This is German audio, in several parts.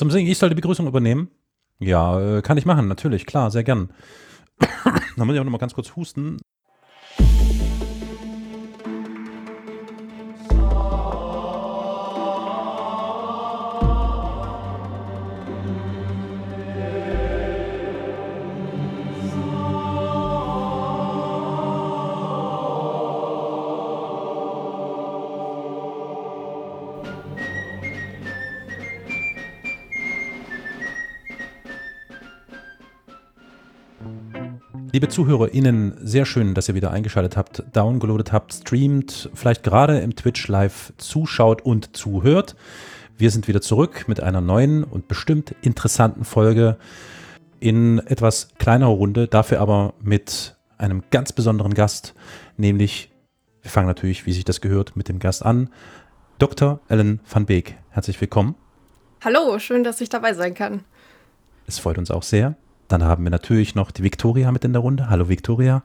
zum Singen. Ich soll die Begrüßung übernehmen. Ja, äh, kann ich machen, natürlich, klar, sehr gern. Dann muss ich auch noch mal ganz kurz husten. Liebe ZuhörerInnen, sehr schön, dass ihr wieder eingeschaltet habt, downgeloadet habt, streamt, vielleicht gerade im Twitch live zuschaut und zuhört. Wir sind wieder zurück mit einer neuen und bestimmt interessanten Folge in etwas kleinerer Runde, dafür aber mit einem ganz besonderen Gast, nämlich, wir fangen natürlich, wie sich das gehört, mit dem Gast an, Dr. Ellen van Beek. Herzlich willkommen. Hallo, schön, dass ich dabei sein kann. Es freut uns auch sehr. Dann haben wir natürlich noch die Viktoria mit in der Runde. Hallo Viktoria.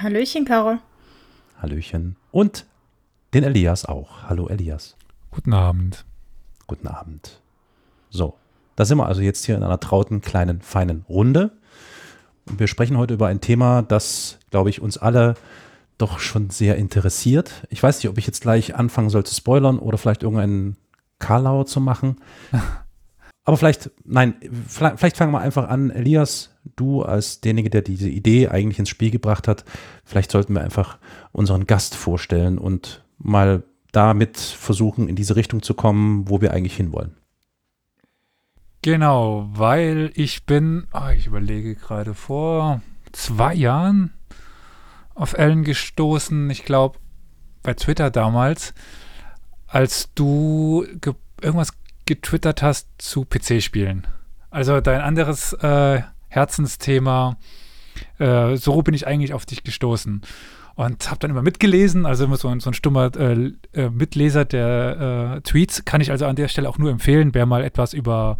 Hallöchen, Caro. Hallöchen. Und den Elias auch. Hallo Elias. Guten Abend. Guten Abend. So, da sind wir also jetzt hier in einer trauten, kleinen, feinen Runde. Und wir sprechen heute über ein Thema, das, glaube ich, uns alle doch schon sehr interessiert. Ich weiß nicht, ob ich jetzt gleich anfangen soll zu spoilern oder vielleicht irgendeinen Karlauer zu machen. Aber vielleicht, nein, vielleicht fangen wir einfach an. Elias, du als derjenige, der diese Idee eigentlich ins Spiel gebracht hat, vielleicht sollten wir einfach unseren Gast vorstellen und mal damit versuchen, in diese Richtung zu kommen, wo wir eigentlich hinwollen. Genau, weil ich bin, oh, ich überlege gerade vor zwei Jahren auf Ellen gestoßen, ich glaube bei Twitter damals, als du irgendwas getwittert hast zu PC-Spielen. Also dein anderes äh, Herzensthema, äh, so bin ich eigentlich auf dich gestoßen. Und habe dann immer mitgelesen, also immer so ein, so ein stummer äh, äh, Mitleser der äh, Tweets. Kann ich also an der Stelle auch nur empfehlen, wer mal etwas über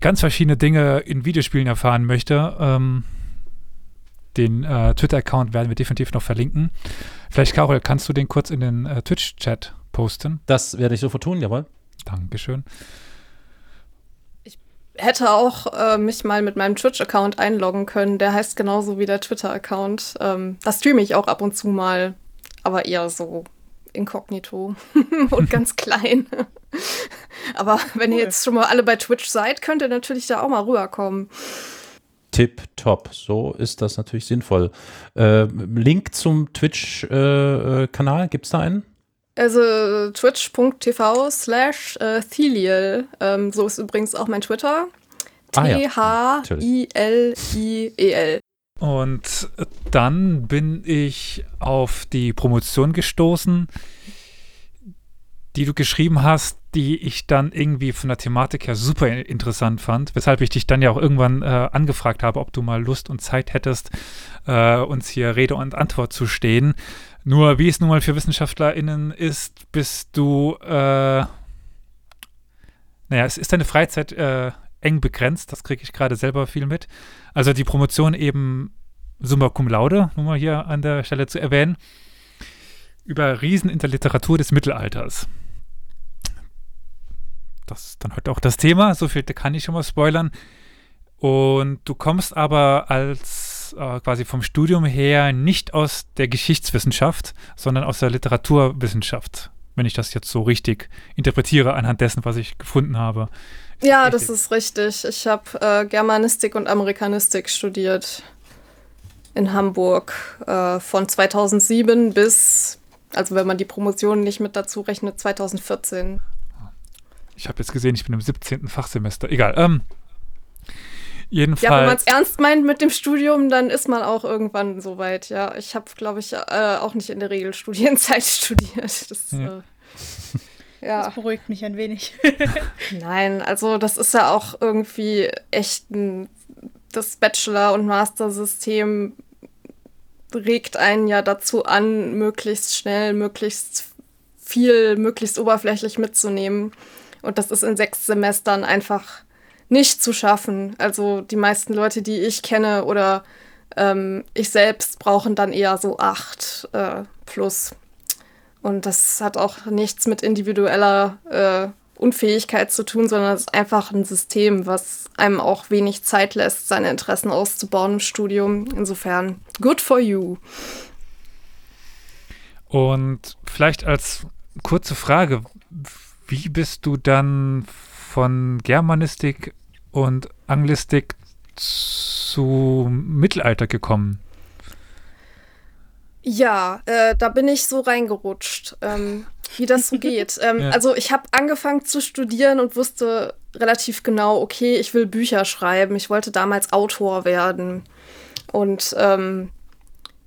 ganz verschiedene Dinge in Videospielen erfahren möchte. Ähm, den äh, Twitter-Account werden wir definitiv noch verlinken. Vielleicht, Carol, kannst du den kurz in den Twitch-Chat posten? Das werde ich sofort tun, jawohl. Dankeschön. Ich hätte auch äh, mich mal mit meinem Twitch-Account einloggen können. Der heißt genauso wie der Twitter-Account. Ähm, da streame ich auch ab und zu mal, aber eher so inkognito und ganz klein. aber wenn cool. ihr jetzt schon mal alle bei Twitch seid, könnt ihr natürlich da auch mal rüberkommen. Tip top, so ist das natürlich sinnvoll. Äh, Link zum Twitch-Kanal, äh, gibt es da einen? Also twitch.tv slash äh, Thelial. Ähm, so ist übrigens auch mein Twitter. T-H-I-L-I-E-L. Und dann bin ich auf die Promotion gestoßen, die du geschrieben hast, die ich dann irgendwie von der Thematik her super interessant fand, weshalb ich dich dann ja auch irgendwann äh, angefragt habe, ob du mal Lust und Zeit hättest, äh, uns hier Rede und Antwort zu stehen. Nur wie es nun mal für WissenschaftlerInnen ist, bist du, äh, naja, es ist deine Freizeit äh, eng begrenzt, das kriege ich gerade selber viel mit. Also die Promotion eben summa cum laude, nur mal hier an der Stelle zu erwähnen, über Riesen in der Literatur des Mittelalters. Das ist dann heute auch das Thema, so viel kann ich schon mal spoilern. Und du kommst aber als äh, quasi vom Studium her nicht aus der Geschichtswissenschaft, sondern aus der Literaturwissenschaft, wenn ich das jetzt so richtig interpretiere anhand dessen, was ich gefunden habe. Ja, richtig? das ist richtig. Ich habe äh, Germanistik und Amerikanistik studiert in Hamburg äh, von 2007 bis, also wenn man die Promotion nicht mit dazu rechnet, 2014. Ich habe jetzt gesehen, ich bin im 17. Fachsemester. Egal. Ähm, Jedenfalls. Ja, wenn man es ernst meint mit dem Studium, dann ist man auch irgendwann so weit. Ja, ich habe, glaube ich, äh, auch nicht in der Regel Studienzeit studiert. Das, ja. Äh, ja. das beruhigt mich ein wenig. Nein, also das ist ja auch irgendwie echt ein, das Bachelor- und Master-System regt einen ja dazu an, möglichst schnell, möglichst viel, möglichst oberflächlich mitzunehmen. Und das ist in sechs Semestern einfach nicht zu schaffen. Also die meisten Leute, die ich kenne oder ähm, ich selbst brauchen dann eher so acht äh, plus. Und das hat auch nichts mit individueller äh, Unfähigkeit zu tun, sondern es ist einfach ein System, was einem auch wenig Zeit lässt, seine Interessen auszubauen im Studium. Insofern, good for you. Und vielleicht als kurze Frage, wie bist du dann von Germanistik und Anglistik zu Mittelalter gekommen? Ja, äh, da bin ich so reingerutscht, ähm, wie das so geht. Ähm, ja. Also ich habe angefangen zu studieren und wusste relativ genau, okay, ich will Bücher schreiben. Ich wollte damals Autor werden. Und ähm,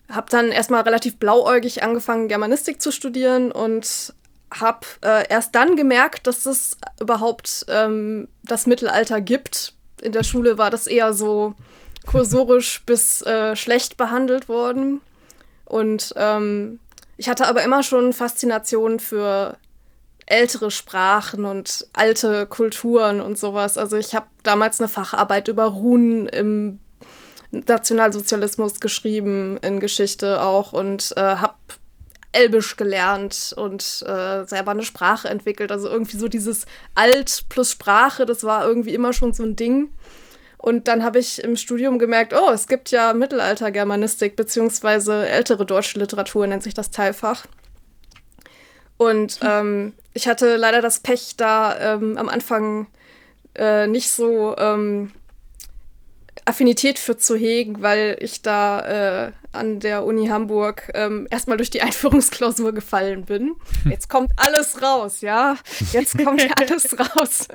habe dann erstmal relativ blauäugig angefangen, Germanistik zu studieren und habe äh, erst dann gemerkt, dass es überhaupt ähm, das Mittelalter gibt. In der Schule war das eher so kursorisch bis äh, schlecht behandelt worden. Und ähm, ich hatte aber immer schon Faszination für ältere Sprachen und alte Kulturen und sowas. Also ich habe damals eine Facharbeit über Runen im Nationalsozialismus geschrieben, in Geschichte auch und äh, habe Elbisch gelernt und äh, selber eine Sprache entwickelt. Also irgendwie so dieses Alt plus Sprache, das war irgendwie immer schon so ein Ding. Und dann habe ich im Studium gemerkt, oh, es gibt ja Mittelalter-Germanistik beziehungsweise ältere deutsche Literatur, nennt sich das Teilfach. Und ähm, ich hatte leider das Pech, da ähm, am Anfang äh, nicht so ähm, Affinität für zu hegen, weil ich da äh, an der Uni Hamburg ähm, erstmal durch die Einführungsklausur gefallen bin. Jetzt kommt alles raus, ja. Jetzt kommt alles raus.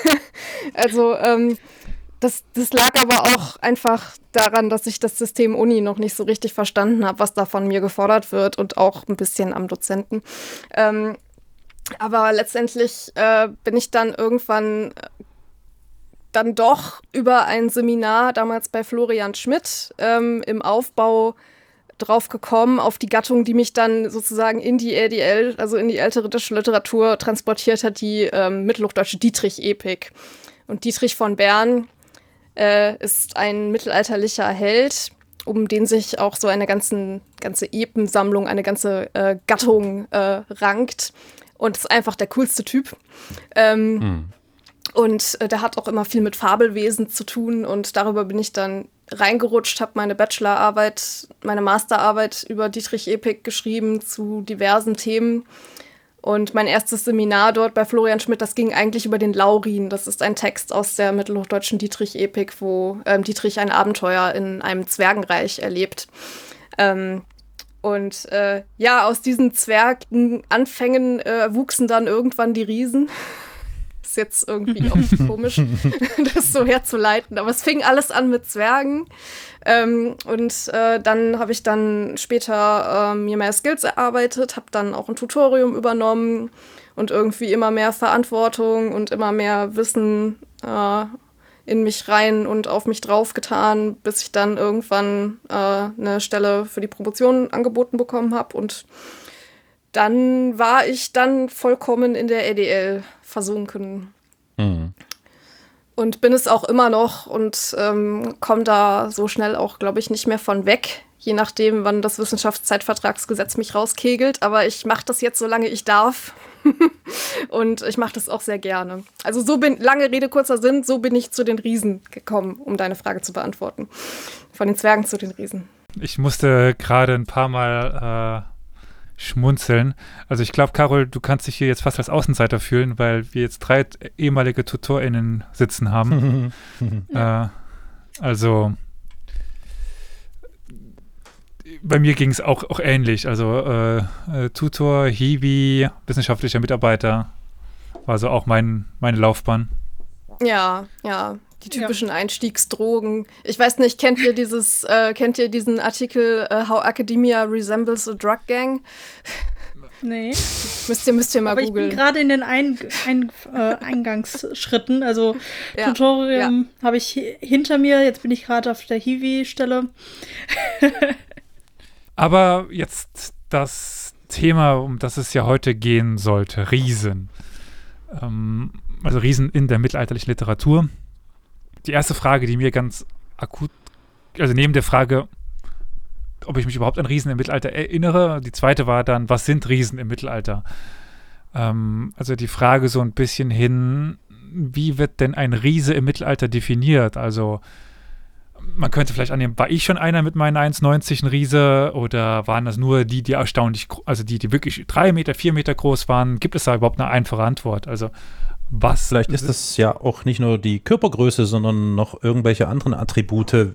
also ähm, das, das lag aber auch einfach daran, dass ich das System Uni noch nicht so richtig verstanden habe, was da von mir gefordert wird und auch ein bisschen am Dozenten. Ähm, aber letztendlich äh, bin ich dann irgendwann dann doch über ein Seminar damals bei Florian Schmidt ähm, im Aufbau drauf gekommen, auf die Gattung, die mich dann sozusagen in die LDL, also in die ältere deutsche Literatur transportiert hat, die ähm, mittelhochdeutsche Dietrich-Epik. Und Dietrich von Bern äh, ist ein mittelalterlicher Held, um den sich auch so eine ganzen, ganze Epensammlung, eine ganze äh, Gattung äh, rankt. Und ist einfach der coolste Typ. Ähm, mhm. Und äh, der hat auch immer viel mit Fabelwesen zu tun und darüber bin ich dann reingerutscht, habe meine Bachelorarbeit, meine Masterarbeit über Dietrich Epik geschrieben zu diversen Themen. Und mein erstes Seminar dort bei Florian Schmidt, das ging eigentlich über den Laurin. Das ist ein Text aus der mittelhochdeutschen Dietrich-Epik, wo ähm, Dietrich ein Abenteuer in einem Zwergenreich erlebt. Ähm, und äh, ja, aus diesen Zwergenanfängen äh, wuchsen dann irgendwann die Riesen ist jetzt irgendwie auch komisch, das so herzuleiten. Aber es fing alles an mit Zwergen. Ähm, und äh, dann habe ich dann später äh, mir mehr Skills erarbeitet, habe dann auch ein Tutorium übernommen und irgendwie immer mehr Verantwortung und immer mehr Wissen äh, in mich rein und auf mich draufgetan, bis ich dann irgendwann äh, eine Stelle für die Promotion angeboten bekommen habe und dann war ich dann vollkommen in der EDL versunken. Mhm. Und bin es auch immer noch und ähm, komme da so schnell auch, glaube ich, nicht mehr von weg, je nachdem, wann das Wissenschaftszeitvertragsgesetz mich rauskegelt. Aber ich mache das jetzt, solange ich darf. und ich mache das auch sehr gerne. Also so bin, lange Rede, kurzer Sinn, so bin ich zu den Riesen gekommen, um deine Frage zu beantworten. Von den Zwergen zu den Riesen. Ich musste gerade ein paar Mal äh schmunzeln. Also ich glaube, Carol, du kannst dich hier jetzt fast als Außenseiter fühlen, weil wir jetzt drei ehemalige TutorInnen sitzen haben. äh, also bei mir ging es auch, auch ähnlich. Also äh, äh, Tutor, Hiwi, wissenschaftlicher Mitarbeiter war so auch mein, meine Laufbahn. Ja, ja. Die typischen ja. Einstiegsdrogen. Ich weiß nicht, kennt ihr dieses, äh, kennt ihr diesen Artikel uh, How Academia Resembles a Drug Gang? Nee. müsst ihr, müsst ihr mal Aber googeln. Ich bin gerade in den ein, ein, äh, Eingangsschritten. Also ja. Tutorium ja. habe ich hinter mir. Jetzt bin ich gerade auf der Hiwi-Stelle. Aber jetzt das Thema, um das es ja heute gehen sollte: Riesen. Ähm, also Riesen in der mittelalterlichen Literatur die erste Frage, die mir ganz akut, also neben der Frage, ob ich mich überhaupt an Riesen im Mittelalter erinnere, die zweite war dann, was sind Riesen im Mittelalter? Ähm, also die Frage so ein bisschen hin, wie wird denn ein Riese im Mittelalter definiert? Also man könnte vielleicht annehmen, war ich schon einer mit meinen 1,90 ein Riese oder waren das nur die, die erstaunlich, also die, die wirklich drei Meter, vier Meter groß waren? Gibt es da überhaupt eine einfache Antwort? Also was? Vielleicht ist das ja auch nicht nur die Körpergröße, sondern noch irgendwelche anderen Attribute,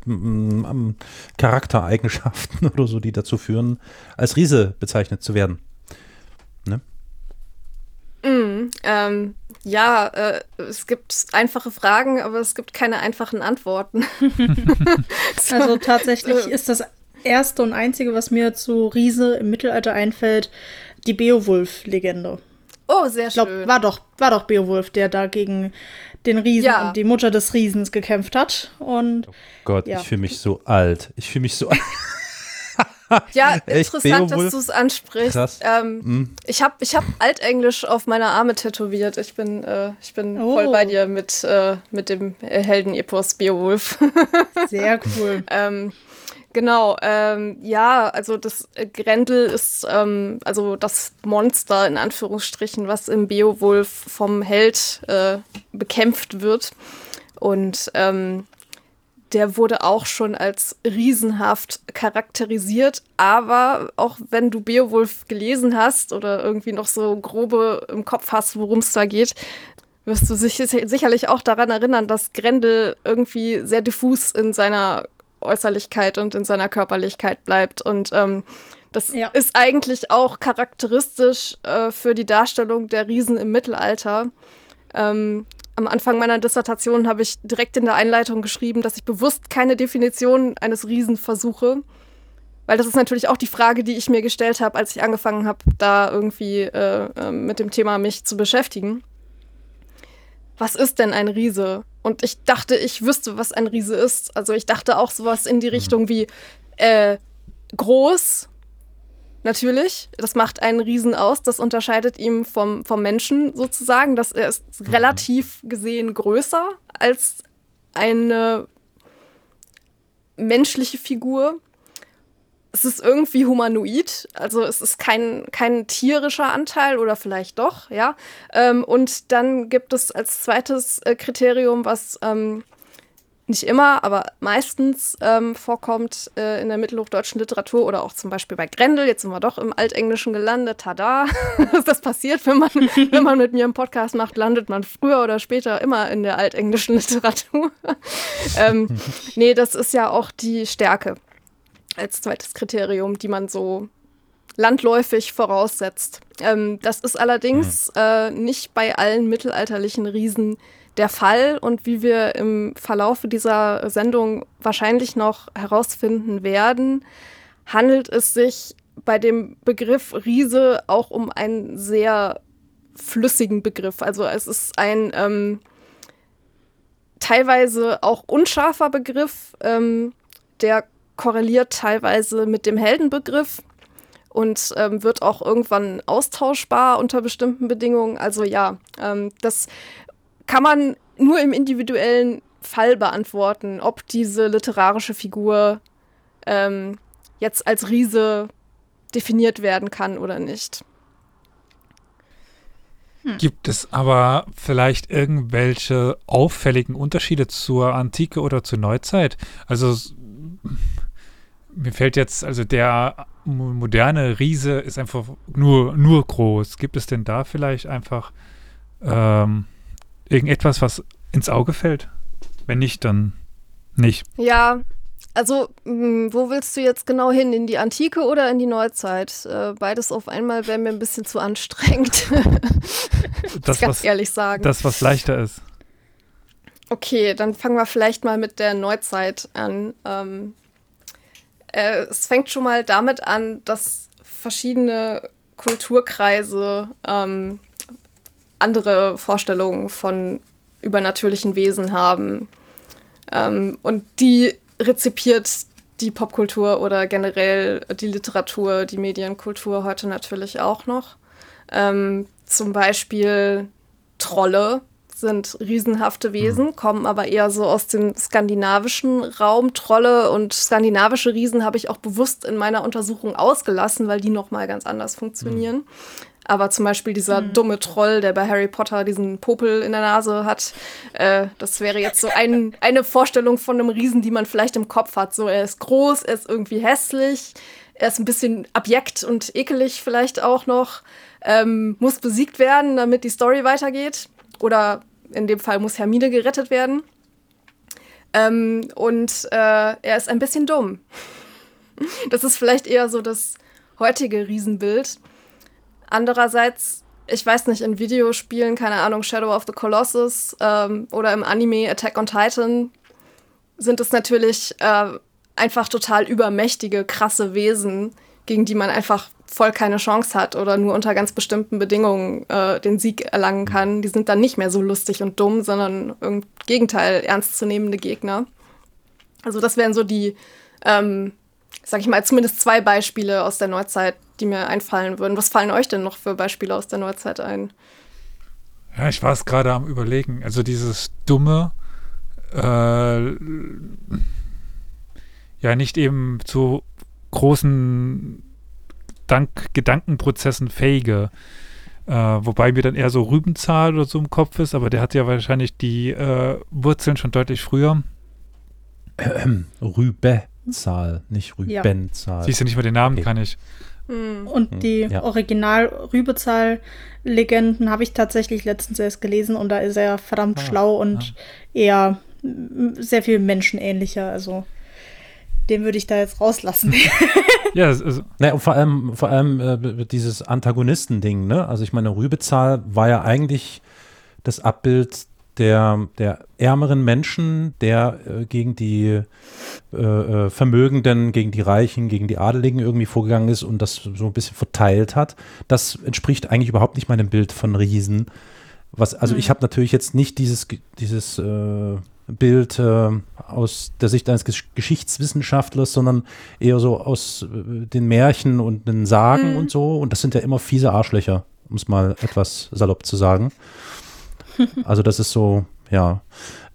Charaktereigenschaften oder so, die dazu führen, als Riese bezeichnet zu werden. Ne? Mm, ähm, ja, äh, es gibt einfache Fragen, aber es gibt keine einfachen Antworten. also tatsächlich ist das erste und einzige, was mir zu Riese im Mittelalter einfällt, die Beowulf-Legende. Oh, sehr ich glaub, schön. War doch, war doch Beowulf, der da gegen den Riesen ja. und die Mutter des Riesens gekämpft hat. Und, oh Gott, ja. ich fühle mich so alt. Ich fühle mich so alt. ja, interessant, dass du es ansprichst. Ähm, hm. Ich habe ich hab Altenglisch auf meiner Arme tätowiert. Ich bin, äh, ich bin oh. voll bei dir mit, äh, mit dem Heldenepos Beowulf. Sehr cool. ähm, Genau, ähm, ja, also das äh, Grendel ist ähm, also das Monster in Anführungsstrichen, was im Beowulf vom Held äh, bekämpft wird. Und ähm, der wurde auch schon als riesenhaft charakterisiert. Aber auch wenn du Beowulf gelesen hast oder irgendwie noch so grobe im Kopf hast, worum es da geht, wirst du sich sicherlich auch daran erinnern, dass Grendel irgendwie sehr diffus in seiner Äußerlichkeit und in seiner Körperlichkeit bleibt. Und ähm, das ja. ist eigentlich auch charakteristisch äh, für die Darstellung der Riesen im Mittelalter. Ähm, am Anfang meiner Dissertation habe ich direkt in der Einleitung geschrieben, dass ich bewusst keine Definition eines Riesen versuche. Weil das ist natürlich auch die Frage, die ich mir gestellt habe, als ich angefangen habe, da irgendwie äh, äh, mit dem Thema mich zu beschäftigen. Was ist denn ein Riese? Und ich dachte, ich wüsste, was ein Riese ist. Also ich dachte auch sowas in die mhm. Richtung wie äh, groß, natürlich. Das macht einen Riesen aus. Das unterscheidet ihn vom, vom Menschen sozusagen. Dass er ist mhm. relativ gesehen größer als eine menschliche Figur es ist irgendwie humanoid, also es ist kein, kein tierischer Anteil oder vielleicht doch, ja. Ähm, und dann gibt es als zweites äh, Kriterium, was ähm, nicht immer, aber meistens ähm, vorkommt äh, in der mittelhochdeutschen Literatur oder auch zum Beispiel bei Grendel. Jetzt sind wir doch im Altenglischen gelandet. Tada! das passiert, wenn man, wenn man mit mir einen Podcast macht, landet man früher oder später immer in der altenglischen Literatur. ähm, nee, das ist ja auch die Stärke als zweites Kriterium, die man so landläufig voraussetzt. Ähm, das ist allerdings mhm. äh, nicht bei allen mittelalterlichen Riesen der Fall und wie wir im Verlaufe dieser Sendung wahrscheinlich noch herausfinden werden, handelt es sich bei dem Begriff Riese auch um einen sehr flüssigen Begriff. Also es ist ein ähm, teilweise auch unscharfer Begriff, ähm, der korreliert teilweise mit dem Heldenbegriff und ähm, wird auch irgendwann austauschbar unter bestimmten Bedingungen. Also ja, ähm, das kann man nur im individuellen Fall beantworten, ob diese literarische Figur ähm, jetzt als Riese definiert werden kann oder nicht. Hm. Gibt es aber vielleicht irgendwelche auffälligen Unterschiede zur Antike oder zur Neuzeit? Also mir fällt jetzt, also der moderne Riese ist einfach nur, nur groß. Gibt es denn da vielleicht einfach ähm, irgendetwas, was ins Auge fällt? Wenn nicht, dann nicht. Ja, also mh, wo willst du jetzt genau hin? In die Antike oder in die Neuzeit? Äh, beides auf einmal wäre mir ein bisschen zu anstrengend. das, ganz was, ehrlich sagen. Das, was leichter ist. Okay, dann fangen wir vielleicht mal mit der Neuzeit an. Ähm, äh, es fängt schon mal damit an, dass verschiedene Kulturkreise ähm, andere Vorstellungen von übernatürlichen Wesen haben. Ähm, und die rezipiert die Popkultur oder generell die Literatur, die Medienkultur heute natürlich auch noch. Ähm, zum Beispiel Trolle sind riesenhafte Wesen, mhm. kommen aber eher so aus dem skandinavischen Raum. Trolle und skandinavische Riesen habe ich auch bewusst in meiner Untersuchung ausgelassen, weil die nochmal ganz anders funktionieren. Mhm. Aber zum Beispiel dieser mhm. dumme Troll, der bei Harry Potter diesen Popel in der Nase hat, äh, das wäre jetzt so ein, eine Vorstellung von einem Riesen, die man vielleicht im Kopf hat. So, er ist groß, er ist irgendwie hässlich, er ist ein bisschen abjekt und ekelig vielleicht auch noch, ähm, muss besiegt werden, damit die Story weitergeht. Oder in dem Fall muss Hermine gerettet werden. Ähm, und äh, er ist ein bisschen dumm. Das ist vielleicht eher so das heutige Riesenbild. Andererseits, ich weiß nicht, in Videospielen, keine Ahnung, Shadow of the Colossus ähm, oder im Anime Attack on Titan sind es natürlich äh, einfach total übermächtige, krasse Wesen, gegen die man einfach voll keine Chance hat oder nur unter ganz bestimmten Bedingungen äh, den Sieg erlangen kann. Die sind dann nicht mehr so lustig und dumm, sondern im Gegenteil ernstzunehmende Gegner. Also das wären so die, ähm, sag ich mal, zumindest zwei Beispiele aus der Neuzeit, die mir einfallen würden. Was fallen euch denn noch für Beispiele aus der Neuzeit ein? Ja, ich war es gerade am überlegen. Also dieses dumme, äh, ja nicht eben zu großen Dank Gedankenprozessen fähige. Äh, wobei mir dann eher so Rübenzahl oder so im Kopf ist, aber der hat ja wahrscheinlich die äh, Wurzeln schon deutlich früher. Ähm, Rübezahl, nicht Rübenzahl. Ja. Siehst du nicht mal den Namen, okay. kann ich. Hm. Und hm, die ja. Original-Rübezahl-Legenden habe ich tatsächlich letztens erst gelesen und da ist er verdammt ah, schlau und ja. eher sehr viel menschenähnlicher. Also den würde ich da jetzt rauslassen. ja, also. Naja, und vor allem, vor allem äh, dieses Antagonisten-Ding, ne? Also ich meine, Rübezahl war ja eigentlich das Abbild der, der ärmeren Menschen, der äh, gegen die äh, äh, Vermögenden, gegen die Reichen, gegen die Adeligen irgendwie vorgegangen ist und das so ein bisschen verteilt hat. Das entspricht eigentlich überhaupt nicht meinem Bild von Riesen. Was, also mhm. ich habe natürlich jetzt nicht dieses, dieses äh, Bild äh, aus der Sicht eines Geschichtswissenschaftlers, sondern eher so aus äh, den Märchen und den Sagen mhm. und so. Und das sind ja immer fiese Arschlöcher, um es mal etwas salopp zu sagen. Also das ist so, ja.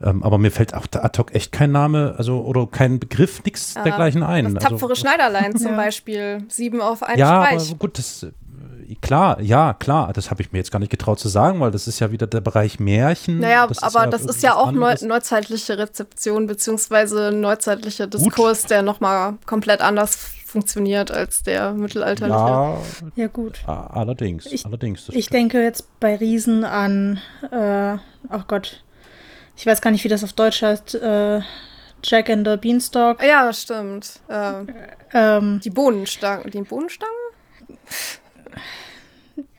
Ähm, aber mir fällt auch der ad hoc echt kein Name, also oder kein Begriff, nichts ja, dergleichen ein. Das tapfere also, Schneiderlein zum ja. Beispiel. Sieben auf einen ja, Streich. Aber gut, das klar, ja, klar, das habe ich mir jetzt gar nicht getraut zu sagen, weil das ist ja wieder der Bereich Märchen. Naja, das aber ist ja das ist ja auch neu, neuzeitliche Rezeption beziehungsweise neuzeitlicher Diskurs, Gut. der nochmal komplett anders funktioniert als der mittelalterliche. Ja, ja gut. Allerdings, ich, allerdings. Ich denke jetzt bei Riesen an, äh, oh Gott, ich weiß gar nicht, wie das auf Deutsch heißt, äh, Jack and the Beanstalk. Ja, das stimmt. Äh, ähm, die Bohnenstangen. Die Bohnenstangen?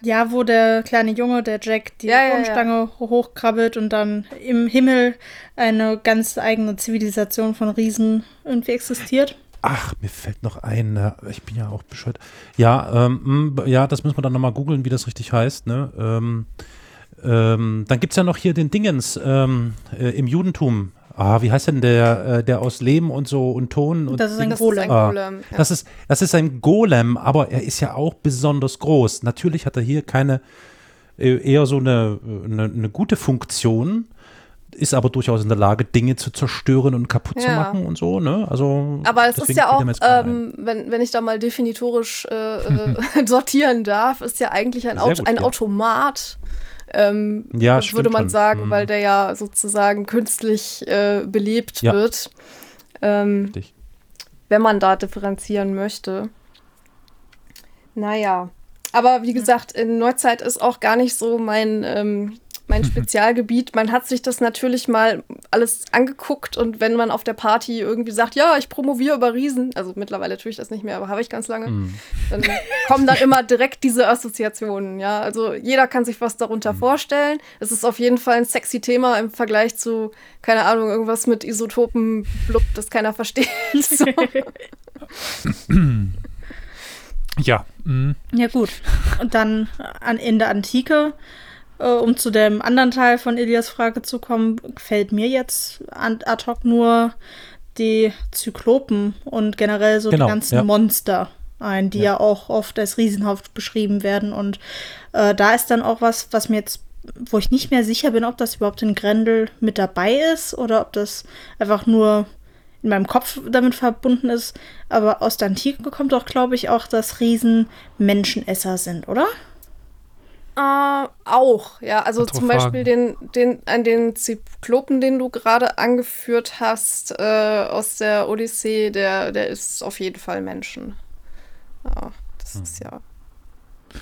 Ja, wo der kleine Junge, der Jack, die ja, Bodenstange ja, ja. hochkrabbelt und dann im Himmel eine ganz eigene Zivilisation von Riesen irgendwie existiert. Ach, mir fällt noch ein, ich bin ja auch bescheuert. Ja, ähm, ja, das müssen wir dann nochmal googeln, wie das richtig heißt. Ne? Ähm, ähm, dann gibt es ja noch hier den Dingens ähm, äh, im Judentum ah, wie heißt denn der, äh, der aus Lehm und so und Ton und Das ist ein das Golem. Ist ein ah, Golem ja. das, ist, das ist ein Golem, aber er ist ja auch besonders groß. Natürlich hat er hier keine, äh, eher so eine, eine, eine, gute Funktion, ist aber durchaus in der Lage, Dinge zu zerstören und kaputt ja. zu machen und so, ne? Also, aber es ist ja auch, ähm, wenn, wenn ich da mal definitorisch äh, äh sortieren darf, ist ja eigentlich ein, Auto, gut, ein ja. Automat ähm, ja, würde man sagen, mhm. weil der ja sozusagen künstlich äh, belebt ja. wird. Ähm, wenn man da differenzieren möchte. Naja. Aber wie gesagt, in Neuzeit ist auch gar nicht so mein ähm, mein Spezialgebiet. Man hat sich das natürlich mal alles angeguckt und wenn man auf der Party irgendwie sagt, ja, ich promoviere über Riesen, also mittlerweile tue ich das nicht mehr, aber habe ich ganz lange, mm. dann kommen dann immer direkt diese Assoziationen, ja. Also jeder kann sich was darunter mm. vorstellen. Es ist auf jeden Fall ein sexy Thema im Vergleich zu, keine Ahnung, irgendwas mit Isotopen, blub, das keiner versteht. So. Ja. Mm. Ja, gut. Und dann an, in der Antike äh, um zu dem anderen Teil von Ilias Frage zu kommen, fällt mir jetzt ad hoc nur die Zyklopen und generell so genau, die ganzen ja. Monster ein, die ja. ja. auch oft als riesenhaft beschrieben werden. Und äh, da ist dann auch was, was mir jetzt, wo ich nicht mehr sicher bin, ob das überhaupt in Grendel mit dabei ist oder ob das einfach nur in meinem Kopf damit verbunden ist. Aber aus der Antike kommt doch, glaube ich, auch, dass Riesen Menschenesser sind, oder? Äh, auch, ja. Also zum Beispiel den, den, an den Zyklopen, den du gerade angeführt hast äh, aus der Odyssee, der, der ist auf jeden Fall Menschen. Ja, das hm. ist ja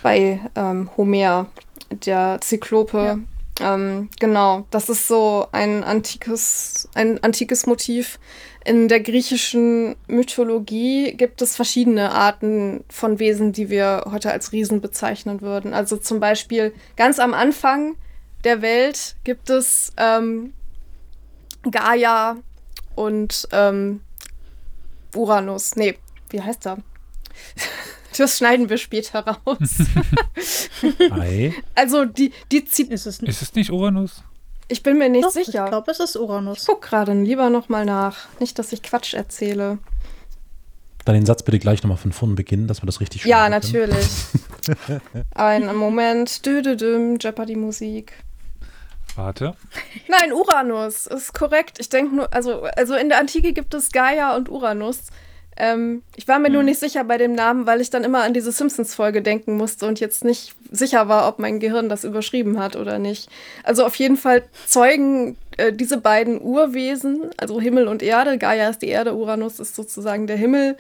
bei ähm, Homer, der Zyklope. Ja. Ähm, genau, das ist so ein antikes, ein antikes Motiv. In der griechischen Mythologie gibt es verschiedene Arten von Wesen, die wir heute als Riesen bezeichnen würden. Also zum Beispiel ganz am Anfang der Welt gibt es ähm, Gaia und ähm, Uranus. Nee, wie heißt er? Das schneiden wir später raus. Hi. Also die, die Ist es, ist es nicht Uranus? Ich bin mir nicht Doch, sicher. Ich glaube, es ist Uranus. Ich guck gerade lieber nochmal nach. Nicht, dass ich Quatsch erzähle. Dann den Satz bitte gleich nochmal von vorn beginnen, dass wir das richtig Ja, natürlich. Einen Moment. Dü Jeopardy-Musik. Warte. Nein, Uranus ist korrekt. Ich denke nur, also, also in der Antike gibt es Gaia und Uranus. Ähm, ich war mir mhm. nur nicht sicher bei dem Namen, weil ich dann immer an diese Simpsons-Folge denken musste und jetzt nicht sicher war, ob mein Gehirn das überschrieben hat oder nicht. Also auf jeden Fall zeugen äh, diese beiden Urwesen, also Himmel und Erde, Gaia ist die Erde, Uranus ist sozusagen der Himmel,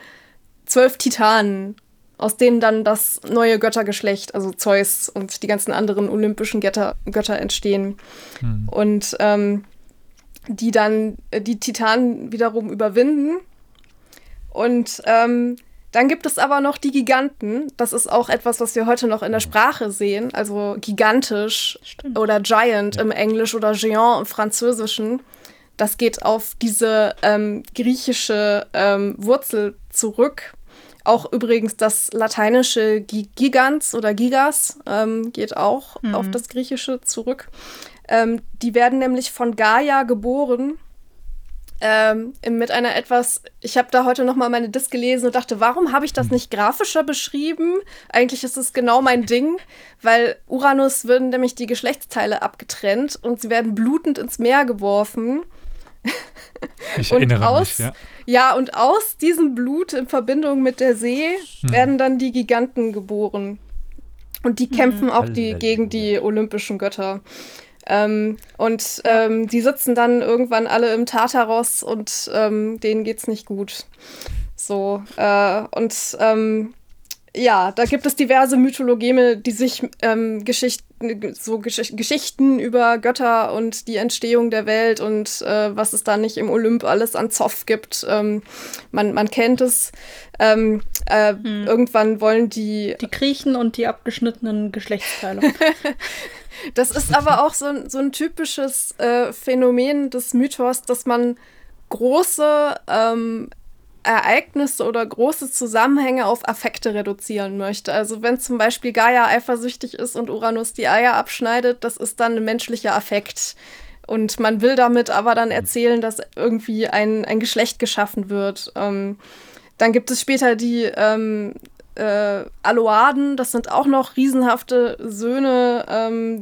zwölf Titanen, aus denen dann das neue Göttergeschlecht, also Zeus und die ganzen anderen olympischen Götter, Götter entstehen. Mhm. Und ähm, die dann äh, die Titanen wiederum überwinden und ähm, dann gibt es aber noch die Giganten. Das ist auch etwas, was wir heute noch in der Sprache sehen. Also gigantisch Stimmt. oder giant ja. im Englisch oder géant im Französischen. Das geht auf diese ähm, griechische ähm, Wurzel zurück. Auch übrigens das lateinische Gigans oder Gigas ähm, geht auch mhm. auf das Griechische zurück. Ähm, die werden nämlich von Gaia geboren ähm, mit einer etwas, ich habe da heute noch mal meine Disk gelesen und dachte, warum habe ich das nicht grafischer beschrieben? Eigentlich ist es genau mein Ding, weil Uranus würden nämlich die Geschlechtsteile abgetrennt und sie werden blutend ins Meer geworfen. Ich erinnere aus, mich, ja. Ja, und aus diesem Blut in Verbindung mit der See hm. werden dann die Giganten geboren. Und die kämpfen hm. auch die, gegen die olympischen Götter. Ähm, und ähm, die sitzen dann irgendwann alle im Tartaros und ähm, denen geht's nicht gut. So, äh, und ähm, ja, da gibt es diverse Mythologeme, die sich ähm, Geschichten, so Gesch Geschichten über Götter und die Entstehung der Welt und äh, was es da nicht im Olymp alles an Zoff gibt. Ähm, man, man kennt es. Ähm, äh, hm. Irgendwann wollen die. Die Griechen und die abgeschnittenen Geschlechtsteile. Das ist aber auch so, ein, so ein typisches äh, Phänomen des Mythos, dass man große ähm, Ereignisse oder große Zusammenhänge auf Affekte reduzieren möchte. Also wenn zum Beispiel Gaia eifersüchtig ist und Uranus die Eier abschneidet, das ist dann ein menschlicher Affekt. Und man will damit aber dann erzählen, dass irgendwie ein, ein Geschlecht geschaffen wird. Ähm, dann gibt es später die ähm, äh, Aloaden, das sind auch noch riesenhafte Söhne, ähm,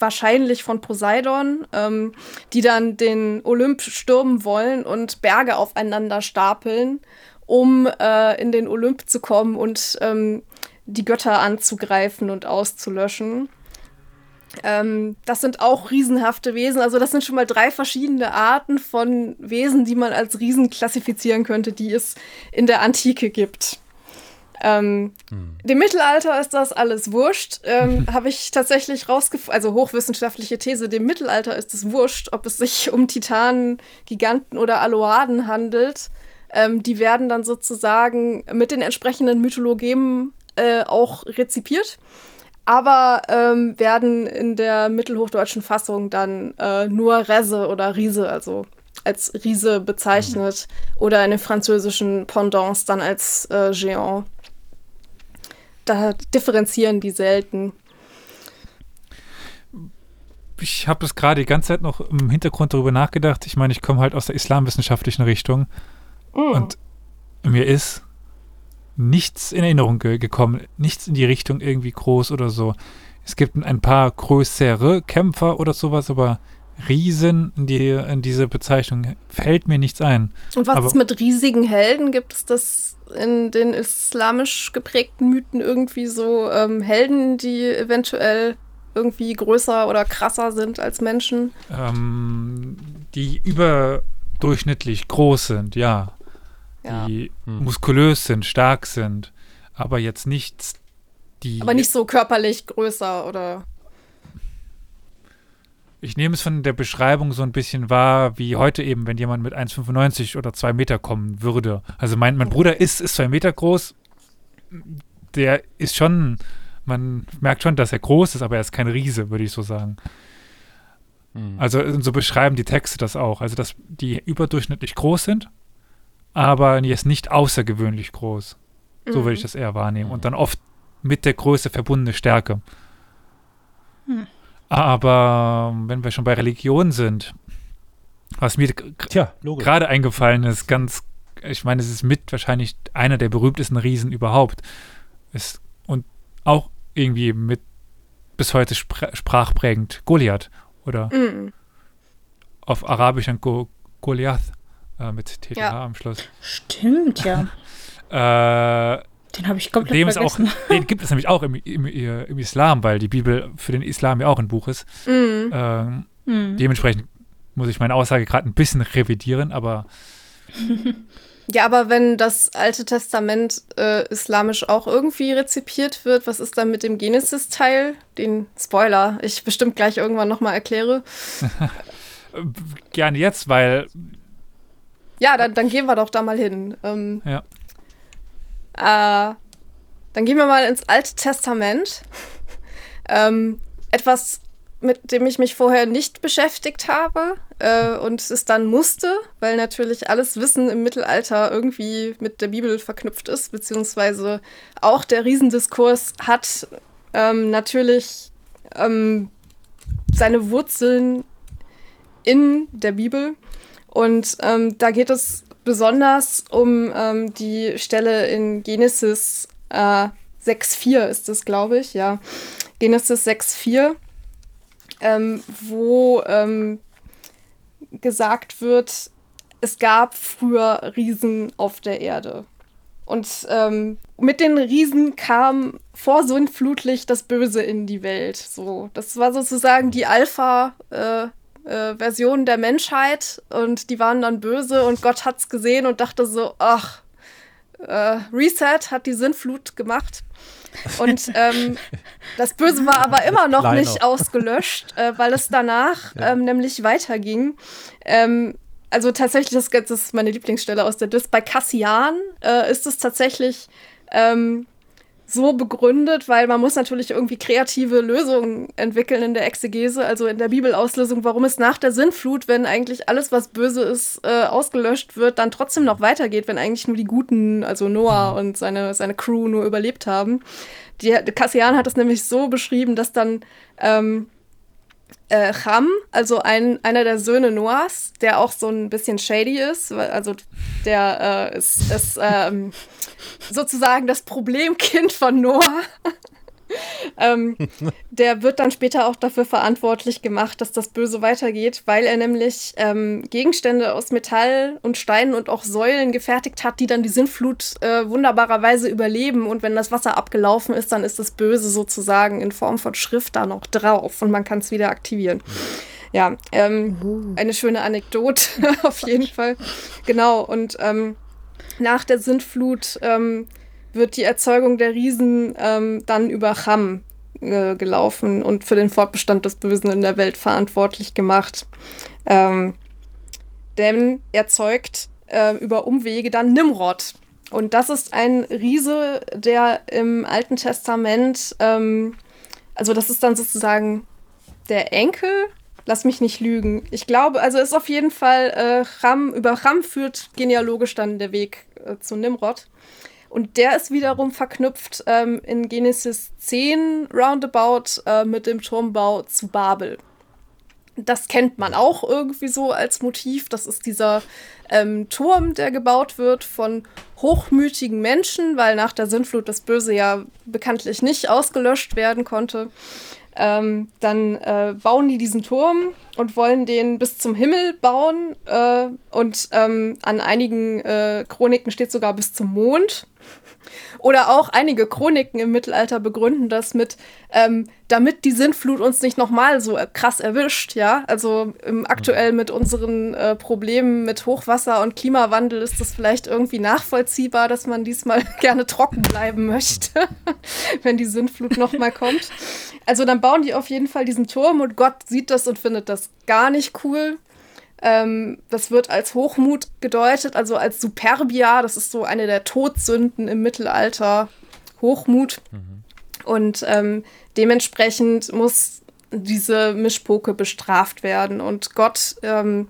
wahrscheinlich von Poseidon, ähm, die dann den Olymp stürmen wollen und Berge aufeinander stapeln, um äh, in den Olymp zu kommen und ähm, die Götter anzugreifen und auszulöschen. Ähm, das sind auch riesenhafte Wesen. Also das sind schon mal drei verschiedene Arten von Wesen, die man als Riesen klassifizieren könnte, die es in der Antike gibt. Ähm, hm. Dem Mittelalter ist das alles wurscht. Ähm, Habe ich tatsächlich rausgefunden, also hochwissenschaftliche These, dem Mittelalter ist es wurscht, ob es sich um Titanen, Giganten oder Aloaden handelt. Ähm, die werden dann sozusagen mit den entsprechenden Mythologemen äh, auch rezipiert, aber ähm, werden in der mittelhochdeutschen Fassung dann äh, nur Rese oder Riese, also als Riese bezeichnet, mhm. oder in den französischen Pendants dann als äh, Géant da differenzieren die selten. Ich habe es gerade die ganze Zeit noch im Hintergrund darüber nachgedacht. Ich meine, ich komme halt aus der islamwissenschaftlichen Richtung mm. und mir ist nichts in Erinnerung ge gekommen, nichts in die Richtung irgendwie groß oder so. Es gibt ein paar größere Kämpfer oder sowas, aber Riesen in, die, in diese Bezeichnung fällt mir nichts ein. Und was Aber- ist mit riesigen Helden? Gibt es das in den islamisch geprägten Mythen irgendwie so ähm, Helden, die eventuell irgendwie größer oder krasser sind als Menschen? Ähm, die überdurchschnittlich groß sind, ja. Ja. Die Hm. muskulös sind, stark sind, aber jetzt nichts, die. Aber nicht so körperlich größer oder. Ich nehme es von der Beschreibung so ein bisschen wahr, wie heute eben, wenn jemand mit 1,95 oder 2 Meter kommen würde. Also mein, mein Bruder ist, ist 2 Meter groß. Der ist schon, man merkt schon, dass er groß ist, aber er ist kein Riese, würde ich so sagen. Hm. Also so beschreiben die Texte das auch. Also dass die überdurchschnittlich groß sind, aber jetzt nicht außergewöhnlich groß. So würde ich das eher wahrnehmen. Und dann oft mit der Größe verbundene Stärke. Hm. Aber ähm, wenn wir schon bei Religion sind, was mir gerade eingefallen ist, ganz, ich meine, es ist mit wahrscheinlich einer der berühmtesten Riesen überhaupt. Ist, und auch irgendwie mit bis heute spr sprachprägend Goliath oder Mhm. auf Arabisch ein Go Goliath äh, mit TTH Ja. am Schluss. Stimmt, ja. Äh, Den habe ich komplett dem ist auch, vergessen. den gibt es nämlich auch im, im, im Islam, weil die Bibel für den Islam ja auch ein Buch ist. Mhm. Ähm, Hm. dementsprechend muss ich meine Aussage gerade ein bisschen revidieren, aber Ja, aber wenn das Alte Testament äh, islamisch auch irgendwie rezipiert wird, was ist dann mit dem Genesis-Teil? Den Spoiler, ich bestimmt gleich irgendwann nochmal erkläre. äh, gerne jetzt, weil Ja, dann, dann gehen wir doch da mal hin. Ähm, Ja. Äh, dann gehen wir mal ins Alte Testament. ähm, etwas, mit dem ich mich vorher nicht beschäftigt habe äh, und es dann musste, weil natürlich alles Wissen im Mittelalter irgendwie mit der Bibel verknüpft ist, beziehungsweise auch der Riesendiskurs hat ähm, natürlich ähm, seine Wurzeln in der Bibel. Und ähm, da geht es besonders um ähm, die Stelle in Genesis äh, 6.4 ist es, glaube ich, ja. Genesis 6.4, ähm, wo ähm, gesagt wird, es gab früher Riesen auf der Erde. Und ähm, mit den Riesen kam vorsintflutlich das Böse in die Welt. So, das war sozusagen die Alpha- äh, äh, Version der Menschheit und die waren dann böse und Gott hat's gesehen und dachte so, ach, äh, Reset hat die Sinnflut gemacht. Und ähm, das Böse war aber immer noch Kleiner. nicht ausgelöscht, äh, weil es danach Ja. ähm, nämlich weiterging. Ähm, also tatsächlich, das, das ist meine Lieblingsstelle aus der Dis. Bei Cassian äh, ist es tatsächlich ähm, so begründet, weil man muss natürlich irgendwie kreative Lösungen entwickeln in der Exegese, also in der Bibelauslösung, warum es nach der Sinnflut, wenn eigentlich alles, was böse ist, äh, ausgelöscht wird, dann trotzdem noch weitergeht, wenn eigentlich nur die Guten, also Noah und seine, seine Crew nur überlebt haben. Die, Cassian hat es nämlich so beschrieben, dass dann ähm, äh, Cham, also ein, einer der Söhne Noahs, der auch so ein bisschen shady ist, also der äh, ist, ist ähm, sozusagen das Problemkind von Noah. ähm, der wird dann später auch dafür verantwortlich gemacht, dass das Böse weitergeht, weil er nämlich ähm, Gegenstände aus Metall und Steinen und auch Säulen gefertigt hat, die dann die Sintflut äh, wunderbarerweise überleben. Und wenn das Wasser abgelaufen ist, dann ist das Böse sozusagen in Form von Schrift da noch drauf und man kann es wieder aktivieren. Ja, ähm, eine schöne Anekdote auf jeden Fall. Genau, und ähm, nach der Sintflut ähm, wird die Erzeugung der Riesen ähm, dann über Cham äh, gelaufen und für den Fortbestand des Bösen in der Welt verantwortlich gemacht. Ähm, denn er zeugt äh, über Umwege dann Nimrod. Und das ist ein Riese, der im Alten Testament, ähm, also das ist dann sozusagen der Enkel, lass mich nicht lügen. Ich glaube, also ist auf jeden Fall äh, Cham, über Cham führt genealogisch dann der Weg äh, zu Nimrod. Und der ist wiederum verknüpft ähm, in Genesis 10 roundabout äh, mit dem Turmbau zu Babel. Das kennt man auch irgendwie so als Motiv. Das ist dieser ähm, Turm, der gebaut wird von hochmütigen Menschen, weil nach der Sintflut das Böse ja bekanntlich nicht ausgelöscht werden konnte. Ähm, dann äh, bauen die diesen Turm und wollen den bis zum Himmel bauen. Äh, und ähm, an einigen äh, Chroniken steht sogar bis zum Mond. Oder auch einige Chroniken im Mittelalter begründen das mit, ähm, damit die Sintflut uns nicht nochmal so krass erwischt, ja. Also ähm, aktuell mit unseren äh, Problemen mit Hochwasser und Klimawandel ist das vielleicht irgendwie nachvollziehbar, dass man diesmal gerne trocken bleiben möchte, wenn die Sintflut nochmal kommt. Also dann bauen die auf jeden Fall diesen Turm und Gott sieht das und findet das gar nicht cool. Ähm, das wird als Hochmut gedeutet, also als Superbia. Das ist so eine der Todsünden im Mittelalter. Hochmut. Mhm. Und ähm, dementsprechend muss diese Mischpoke bestraft werden. Und Gott ähm,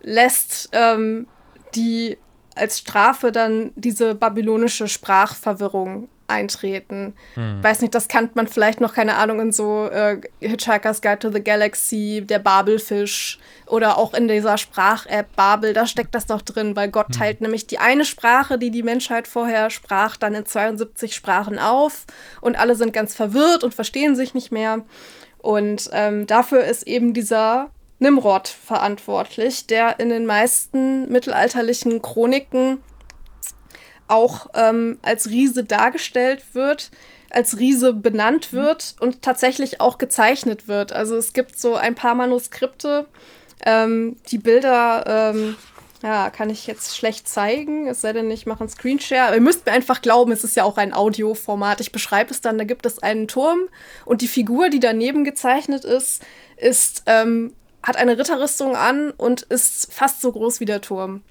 lässt ähm, die als Strafe dann diese babylonische Sprachverwirrung eintreten. Hm. Weiß nicht, das kannte man vielleicht noch, keine Ahnung, in so äh, Hitchhiker's Guide to the Galaxy, der Babelfisch oder auch in dieser Sprach-App Babel, da steckt das noch drin, weil Gott hm. teilt nämlich die eine Sprache, die die Menschheit vorher sprach, dann in 72 Sprachen auf und alle sind ganz verwirrt und verstehen sich nicht mehr. Und ähm, dafür ist eben dieser Nimrod verantwortlich, der in den meisten mittelalterlichen Chroniken auch ähm, als Riese dargestellt wird, als Riese benannt wird und tatsächlich auch gezeichnet wird. Also es gibt so ein paar Manuskripte, ähm, die Bilder, ähm, ja, kann ich jetzt schlecht zeigen, es sei denn, ich mache einen Screenshare. Aber ihr müsst mir einfach glauben, es ist ja auch ein Audioformat. Ich beschreibe es dann, da gibt es einen Turm und die Figur, die daneben gezeichnet ist, ist ähm, hat eine Ritterrüstung an und ist fast so groß wie der Turm.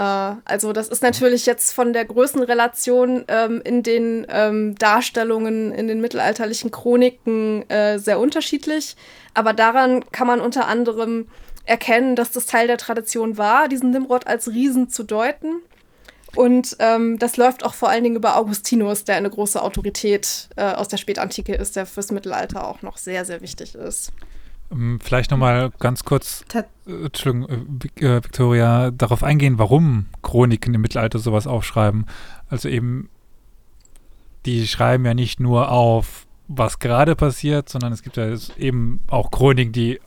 Äh, also das ist natürlich jetzt von der Größenrelation ähm, in den ähm, Darstellungen in den mittelalterlichen Chroniken äh, sehr unterschiedlich. Aber daran kann man unter anderem erkennen, dass das Teil der Tradition war, diesen Nimrod als Riesen zu deuten. Und ähm, das läuft auch vor allen Dingen über Augustinus, der eine große Autorität äh, aus der Spätantike ist, der fürs Mittelalter auch noch sehr, sehr wichtig ist. Ähm, vielleicht nochmal ganz kurz, äh, Entschuldigung, äh, äh, Victoria, darauf eingehen, warum Chroniken im Mittelalter sowas aufschreiben. Also eben, die schreiben ja nicht nur auf, was gerade passiert, sondern es gibt ja eben auch Chroniken, die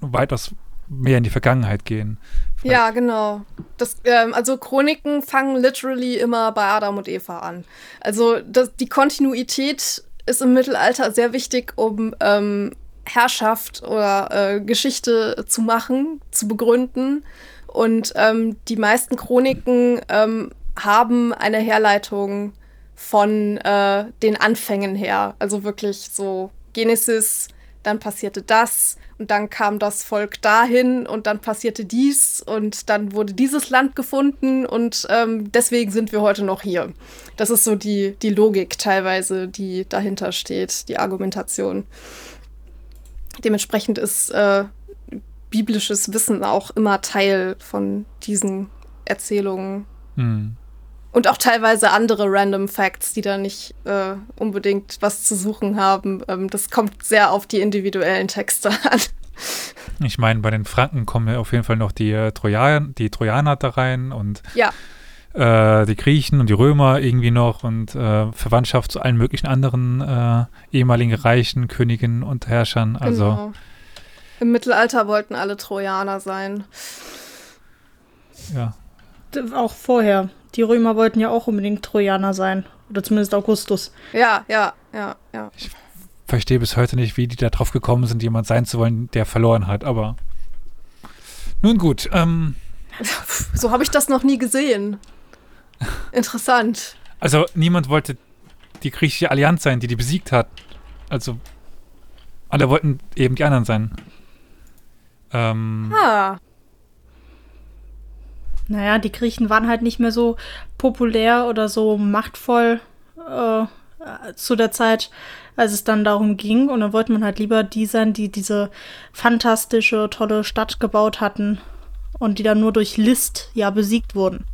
weitaus mehr in die Vergangenheit gehen. Vielleicht. Ja, genau. Das, ähm, also Chroniken fangen literally immer bei Adam und Eva an. Also das, die Kontinuität ist im Mittelalter sehr wichtig, um ähm, Herrschaft oder äh, Geschichte zu machen, zu begründen. Und ähm, die meisten Chroniken ähm, haben eine Herleitung von äh, den Anfängen her. Also wirklich so Genesis, dann passierte das und dann kam das Volk dahin und dann passierte dies und dann wurde dieses Land gefunden und ähm, deswegen sind wir heute noch hier. Das ist so die, die Logik teilweise, die dahinter steht, die Argumentation. Dementsprechend ist äh, biblisches Wissen auch immer Teil von diesen Erzählungen. Hm. Und auch teilweise andere Random Facts, die da nicht äh, unbedingt was zu suchen haben. Ähm, das kommt sehr auf die individuellen Texte an. Ich meine, bei den Franken kommen ja auf jeden Fall noch die, äh, Trojan, die Trojaner da rein und ja. Äh, die Griechen und die Römer irgendwie noch und äh, Verwandtschaft zu allen möglichen anderen äh, ehemaligen Reichen, Königen und Herrschern. Also genau. Im Mittelalter wollten alle Trojaner sein. Ja. Auch vorher. Die Römer wollten ja auch unbedingt Trojaner sein. Oder zumindest Augustus. Ja, ja, ja, ja. Ich verstehe bis heute nicht, wie die da drauf gekommen sind, jemand sein zu wollen, der verloren hat, aber nun gut. Ähm, so habe ich das noch nie gesehen. Interessant. Also niemand wollte die griechische Allianz sein, die die besiegt hat. Also alle wollten eben die anderen sein. Ähm, ah. Naja, die Griechen waren halt nicht mehr so populär oder so machtvoll äh, zu der Zeit, als es dann darum ging. Und dann wollte man halt lieber die sein, die diese fantastische, tolle Stadt gebaut hatten und die dann nur durch List ja besiegt wurden.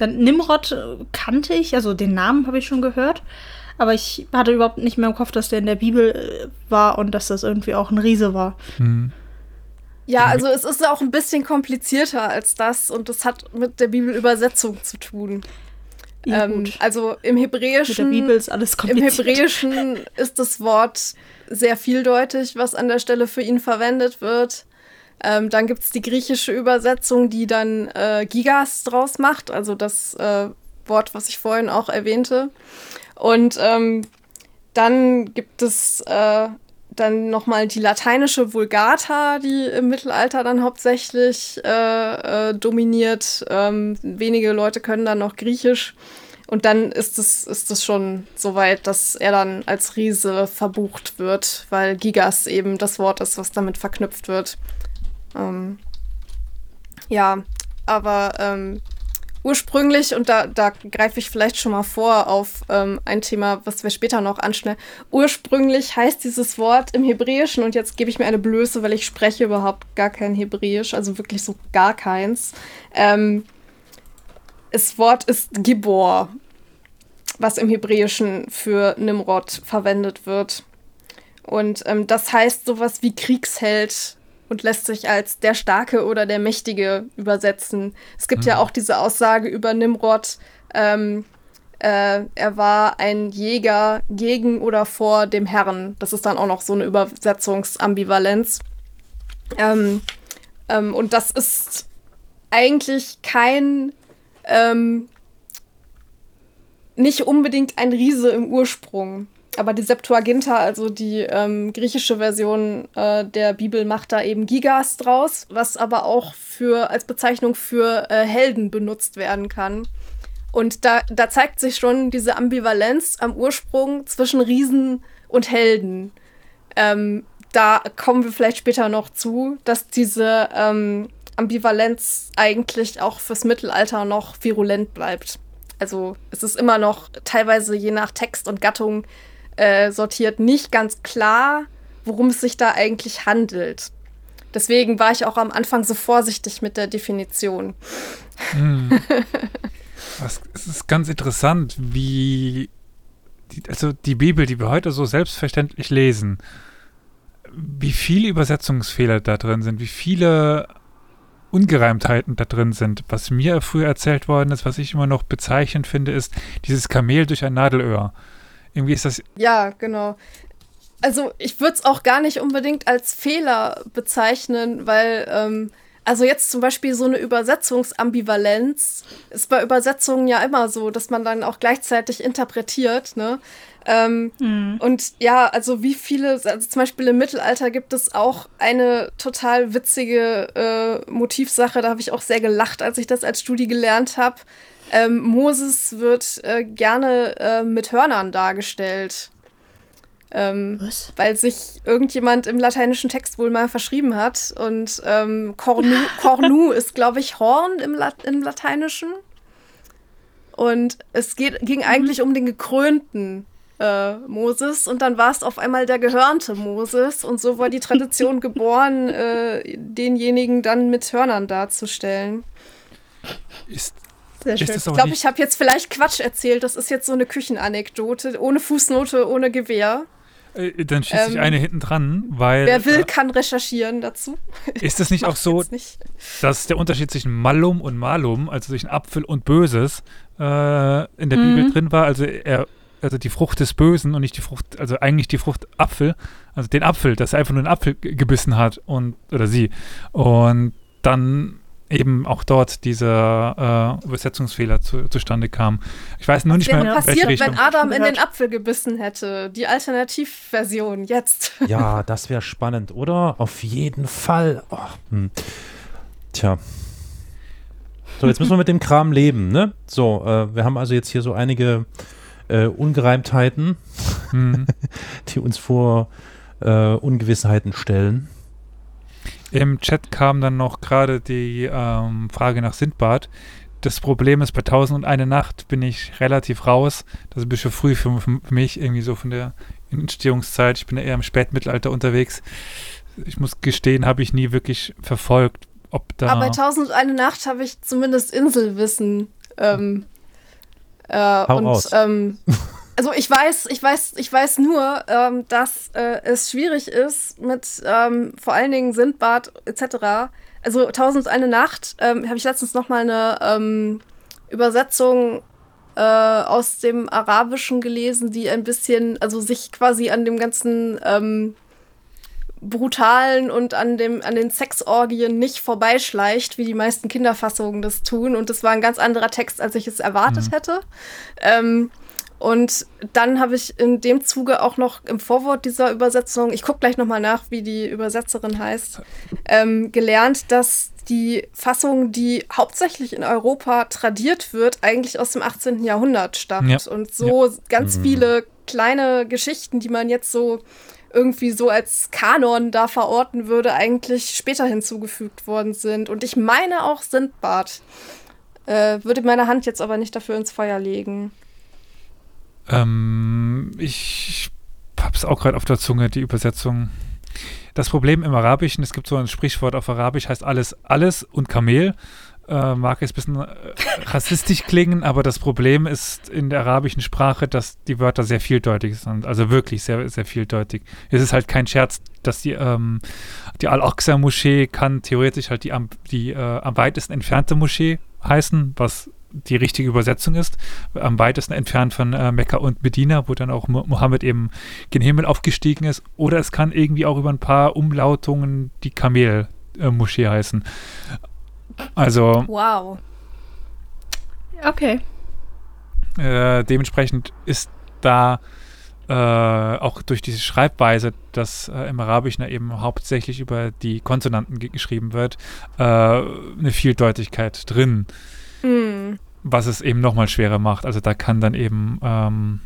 Dann Nimrod äh, kannte ich, also den Namen habe ich schon gehört, aber ich hatte überhaupt nicht mehr im Kopf, dass der in der Bibel äh, war und dass das irgendwie auch ein Riese war. Mhm. Ja, also es ist auch ein bisschen komplizierter als das und das hat mit der Bibelübersetzung zu tun. Ja, ähm, also im Mit der Hebräischen, Bibel ist alles im. Hebräischen ist das Wort sehr vieldeutig, was an der Stelle für ihn verwendet wird. Ähm, dann gibt es die griechische Übersetzung, die dann äh, Gigas draus macht, also das äh, Wort, was ich vorhin auch erwähnte. Und ähm, dann gibt es äh, dann nochmal die lateinische Vulgata, die im Mittelalter dann hauptsächlich äh, äh, dominiert. Ähm, wenige Leute können dann noch Griechisch. Und dann ist es, ist es schon so weit, dass er dann als Riese verbucht wird, weil Gigas eben das Wort ist, was damit verknüpft wird. Ähm, ja, aber ähm, ursprünglich, und da, da greife ich vielleicht schon mal vor auf ähm, ein Thema, was wir später noch anschneiden. Ursprünglich heißt dieses Wort im Hebräischen, und jetzt gebe ich mir eine Blöße, weil ich spreche überhaupt gar kein Hebräisch, also wirklich so gar keins. Ähm, das Wort ist Gibor, was im Hebräischen für Nimrod verwendet wird. Und ähm, das heißt sowas wie Kriegsheld und lässt sich als der Starke oder der Mächtige übersetzen. Es gibt ja auch diese Aussage über Nimrod, ähm, äh, er war ein Jäger gegen oder vor dem Herrn. Das ist dann auch noch so eine Übersetzungsambivalenz. Ähm, ähm, und das ist eigentlich kein, ähm, nicht unbedingt ein Riese im Ursprung. Aber die Septuaginta, also die ähm, griechische Version äh, der Bibel, macht da eben Gigas draus, was aber auch für, als Bezeichnung für äh, Helden benutzt werden kann. Und da, da zeigt sich schon diese Ambivalenz am Ursprung zwischen Riesen und Helden. Ähm, da kommen wir vielleicht später noch zu, dass diese ähm, Ambivalenz eigentlich auch fürs Mittelalter noch virulent bleibt. Also es ist immer noch teilweise je nach Text und Gattung äh, sortiert nicht ganz klar, worum es sich da eigentlich handelt. Deswegen war ich auch am Anfang so vorsichtig mit der Definition. Das, es ist ganz interessant, wie die, also die Bibel, die wir heute so selbstverständlich lesen, wie viele Übersetzungsfehler da drin sind, wie viele Ungereimtheiten da drin sind. Was mir früher erzählt worden ist, was ich immer noch bezeichnend finde, ist dieses Kamel durch ein Nadelöhr. Irgendwie ist das Ja, genau. Also ich würde es auch gar nicht unbedingt als Fehler bezeichnen, weil, ähm, also jetzt zum Beispiel so eine Übersetzungsambivalenz ist bei Übersetzungen ja immer so, dass man dann auch gleichzeitig interpretiert, ne? Ähm, Und ja, also wie viele, also zum Beispiel im Mittelalter gibt es auch eine total witzige äh, Motivsache, da habe ich auch sehr gelacht, als ich das als Studie gelernt habe. Ähm, Moses wird äh, gerne äh, mit Hörnern dargestellt. Ähm, Was? weil sich irgendjemand im lateinischen Text wohl mal verschrieben hat. Und ähm, Cornu, Cornu ist, glaube ich, Horn im, Lat im Lateinischen. Und es geht, ging eigentlich um den gekrönten äh, Moses und dann war es auf einmal der gehörnte Moses und so war die Tradition geboren, äh, denjenigen dann mit Hörnern darzustellen. ist, Sehr schön. Ich glaube, ich habe jetzt vielleicht Quatsch erzählt. Das ist jetzt so eine Küchenanekdote, ohne Fußnote, ohne Gewehr. äh, dann schießt sich ähm, eine hinten dran, weil Wer will, äh, kann recherchieren dazu. ist es nicht auch ich so, dass der Unterschied zwischen Malum und Malum, also zwischen Apfel und Böses, äh, in der Bibel drin war. Also er, also die Frucht des Bösen und nicht die Frucht, also eigentlich die Frucht Apfel, also den Apfel, dass er einfach nur einen Apfel gebissen hat und oder sie. Und dann eben auch dort dieser äh, Übersetzungsfehler zu, zustande kam. Ich weiß nur nicht Was mehr, wäre in welche passiert, Richtung. wenn Adam in den. Apfel gebissen hätte? Die Alternativversion jetzt. Ja, das wäre spannend, oder? Auf jeden Fall. Oh, hm. Tja. So, jetzt müssen wir mit dem Kram leben, ne? So, äh, wir haben also jetzt hier so einige äh, Ungereimtheiten, Hm. die uns vor äh, Ungewissheiten stellen. Im Chat kam dann noch gerade die ähm, Frage nach Sindbad. Das Problem ist, bei 1001 Nacht bin ich relativ raus. Das ist ein bisschen früh für, für mich, irgendwie so von der Entstehungszeit. Ich bin ja eher im Spätmittelalter unterwegs. Ich muss gestehen, habe ich nie wirklich verfolgt, ob da. Aber bei 1001 Nacht habe ich zumindest Inselwissen. Ähm, äh, und raus. ähm, also ich weiß, ich weiß, ich weiß nur, ähm, dass äh, es schwierig ist mit ähm, vor allen Dingen Sindbad etc. Also 1001 Nacht ähm, habe ich letztens noch mal eine ähm, Übersetzung äh, aus dem Arabischen gelesen, die ein bisschen, also sich quasi an dem ganzen ähm, brutalen und an, dem, an den Sexorgien nicht vorbeischleicht, wie die meisten Kinderfassungen das tun. Und das war ein ganz anderer Text, als ich es erwartet mhm. hätte. Ähm, und dann habe ich in dem Zuge auch noch im Vorwort dieser Übersetzung, ich gucke gleich nochmal nach, wie die Übersetzerin heißt, ähm, gelernt, dass die Fassung, die hauptsächlich in Europa tradiert wird, eigentlich aus dem 18. Jahrhundert stammt. Ja. Und so ja. ganz mhm. viele kleine Geschichten, die man jetzt so irgendwie so als Kanon da verorten würde, eigentlich später hinzugefügt worden sind. Und ich meine auch Sindbad. Äh, würde meine Hand jetzt aber nicht dafür ins Feuer legen. Ähm, ich hab's auch gerade auf der Zunge, die Übersetzung. Das Problem im Arabischen, es gibt so ein Sprichwort auf Arabisch, heißt alles, alles und Kamel. Äh, mag jetzt ein bisschen äh, rassistisch klingen, aber das Problem ist in der arabischen Sprache, dass die Wörter sehr vieldeutig sind. Also wirklich sehr, sehr vieldeutig. Es ist halt kein Scherz, dass die, ähm, die Al-Aqsa-Moschee kann theoretisch halt die, am, die äh, am weitesten entfernte Moschee heißen, was die richtige Übersetzung ist, am weitesten entfernt von äh, Mekka und Medina, wo dann auch Mohammed eben gen Himmel aufgestiegen ist. Oder es kann irgendwie auch über ein paar Umlautungen die Kamel-Moschee äh, heißen. Also. Wow. Okay. Äh, dementsprechend ist da äh, auch durch diese Schreibweise, dass äh, im Arabischen eben hauptsächlich über die Konsonanten geschrieben wird, äh, eine Vieldeutigkeit drin. Mhm. Was es eben nochmal schwerer macht. Also da kann dann eben ähm,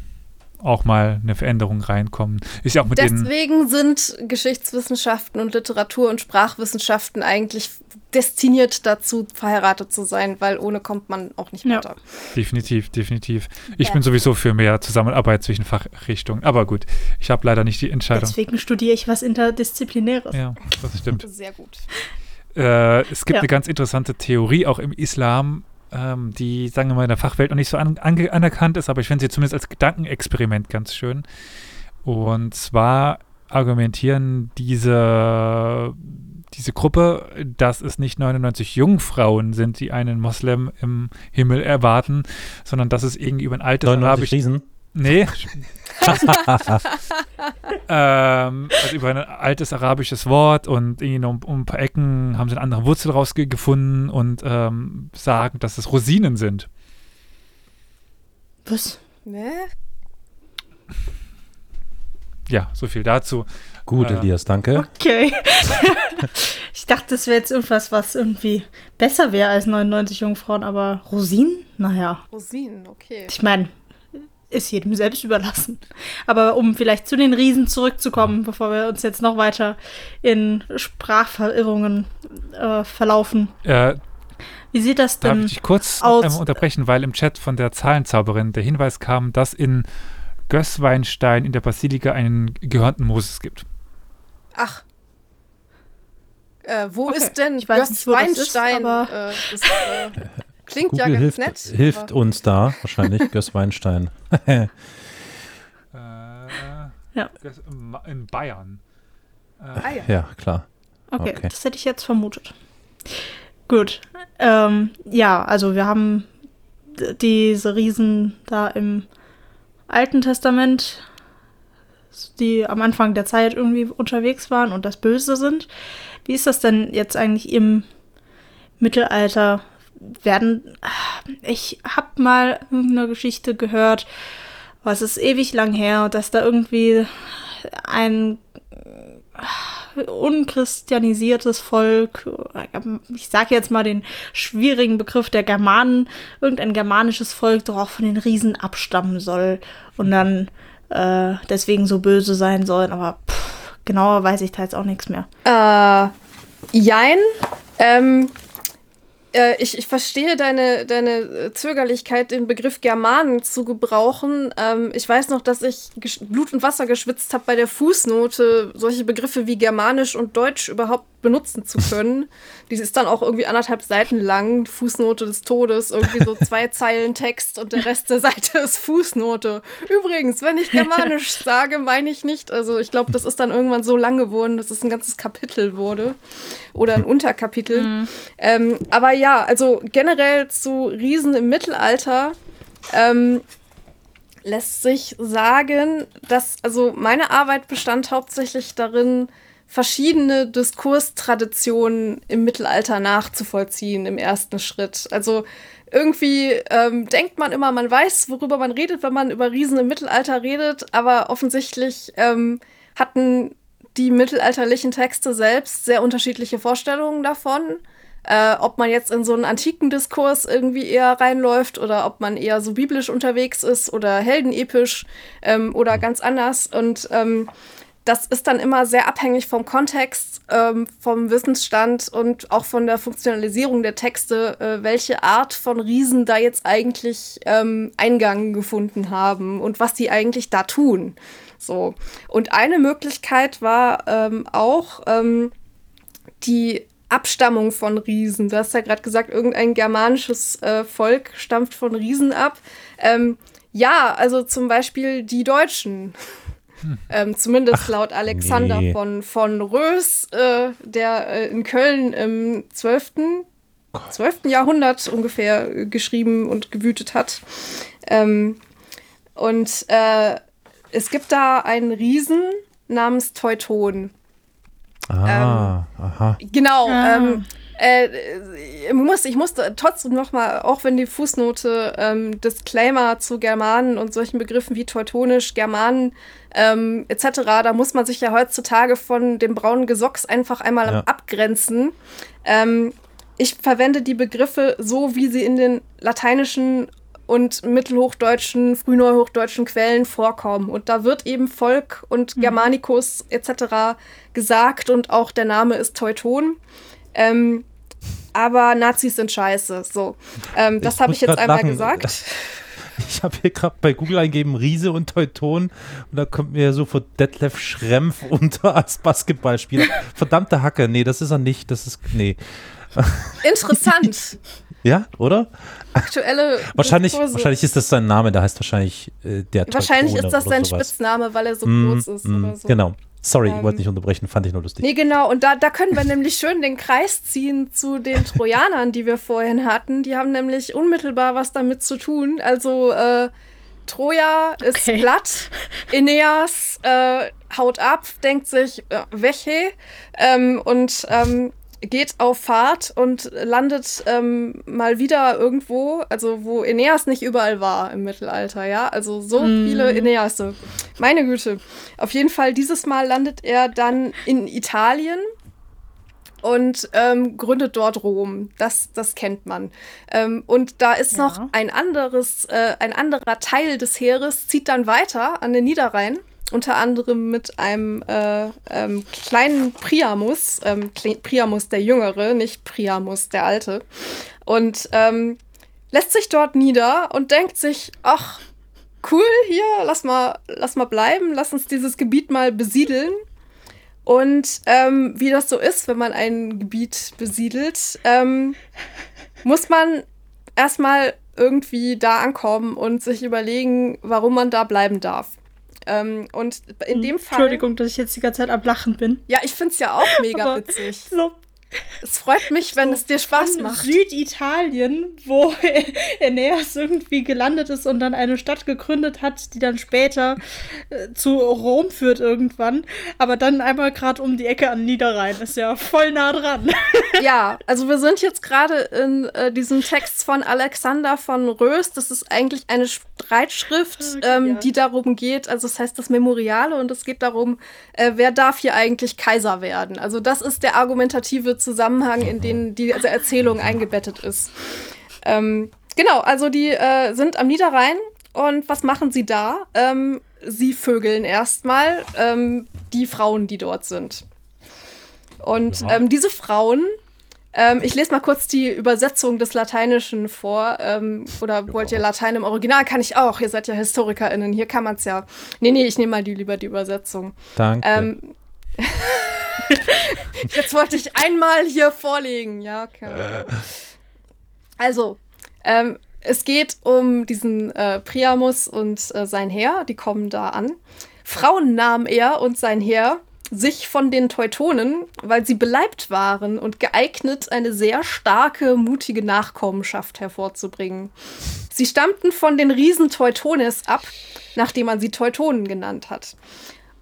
auch mal eine Veränderung reinkommen. Ist ja auch mit Deswegen sind Geschichtswissenschaften und Literatur und Sprachwissenschaften eigentlich destiniert dazu, verheiratet zu sein, weil ohne kommt man auch nicht weiter. Ja. Definitiv, definitiv. Ich ja. bin sowieso für mehr Zusammenarbeit zwischen Fachrichtungen. Aber gut, ich habe leider nicht die Entscheidung. Deswegen studiere ich was Interdisziplinäres. Ja, das stimmt. Sehr gut. Äh, es gibt ja. eine ganz interessante Theorie auch im Islam, ähm, die, sagen wir mal, in der Fachwelt noch nicht so an, an, anerkannt ist, aber ich finde sie zumindest als Gedankenexperiment ganz schön. Und zwar argumentieren diese, diese Gruppe, dass es nicht 99 Jungfrauen sind, die einen Moslem im Himmel erwarten, sondern dass es irgendwie über ein altes 99 arabisches... Riesen? Nee. ähm, also über ein altes arabisches Wort und irgendwie um, um, ein paar Ecken haben sie eine andere Wurzel rausgefunden und ähm, sagen, dass es Rosinen sind. Was? Ne? Ja, so viel dazu. Gut, äh, Elias, danke. Okay. ich dachte, das wäre jetzt irgendwas, was irgendwie besser wäre als 99 Jungfrauen, aber Rosinen? Naja. Rosinen, okay. Ich meine, ist jedem selbst überlassen. Aber um vielleicht zu den Riesen zurückzukommen, bevor wir uns jetzt noch weiter in Sprachverirrungen äh, verlaufen. Äh, Wie sieht das denn Darf ich dich kurz aus? unterbrechen, weil im Chat von der Zahlenzauberin der Hinweis kam, dass in Gößweinstein in der Basilika einen gehörnten Moses gibt. Ach. Äh, wo okay. ist denn Gößweinstein? Äh, ist, äh, Klingt Google ja ganz hilft, nett. Hilft uns da wahrscheinlich, Göss Weinstein. äh, ja. In Bayern. Äh, ah, ja. ja. klar. Okay, okay, das hätte ich jetzt vermutet. Gut. Ähm, ja, also wir haben diese Riesen da im Alten Testament, die am Anfang der Zeit irgendwie unterwegs waren und das Böse sind. Wie ist das denn jetzt eigentlich im Mittelalter? Werden. Ich habe mal eine Geschichte gehört, was ist ewig lang her, dass da irgendwie ein unchristianisiertes Volk, ich sage jetzt mal den schwierigen Begriff der Germanen, irgendein germanisches Volk doch auch von den Riesen abstammen soll und dann äh, deswegen so böse sein sollen, aber pff, genauer weiß ich da jetzt auch nichts mehr. Äh, jein. Ähm, äh, ich, ich verstehe deine, deine Zögerlichkeit, den Begriff Germanen zu gebrauchen. Ähm, ich weiß noch, dass ich Blut und Wasser geschwitzt habe bei der Fußnote, solche Begriffe wie Germanisch und Deutsch überhaupt benutzen zu können. Die ist dann auch irgendwie anderthalb Seiten lang, Fußnote des Todes, irgendwie so zwei Zeilen Text und der Rest der Seite ist Fußnote. Übrigens, wenn ich Germanisch sage, meine ich nicht. Also ich glaube, das ist dann irgendwann so lang geworden, dass es ein ganzes Kapitel wurde oder ein Unterkapitel. Mhm. Ähm, aber ja, also generell zu Riesen im Mittelalter ähm, lässt sich sagen, dass, also meine Arbeit bestand hauptsächlich darin, verschiedene Diskurstraditionen im Mittelalter nachzuvollziehen im ersten Schritt. Also irgendwie ähm, denkt man immer, man weiß, worüber man redet, wenn man über Riesen im Mittelalter redet, aber offensichtlich ähm, hatten die mittelalterlichen Texte selbst sehr unterschiedliche Vorstellungen davon. Äh, ob man jetzt in so einen antiken Diskurs irgendwie eher reinläuft oder ob man eher so biblisch unterwegs ist oder heldenepisch ähm, oder ganz anders. Und ähm, das ist dann immer sehr abhängig vom Kontext, ähm, vom Wissensstand und auch von der Funktionalisierung der Texte, äh, welche Art von Riesen da jetzt eigentlich ähm, Eingang gefunden haben und was die eigentlich da tun. So. Und eine Möglichkeit war ähm, auch ähm, die Abstammung von Riesen. Du hast ja gerade gesagt, irgendein germanisches äh, Volk stammt von Riesen ab. Ähm, ja, also zum Beispiel die Deutschen. Hm. Ähm, zumindest Ach, laut Alexander nee. von, von Rös, äh, der äh, in Köln im 12. 12. Jahrhundert ungefähr äh, geschrieben und gewütet hat. Ähm, und äh, es gibt da einen Riesen namens Teuton. Ah, ähm, aha. Genau. Ah. Äh, ich, muss, ich musste trotzdem nochmal, auch wenn die Fußnote ähm, Disclaimer zu Germanen und solchen Begriffen wie Teutonisch, Germanen ähm, etc., da muss man sich ja heutzutage von dem braunen Gesocks einfach einmal ja. abgrenzen. Ähm, ich verwende die Begriffe so, wie sie in den lateinischen und mittelhochdeutschen, frühneuhochdeutschen Quellen vorkommen. Und da wird eben Volk und mhm. Germanicus etc. gesagt und auch der Name ist Teuton. Ähm, aber Nazis sind scheiße. So, ähm, das habe ich jetzt einmal lachen. gesagt. Ich habe hier gerade bei Google eingeben Riese und Teuton und da kommt mir sofort Detlef Schrempf unter als Basketballspieler. Verdammte Hacke, nee, das ist er nicht. Das ist, nee. Interessant. Ja, oder? Aktuelle. wahrscheinlich, wahrscheinlich ist das sein Name, der heißt wahrscheinlich äh, der Wahrscheinlich ist das sein sowas. Spitzname, weil er so mm, groß ist mm, oder so. Genau. Sorry, ähm, ich wollte nicht unterbrechen, fand ich nur lustig. Nee, genau. Und da, da können wir nämlich schön den Kreis ziehen zu den Trojanern, die wir vorhin hatten. Die haben nämlich unmittelbar was damit zu tun. Also, äh, Troja ist okay. platt, Aeneas äh, haut ab, denkt sich, äh, welche? Ähm, und ähm, geht auf Fahrt und landet ähm, mal wieder irgendwo, also wo Aeneas nicht überall war im Mittelalter, ja. Also so mm. viele Aeneas. Meine Güte. Auf jeden Fall, dieses Mal landet er dann in Italien und ähm, gründet dort Rom. Das, das kennt man. Ähm, und da ist ja. noch ein anderes, äh, ein anderer Teil des Heeres, zieht dann weiter an den Niederrhein unter anderem mit einem äh, ähm, kleinen Priamus, ähm, Priamus der Jüngere, nicht Priamus der Alte, und ähm, lässt sich dort nieder und denkt sich, ach, cool, hier, lass mal, lass mal bleiben, lass uns dieses Gebiet mal besiedeln. Und ähm, wie das so ist, wenn man ein Gebiet besiedelt, ähm, muss man erstmal irgendwie da ankommen und sich überlegen, warum man da bleiben darf. Ähm, und in hm, dem Fall. Entschuldigung, dass ich jetzt die ganze Zeit am Lachen bin. Ja, ich finde es ja auch mega witzig. So es freut mich, wenn so es dir Spaß macht. Süditalien, wo Aeneas irgendwie gelandet ist und dann eine Stadt gegründet hat, die dann später äh, zu Rom führt irgendwann. Aber dann einmal gerade um die Ecke an Niederrhein. Ist ja voll nah dran. Ja, also wir sind jetzt gerade in äh, diesem Text von Alexander von Rös. Das ist eigentlich eine Streitschrift, okay, ähm, ja. die darum geht, also das heißt das Memoriale und es geht darum, äh, wer darf hier eigentlich Kaiser werden. Also das ist der argumentative Zusammenhang, in den diese Erzählung eingebettet ist. Ähm, genau, also die äh, sind am Niederrhein und was machen sie da? Ähm, sie vögeln erstmal ähm, die Frauen, die dort sind. Und ähm, diese Frauen, ähm, ich lese mal kurz die Übersetzung des Lateinischen vor. Ähm, oder wollt ihr Latein im Original? Kann ich auch. Ihr seid ja HistorikerInnen. Hier kann man es ja. Nee, nee, ich nehme mal die, lieber die Übersetzung. Danke. Jetzt wollte ich einmal hier vorlegen, ja. Okay. Also, ähm, es geht um diesen äh, Priamus und äh, sein Heer, die kommen da an. Frauen nahm er und sein Heer sich von den Teutonen, weil sie beleibt waren und geeignet, eine sehr starke, mutige Nachkommenschaft hervorzubringen. Sie stammten von den Riesen Teutones ab, nachdem man sie Teutonen genannt hat.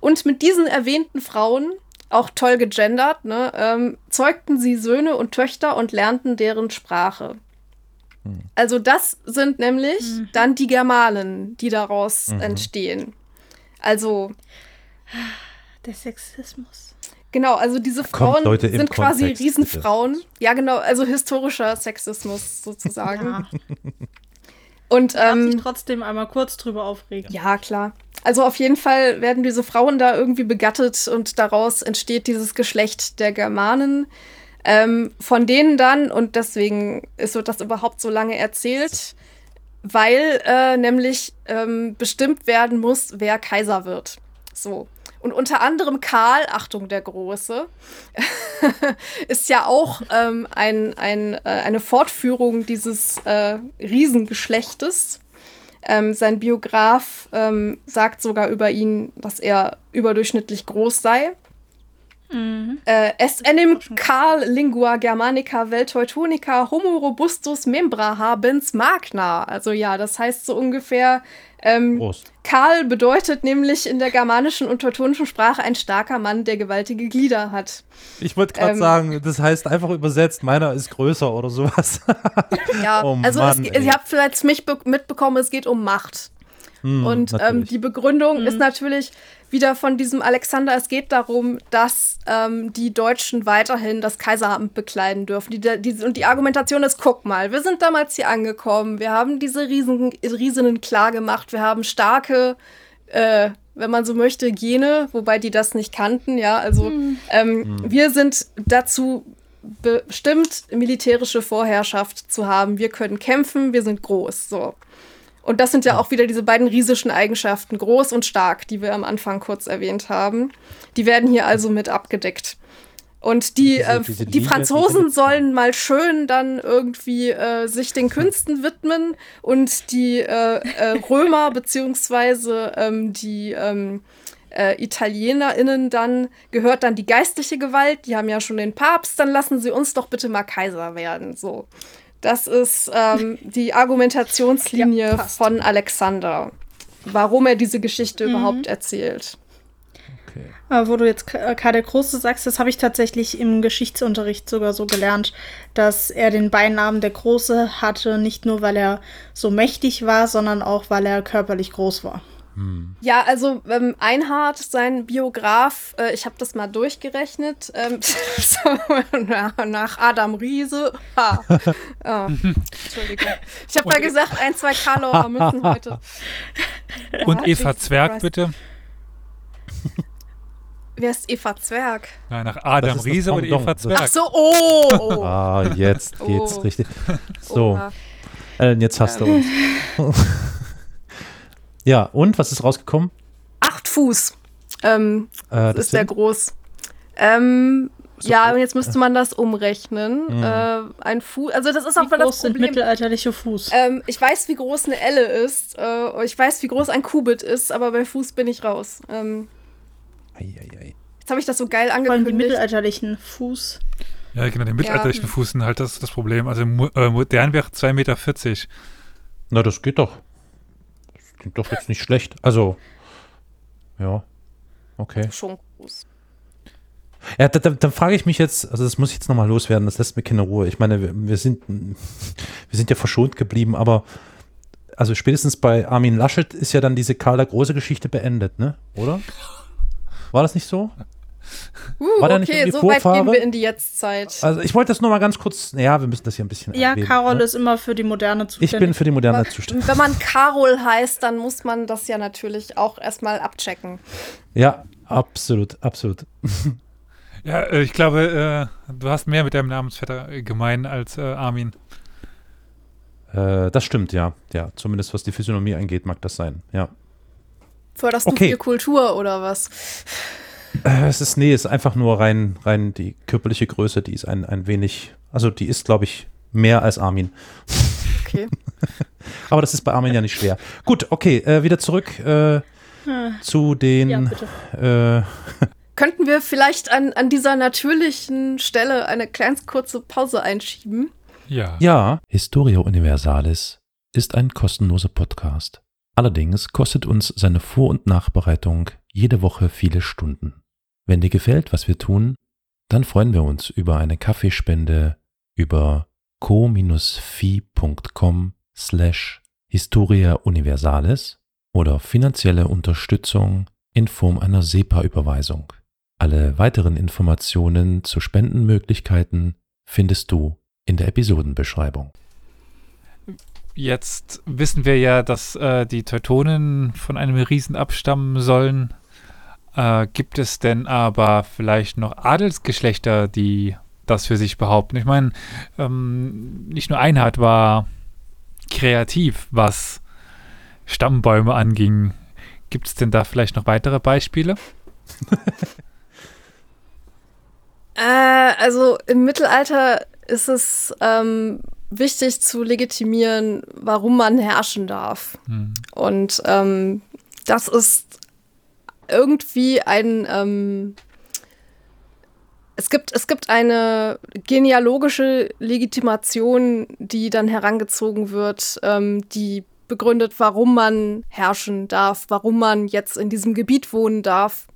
Und mit diesen erwähnten Frauen, auch toll gegendert, ne, ähm, zeugten sie Söhne und Töchter und lernten deren Sprache. Also das sind nämlich Mhm. dann die Germanen, die daraus entstehen. Also Der Sexismus. Genau, also diese Kommt, Frauen Leute, sind quasi Kontext, Riesenfrauen. Ja, genau, also historischer Sexismus sozusagen. Ja. Und ähm, sich trotzdem einmal kurz drüber aufregen. ja, klar. Also auf jeden Fall werden diese Frauen da irgendwie begattet und daraus entsteht dieses Geschlecht der Germanen. Ähm, von denen dann, und deswegen ist so das überhaupt so lange erzählt, weil äh, nämlich ähm, bestimmt werden muss, wer Kaiser wird. So. Und unter anderem Karl, Achtung, der Große, ist ja auch ähm, ein, ein, äh, eine Fortführung dieses äh, Riesengeschlechtes. Ähm, sein Biograf ähm, sagt sogar über ihn, dass er überdurchschnittlich groß sei. Äh, es enim Karl lingua germanica vel teutonica homo robustus membra habens magna. Also ja, das heißt so ungefähr, ähm. Karl bedeutet nämlich in der germanischen und teutonischen Sprache ein starker Mann, der gewaltige Glieder hat. Ich wollte gerade Ähm, sagen, das heißt einfach übersetzt, meiner ist größer oder sowas. Ja, Oh also Mann, es, ihr habt vielleicht mich be mitbekommen, es geht um Macht. Hm, Und ähm, die Begründung ist natürlich wieder von diesem Alexander, es geht darum, dass ähm, die Deutschen weiterhin das Kaiseramt bekleiden dürfen. Die, die, und die Argumentation ist, guck mal, wir sind damals hier angekommen, wir haben diese Riesen, Riesinnen klar gemacht, wir haben starke, äh, wenn man so möchte, Gene, wobei die das nicht kannten, ja, also ähm, wir sind dazu bestimmt, militärische Vorherrschaft zu haben. Wir können kämpfen, wir sind groß, so. Und das sind ja auch wieder diese beiden riesischen Eigenschaften, groß und stark, die wir am Anfang kurz erwähnt haben. Die werden hier also mit abgedeckt. Und die, Diese- äh, diese die Linie, Franzosen die- sollen mal schön dann irgendwie äh, sich den Künsten widmen und die äh, äh, Römer beziehungsweise ähm, die ähm, äh, ItalienerInnen dann gehört dann die geistliche Gewalt, die haben ja schon den Papst, dann lassen sie uns doch bitte mal Kaiser werden. So. Das ist ähm, die Argumentationslinie Ja, von Alexander, warum er diese Geschichte überhaupt erzählt. okay. Wo du jetzt K- äh, Karl der Große sagst, das habe ich tatsächlich im Geschichtsunterricht sogar so gelernt, dass er den Beinamen der Große hatte, nicht nur weil er so mächtig war, sondern auch weil er körperlich groß war. Ja, also ähm, Einhard, sein Biograf, äh, ich habe das mal durchgerechnet, ähm, nach, Adam Riese. Ha. Oh, Entschuldigung. Ich habe ja gesagt, ein, zwei Karlauer müssen heute. Und Eva Zwerg, bitte. Wer ist Eva Zwerg? Nein, nach Adam Riese Pendant. Eva Zwerg. Ach so, oh! oh. Ah, jetzt geht's Oh. richtig. So. Ellen, jetzt hast du uns. Ja, und was ist rausgekommen? Acht Fuß ähm, Äh, ist der sind- groß. Ähm, So ja, und jetzt müsste man das umrechnen. Mhm. Äh, ein Fuß, also das ist auch Wie mal das groß sind Problem. mittelalterliche Fuß? Ähm, ich weiß, wie groß eine Elle ist. Äh, ich weiß, wie groß ein Kubit ist, aber bei Fuß bin ich raus. Ähm, Ei, ei, ei. jetzt habe ich das so geil Vor allem die angekündigt. mittelalterlichen Fuß. Ja, genau, den mittelalterlichen Fuß sind halt das, das Problem. Also äh, modern wäre 2,40 Meter. Na, das geht doch. Klingt doch jetzt nicht schlecht. Also, ja. Okay. Schon groß. Ja, da, da, dann frage ich mich jetzt, also das muss ich jetzt nochmal loswerden, das lässt mir keine Ruhe. Ich meine, wir, wir, sind, wir sind ja verschont geblieben, aber also spätestens bei Armin Laschet ist ja dann diese Karl der Große Geschichte beendet, ne? Oder? War das nicht so? Uh, War nicht okay, irgendwie so weit gehen wir in die Jetztzeit. Also ich wollte das nur mal ganz kurz, ja, wir müssen das hier ein bisschen Ja, erwähnen, Karol ne? ist immer für die Moderne Ich zuständig. bin für die moderne zuständig. Wenn man Karol heißt, dann muss man das ja natürlich auch erstmal abchecken. Ja, absolut, absolut. Ja, äh, ich glaube, äh, du hast mehr mit deinem Namensvetter gemein als äh, Armin. Das stimmt, ja. Ja, zumindest was die Physiognomie angeht, mag das sein, ja. Förderst Okay. du viel Kultur oder was? Äh, Es ist, nee, es ist einfach nur rein, rein die körperliche Größe, die ist ein, ein wenig, also die ist, glaube ich, mehr als Armin. Okay. Aber das ist bei Armin ja nicht schwer. Gut, okay, äh, wieder zurück äh, zu den, ja, bitte. äh, könnten wir vielleicht an, an dieser natürlichen Stelle eine ganz kurze Pause einschieben? Ja. Ja, Historia Universalis ist ein kostenloser Podcast. Allerdings kostet uns seine Vor- und Nachbereitung jede Woche viele Stunden. Wenn dir gefällt, was wir tun, dann freuen wir uns über eine Kaffeespende über co-fi.com slash Historia Universalis oder finanzielle Unterstützung in Form einer SEPA-Überweisung. Alle weiteren Informationen zu Spendenmöglichkeiten findest du in der Episodenbeschreibung. Jetzt wissen wir ja, dass äh, die Teutonen von einem Riesen abstammen sollen. Äh, gibt es denn aber vielleicht noch Adelsgeschlechter, die das für sich behaupten? Ich meine, ähm, nicht nur Einhard war kreativ, was Stammbäume anging. Gibt es denn da vielleicht noch weitere Beispiele? Äh, also im Mittelalter ist es ähm, wichtig zu legitimieren, warum man herrschen darf. Hm. Und ähm, das ist irgendwie ein. Ähm, es gibt, es gibt eine genealogische Legitimation, die dann herangezogen wird, ähm, die begründet, warum man herrschen darf, warum man jetzt in diesem Gebiet wohnen darf.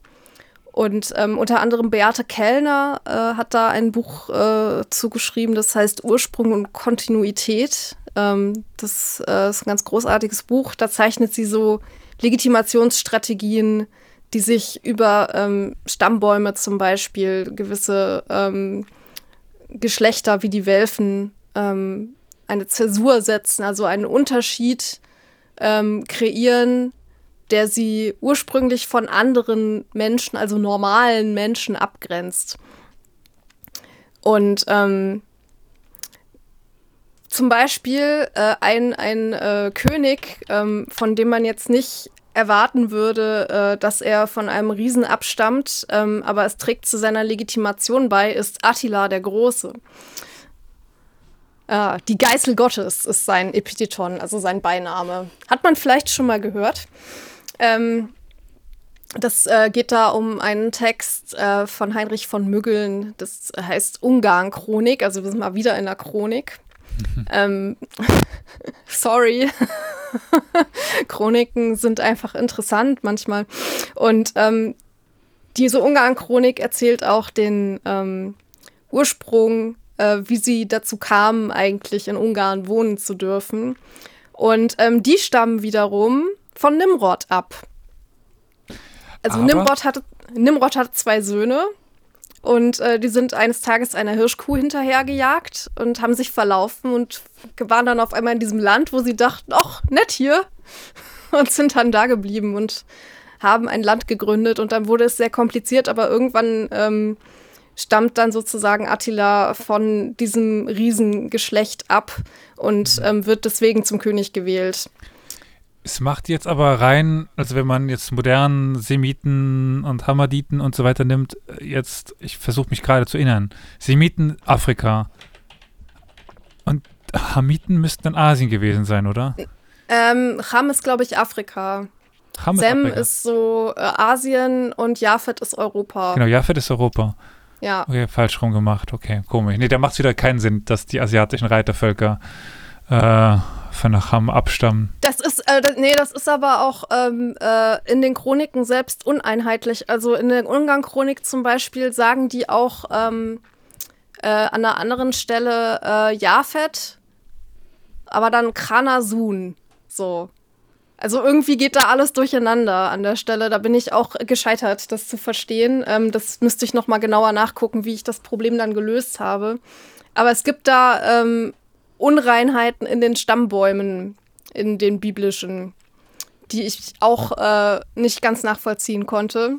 Und ähm, unter anderem Beate Kellner äh, hat da ein Buch äh, zugeschrieben, das heißt Ursprung und Kontinuität. Ähm, das äh, ist ein ganz großartiges Buch. Da zeichnet sie so Legitimationsstrategien, die sich über ähm, Stammbäume zum Beispiel, gewisse ähm, Geschlechter wie die Welfen, ähm, eine Zäsur setzen, also einen Unterschied ähm, kreieren, der sie ursprünglich von anderen Menschen, also normalen Menschen, abgrenzt. Und ähm, zum Beispiel äh, ein, ein äh, König, ähm, von dem man jetzt nicht erwarten würde, äh, dass er von einem Riesen abstammt, ähm, aber es trägt zu seiner Legitimation bei, ist Attila der Große. Äh, die Geißel Gottes ist sein Epitheton, also sein Beiname. Hat man vielleicht schon mal gehört. Ähm, das äh, geht da um einen Text äh, von Heinrich von Müggeln, das heißt Ungarn-Chronik, also wir sind mal wieder in der Chronik. ähm, sorry. Chroniken sind einfach interessant manchmal. Und ähm, diese Ungarn-Chronik erzählt auch den ähm, Ursprung, äh, wie sie dazu kamen, eigentlich in Ungarn wohnen zu dürfen. Und ähm, die stammen wiederum von Nimrod ab. Also Aber- Nimrod hatte, Nimrod hatte zwei Söhne und äh, die sind eines Tages einer Hirschkuh hinterhergejagt und haben sich verlaufen und waren dann auf einmal in diesem Land, wo sie dachten, ach, nett hier. Und sind dann da geblieben und haben ein Land gegründet und dann wurde es sehr kompliziert, aber irgendwann ähm, stammt dann sozusagen Attila von diesem Riesengeschlecht ab und ähm, wird deswegen zum König gewählt. Es macht jetzt aber rein, also wenn man jetzt modernen Semiten und Hamaditen und so weiter nimmt, äh, jetzt, ich versuche mich gerade zu erinnern, Semiten Afrika und Hamiten müssten in Asien gewesen sein, oder? Ähm, Cham ist, glaube ich, Afrika. Ham Sem Afrika. ist so äh, Asien und Jafet ist Europa. Genau, Jafet ist Europa. Ja. Okay, falsch rum gemacht. Okay, komisch. Nee, da macht es wieder keinen Sinn, dass die asiatischen Reitervölker äh, von nach Ham abstammen. Das ist, äh, nee, das ist aber auch ähm, äh, in den Chroniken selbst uneinheitlich. Also in der Ungarn-Chronik zum Beispiel sagen die auch ähm, äh, an einer anderen Stelle äh, Jafet, aber dann Kranasun. So. Also irgendwie geht da alles durcheinander an der Stelle. Da bin ich auch gescheitert, das zu verstehen. Ähm, das müsste ich noch mal genauer nachgucken, wie ich das Problem dann gelöst habe. Aber es gibt da ähm, Unreinheiten in den Stammbäumen, in den biblischen, die ich auch äh, nicht ganz nachvollziehen konnte.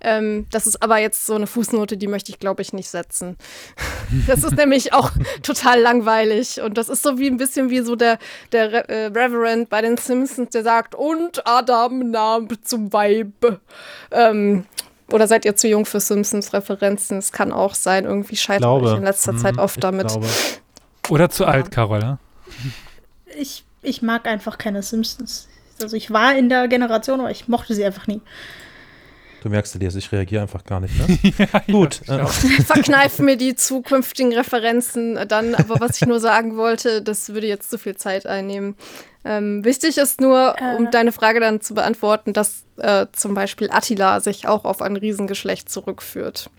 Ähm, das ist aber jetzt so eine Fußnote, die möchte ich, glaube ich, nicht setzen. Das ist nämlich auch total langweilig. Und das ist so wie ein bisschen wie so der, der Re äh, Reverend bei den Simpsons, der sagt, und Adam nahm zum Weib. Ähm, oder seid ihr zu jung für Simpsons-Referenzen? Es kann auch sein, irgendwie scheitert glaube. ich in letzter Mhm, Zeit oft ich damit. glaube. Oder zu alt, Carol, ja? Ich, ich mag einfach keine Simpsons. Also ich war in der Generation, aber ich mochte sie einfach nie. Du merkst dir, ich reagiere einfach gar nicht. Ne? ja, Gut. Ja, Verkneif mir die zukünftigen Referenzen dann. Aber was ich nur sagen wollte, das würde jetzt zu viel Zeit einnehmen. Ähm, wichtig ist nur, um äh. deine Frage dann zu beantworten, dass äh, zum Beispiel Attila sich auch auf ein Riesengeschlecht zurückführt.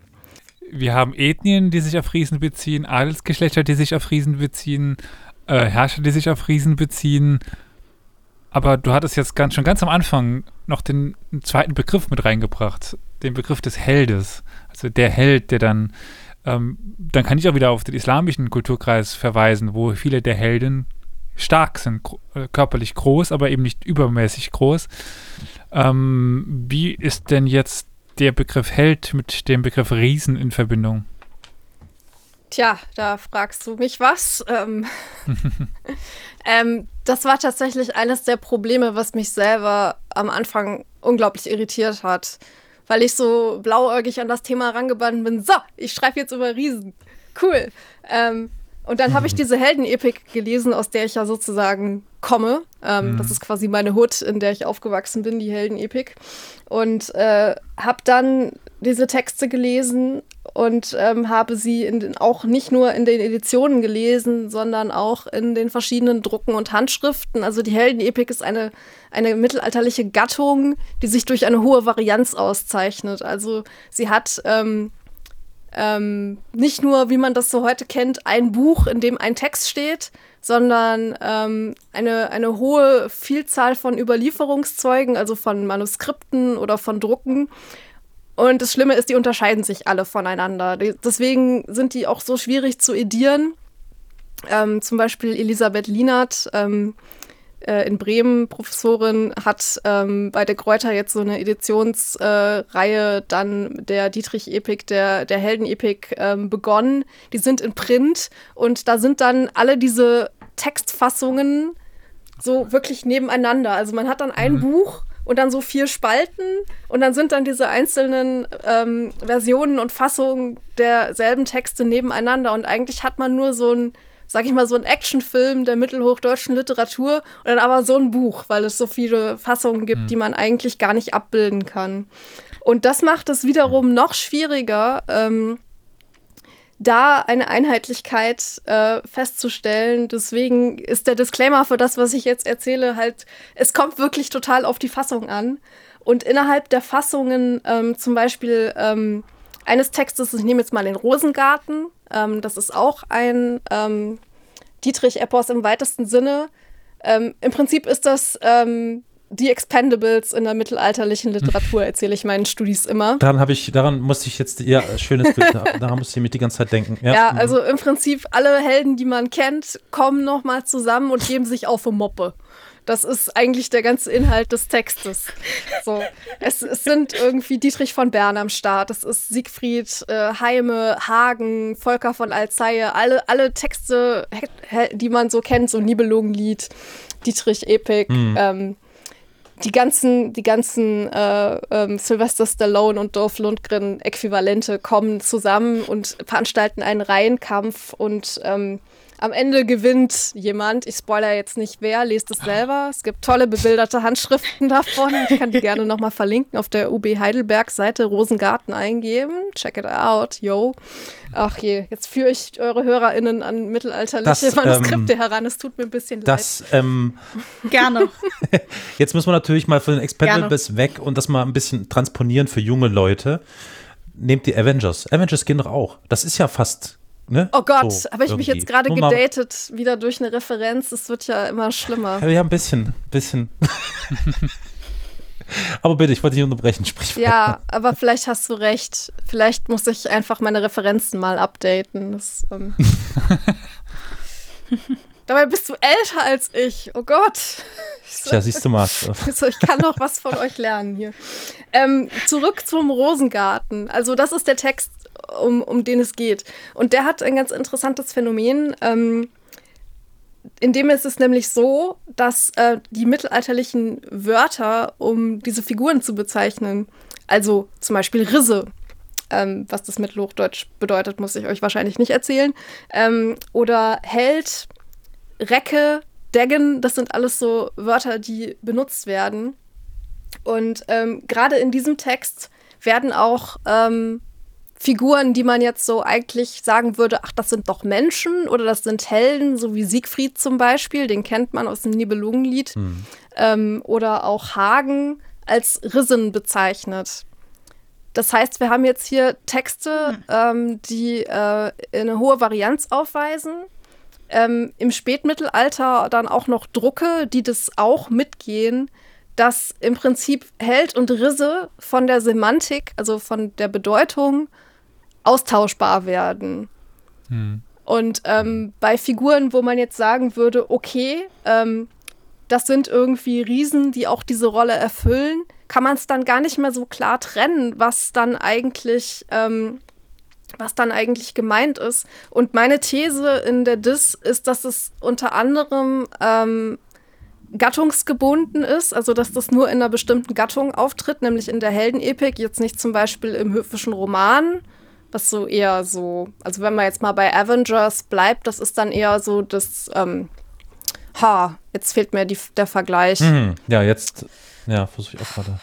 Wir haben Ethnien, die sich auf Riesen beziehen, Adelsgeschlechter, die sich auf Riesen beziehen, äh, Herrscher, die sich auf Riesen beziehen. Aber du hattest jetzt ganz, schon ganz am Anfang noch den zweiten Begriff mit reingebracht, den Begriff des Heldes. Also der Held, der dann, ähm, dann kann ich auch wieder auf den islamischen Kulturkreis verweisen, wo viele der Helden stark sind, äh, körperlich groß, aber eben nicht übermäßig groß. Ähm, wie ist denn jetzt der Begriff Held mit dem Begriff Riesen in Verbindung? Tja, da fragst du mich was. Ähm, ähm, das war tatsächlich eines der Probleme, was mich selber am Anfang unglaublich irritiert hat. Weil ich so blauäugig an das Thema rangebannt bin. So, ich schreibe jetzt über Riesen. Cool. Ähm, und dann habe ich diese Heldenepik gelesen, aus der ich ja sozusagen komme. Ähm, mhm. Das ist quasi meine Hut, in der ich aufgewachsen bin, die Heldenepik. Und äh, habe dann diese Texte gelesen und ähm, habe sie den, auch nicht nur in den Editionen gelesen, sondern auch in den verschiedenen Drucken und Handschriften. Also die Heldenepik ist eine, eine mittelalterliche Gattung, die sich durch eine hohe Varianz auszeichnet. Also sie hat ähm, ähm, nicht nur, wie man das so heute kennt, ein Buch, in dem ein Text steht, sondern ähm, eine, eine hohe Vielzahl von Überlieferungszeugen, also von Manuskripten oder von Drucken. Und das Schlimme ist, die unterscheiden sich alle voneinander. Die, deswegen sind die auch so schwierig zu edieren. Ähm, zum Beispiel Elisabeth Lienert, ähm, äh, in Bremen Professorin, hat ähm, bei der Kräuter jetzt so eine Editionsreihe äh, dann der Dietrich-Epik, der, der Helden-Epik ähm, begonnen. Die sind in Print und da sind dann alle diese Textfassungen so wirklich nebeneinander. Also man hat dann ein mhm. Buch und dann so vier Spalten und dann sind dann diese einzelnen ähm, Versionen und Fassungen derselben Texte nebeneinander und eigentlich hat man nur so ein sag ich mal, so ein Actionfilm der mittelhochdeutschen Literatur und dann aber so ein Buch, weil es so viele Fassungen gibt, mhm. die man eigentlich gar nicht abbilden kann. Und das macht es wiederum noch schwieriger, ähm, da eine Einheitlichkeit äh, festzustellen. Deswegen ist der Disclaimer für das, was ich jetzt erzähle, halt, es kommt wirklich total auf die Fassung an. Und innerhalb der Fassungen, ähm, zum Beispiel ähm, eines Textes, ich nehme jetzt mal den Rosengarten, ähm, das ist auch ein ähm, Dietrich-Epos im weitesten Sinne. Ähm, Im Prinzip ist das ähm, die Expendables in der mittelalterlichen Literatur, erzähle ich meinen Studis immer. Daran habe ich, daran musste ich jetzt, ja, schönes Bild, daran musste ich mich die ganze Zeit denken. Ja, ja mhm. also im Prinzip alle Helden, die man kennt, kommen nochmal zusammen und geben sich auf eine Moppe. Das ist eigentlich der ganze Inhalt des Textes. So, es, es sind irgendwie Dietrich von Bern am Start, es ist Siegfried, äh, Heime, Hagen, Volker von Alzeie, alle, alle Texte, die man so kennt, so Nibelungenlied, Dietrich Epik, mhm. ähm, die ganzen, die ganzen äh, ähm, Sylvester Stallone und Dolph Lundgren Äquivalente kommen zusammen und veranstalten einen Reihenkampf und ähm, am Ende gewinnt jemand. Ich spoiler jetzt nicht wer, lest es selber. Es gibt tolle bebilderte Handschriften davon. Ich kann die gerne nochmal verlinken auf der UB Heidelberg Seite Rosengarten eingeben. Check it out, yo. Ach je, jetzt führe ich eure HörerInnen an mittelalterliche das, Manuskripte ähm, heran. Es tut mir ein bisschen das, leid. Ähm, Gerne. jetzt muss man natürlich mal von den Expendables weg und das mal ein bisschen transponieren für junge Leute. Nehmt die Avengers. Avengers gehen doch auch. Das ist ja fast Ne? Oh Gott, so, habe ich irgendwie. mich jetzt gerade gedatet, wieder durch eine Referenz. Es wird ja immer schlimmer. Ja, ein bisschen, bisschen. aber bitte, ich wollte dich unterbrechen, sprich. Ja, aber vielleicht hast du recht. Vielleicht muss ich einfach meine Referenzen mal updaten. Das, ähm Dabei bist du älter als ich. Oh Gott. Ja, siehst du mal. ich kann noch was von euch lernen hier. Ähm, zurück zum Rosengarten. Also das ist der Text, um, um den es geht. Und der hat ein ganz interessantes Phänomen. Ähm, in dem ist es nämlich so, dass äh, die mittelalterlichen Wörter, um diese Figuren zu bezeichnen, also zum Beispiel Risse, ähm, was das Mittelhochdeutsch bedeutet, muss ich euch wahrscheinlich nicht erzählen, ähm, oder Held, Recke, Deggen, das sind alles so Wörter, die benutzt werden. Und ähm, gerade in diesem Text werden auch ähm, Figuren, die man jetzt so eigentlich sagen würde, ach, das sind doch Menschen oder das sind Helden, so wie Siegfried zum Beispiel, den kennt man aus dem Nibelungenlied, hm. ähm, oder auch Hagen als Rissen bezeichnet. Das heißt, wir haben jetzt hier Texte, hm. ähm, die äh, eine hohe Varianz aufweisen. Ähm, Im Spätmittelalter dann auch noch Drucke, die das auch mitgehen, dass im Prinzip Held und Risse von der Semantik, also von der Bedeutung, austauschbar werden. Hm. Und ähm, bei Figuren, wo man jetzt sagen würde, okay, ähm, das sind irgendwie Riesen, die auch diese Rolle erfüllen, kann man es dann gar nicht mehr so klar trennen, was dann eigentlich, ähm, was dann eigentlich gemeint ist. Und meine These in der Dis ist, dass es unter anderem ähm, gattungsgebunden ist, also dass das nur in einer bestimmten Gattung auftritt, nämlich in der Heldenepik, jetzt nicht zum Beispiel im höfischen Roman, was so eher so, also wenn man jetzt mal bei Avengers bleibt, das ist dann eher so das, ähm, ha, jetzt fehlt mir die, der Vergleich. Mhm, ja, jetzt, ja, versuche ich auch gerade.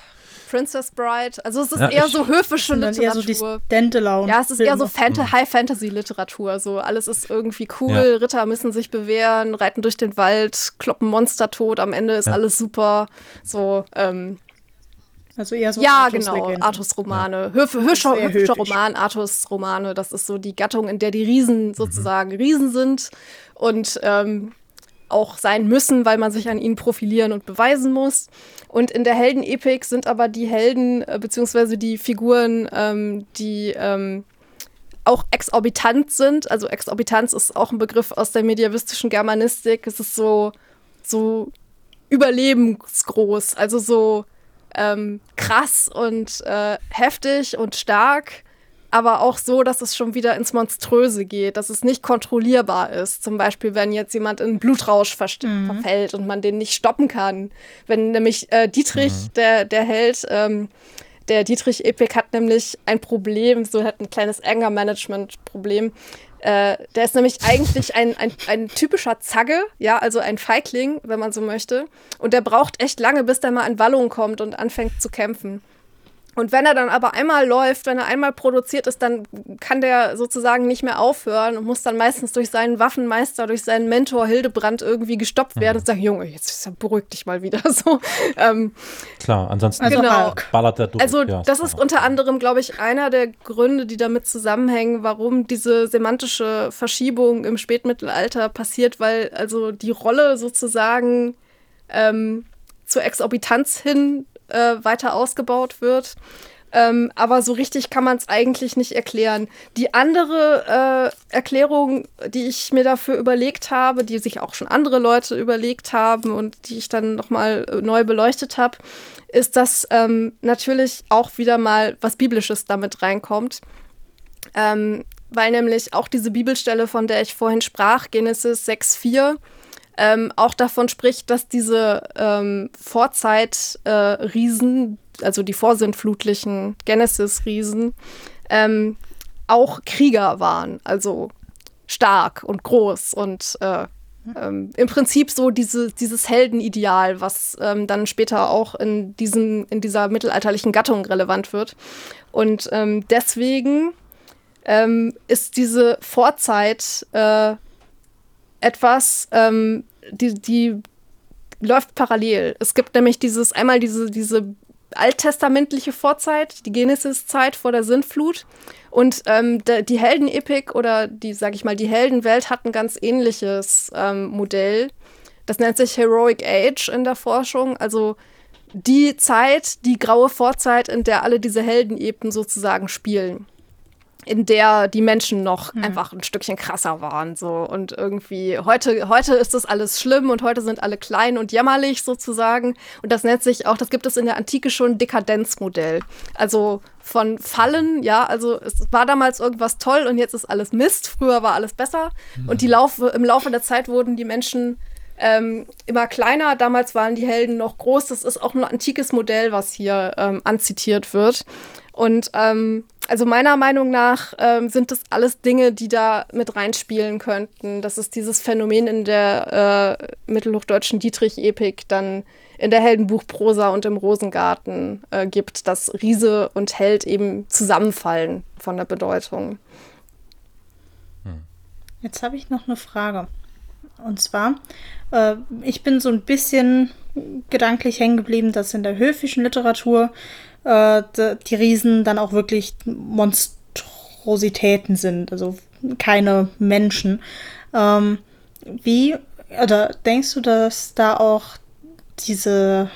Princess Bride. Also es ist ja, eher so höfische Literatur. Eher so die ja, es ist eher so Fant mhm. High Fantasy Literatur. So alles ist irgendwie cool. Ja. Ritter müssen sich bewähren, reiten durch den Wald, kloppen Monster tot. Am Ende ist ja. alles super. So ähm, also eher so Ja, genau, Artus-Romane. Ja. Hübscher, hübscher Roman, Artus-Romane. Das ist so die Gattung, in der die Riesen mhm. sozusagen mhm. Riesen sind und ähm, auch sein müssen, weil man sich an ihnen profilieren und beweisen muss. Und in der Heldenepik sind aber die Helden äh, beziehungsweise die Figuren, ähm, die ähm, auch exorbitant sind. Also Exorbitanz ist auch ein Begriff aus der medievistischen Germanistik. Es ist so, so überlebensgroß, also so ähm, krass und äh, heftig und stark, aber auch so, dass es schon wieder ins Monströse geht, dass es nicht kontrollierbar ist. Zum Beispiel, wenn jetzt jemand in Blutrausch mhm. verfällt und man den nicht stoppen kann. Wenn nämlich äh, Dietrich, mhm. der, der Held, ähm, der Dietrich Epik hat nämlich ein Problem, so hat ein kleines Anger-Management-Problem. Äh, der ist nämlich eigentlich ein, ein, ein typischer Zagge, ja, also ein Feigling, wenn man so möchte. Und der braucht echt lange, bis der mal in Wallung kommt und anfängt zu kämpfen. Und wenn er dann aber einmal läuft, wenn er einmal produziert ist, dann kann der sozusagen nicht mehr aufhören und muss dann meistens durch seinen Waffenmeister, durch seinen Mentor Hildebrand irgendwie gestoppt werden mhm. und sagen, Junge, jetzt beruhig dich mal wieder. So, ähm, Klar, ansonsten also genau. ballert er durch. Also ja, das ist unter anderem, glaube ich, einer der Gründe, die damit zusammenhängen, warum diese semantische Verschiebung im Spätmittelalter passiert, weil also die Rolle sozusagen ähm, zur Exorbitanz hin äh, weiter ausgebaut wird. Ähm, aber so richtig kann man es eigentlich nicht erklären. Die andere äh, Erklärung, die ich mir dafür überlegt habe, die sich auch schon andere Leute überlegt haben und die ich dann nochmal äh, neu beleuchtet habe, ist, dass ähm, natürlich auch wieder mal was Biblisches damit reinkommt. Ähm, weil nämlich auch diese Bibelstelle, von der ich vorhin sprach, Genesis 6,4, ähm, auch davon spricht, dass diese ähm, Vorzeit-Riesen, äh, also die vorsintflutlichen Genesis-Riesen, ähm, auch Krieger waren, also stark und groß und äh, ähm, im Prinzip so diese, dieses Heldenideal, was ähm, dann später auch in, diesen, in dieser mittelalterlichen Gattung relevant wird. Und ähm, deswegen ist diese Vorzeit äh, etwas, ähm, die, die läuft parallel. Es gibt nämlich dieses, einmal diese, diese alttestamentliche Vorzeit, die Genesis-Zeit vor der Sintflut. Und ähm, die Heldenepik oder die, sag ich mal, die Heldenwelt hat ein ganz ähnliches ähm, Modell. Das nennt sich Heroic Age in der Forschung. Also die Zeit, die graue Vorzeit, in der alle diese Heldenepen sozusagen spielen in der die Menschen noch mhm. einfach ein Stückchen krasser waren. So. Und irgendwie, heute, heute ist das alles schlimm und heute sind alle klein und jämmerlich sozusagen. Und das nennt sich auch, das gibt es in der Antike schon Dekadenzmodell. Also von Fallen, ja, also es war damals irgendwas toll und jetzt ist alles Mist. Früher war alles besser. Mhm. Und die Laufe, im Laufe der Zeit wurden die Menschen ähm, immer kleiner. Damals waren die Helden noch groß. Das ist auch ein antikes Modell, was hier ähm, anzitiert wird. Und ähm, also meiner Meinung nach ähm, sind das alles Dinge, die da mit reinspielen könnten. Dass es dieses Phänomen in der äh, mittelhochdeutschen Dietrich-Epik dann in der Heldenbuchprosa und im Rosengarten äh, gibt, dass Riese und Held eben zusammenfallen von der Bedeutung. Hm. Jetzt habe ich noch eine Frage. Und zwar, äh, ich bin so ein bisschen gedanklich hängen geblieben, dass in der höfischen Literatur äh, die Riesen dann auch wirklich Monstrositäten sind, also keine Menschen. Ähm, wie, oder denkst du, dass da auch diese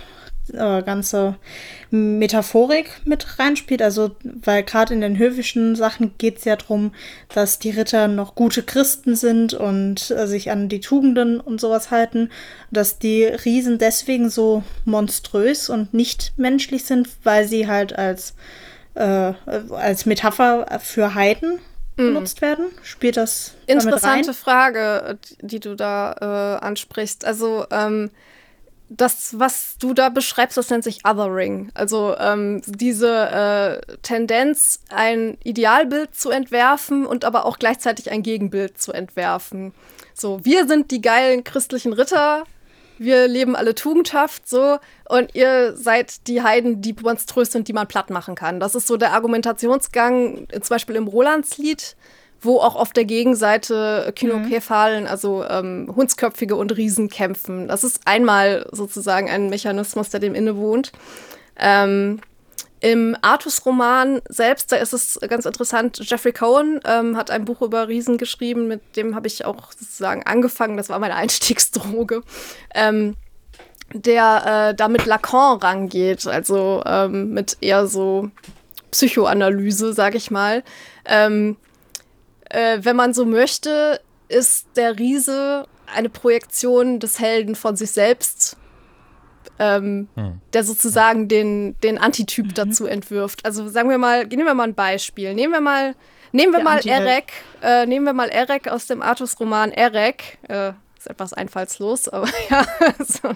äh, ganze Metaphorik mit reinspielt. Also, weil gerade in den höfischen Sachen geht es ja darum, dass die Ritter noch gute Christen sind und äh, sich an die Tugenden und sowas halten. Dass die Riesen deswegen so monströs und nicht menschlich sind, weil sie halt als, äh, als Metapher für Heiden mhm. benutzt werden? Spielt das Interessante Frage, die du da äh, ansprichst. Also ähm, das, was du da beschreibst, das nennt sich Othering. Also ähm, diese äh, Tendenz, ein Idealbild zu entwerfen und aber auch gleichzeitig ein Gegenbild zu entwerfen. So, wir sind die geilen christlichen Ritter, wir leben alle tugendhaft so und ihr seid die Heiden, die monströs sind, die man platt machen kann. Das ist so der Argumentationsgang, zum Beispiel im Rolandslied wo auch auf der Gegenseite Kinokephalen, mhm. also ähm, Hundsköpfige und Riesen kämpfen. Das ist einmal sozusagen ein Mechanismus, der dem innewohnt. Ähm, Im Artus-Roman selbst, da ist es ganz interessant, Jeffrey Cohen ähm, hat ein Buch über Riesen geschrieben, mit dem habe ich auch sozusagen angefangen, das war meine Einstiegsdroge. Ähm, der äh, da mit Lacan rangeht, also ähm, mit eher so Psychoanalyse, sag ich mal. Ähm, äh, wenn man so möchte, ist der Riese eine Projektion des Helden von sich selbst, ähm, hm. der sozusagen den, den Antityp mhm. dazu entwirft. Also sagen wir mal, nehmen wir mal ein Beispiel. Nehmen wir mal, nehmen wir mal Erek, äh, nehmen wir mal Erek aus dem Artus-Roman Erek. Äh, ist etwas einfallslos, aber ja. so.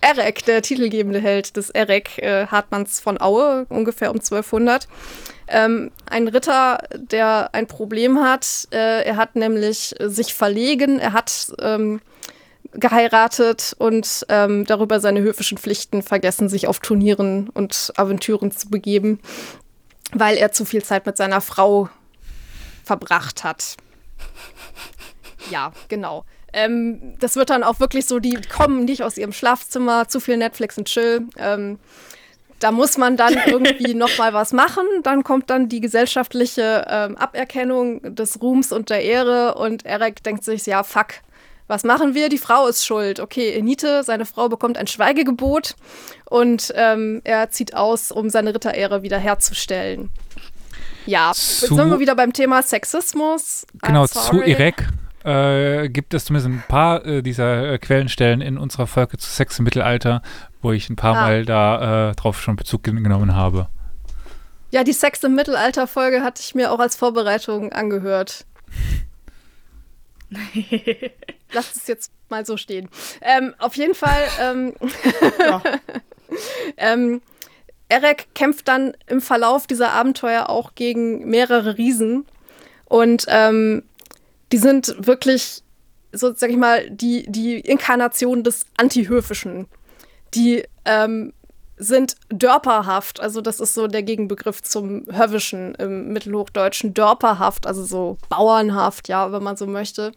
Erek, der titelgebende Held des Erek äh, Hartmanns von Aue, ungefähr um 1200 ähm, ein Ritter, der ein Problem hat. Äh, er hat nämlich sich verlegen, er hat ähm, geheiratet und ähm, darüber seine höfischen Pflichten vergessen, sich auf Turnieren und Aventüren zu begeben, weil er zu viel Zeit mit seiner Frau verbracht hat. Ja, genau. Ähm, das wird dann auch wirklich so, die kommen nicht aus ihrem Schlafzimmer, zu viel Netflix und Chill. Ähm, da muss man dann irgendwie noch mal was machen. Dann kommt dann die gesellschaftliche ähm, Aberkennung des Ruhms und der Ehre und Eric denkt sich, ja, fuck, was machen wir? Die Frau ist schuld. Okay, Enite, seine Frau bekommt ein Schweigegebot und ähm, er zieht aus, um seine Ritterehre wiederherzustellen. Ja, zu, jetzt sind wir wieder beim Thema Sexismus. Genau, zu Erek äh, gibt es zumindest ein paar äh, dieser äh, Quellenstellen in unserer Folge zu Sex im Mittelalter, wo ich ein paar ah. Mal da äh, drauf schon Bezug genommen habe. Ja, die Sex im Mittelalter-Folge hatte ich mir auch als Vorbereitung angehört. Lass es jetzt mal so stehen. Ähm, auf jeden Fall. Ähm, ja. ähm, Erek kämpft dann im Verlauf dieser Abenteuer auch gegen mehrere Riesen. Und ähm, die sind wirklich, so sag ich mal, die, die Inkarnation des Antihöfischen. Die ähm, sind dörperhaft, also das ist so der Gegenbegriff zum Hövischen im Mittelhochdeutschen, dörperhaft, also so bauernhaft, ja, wenn man so möchte.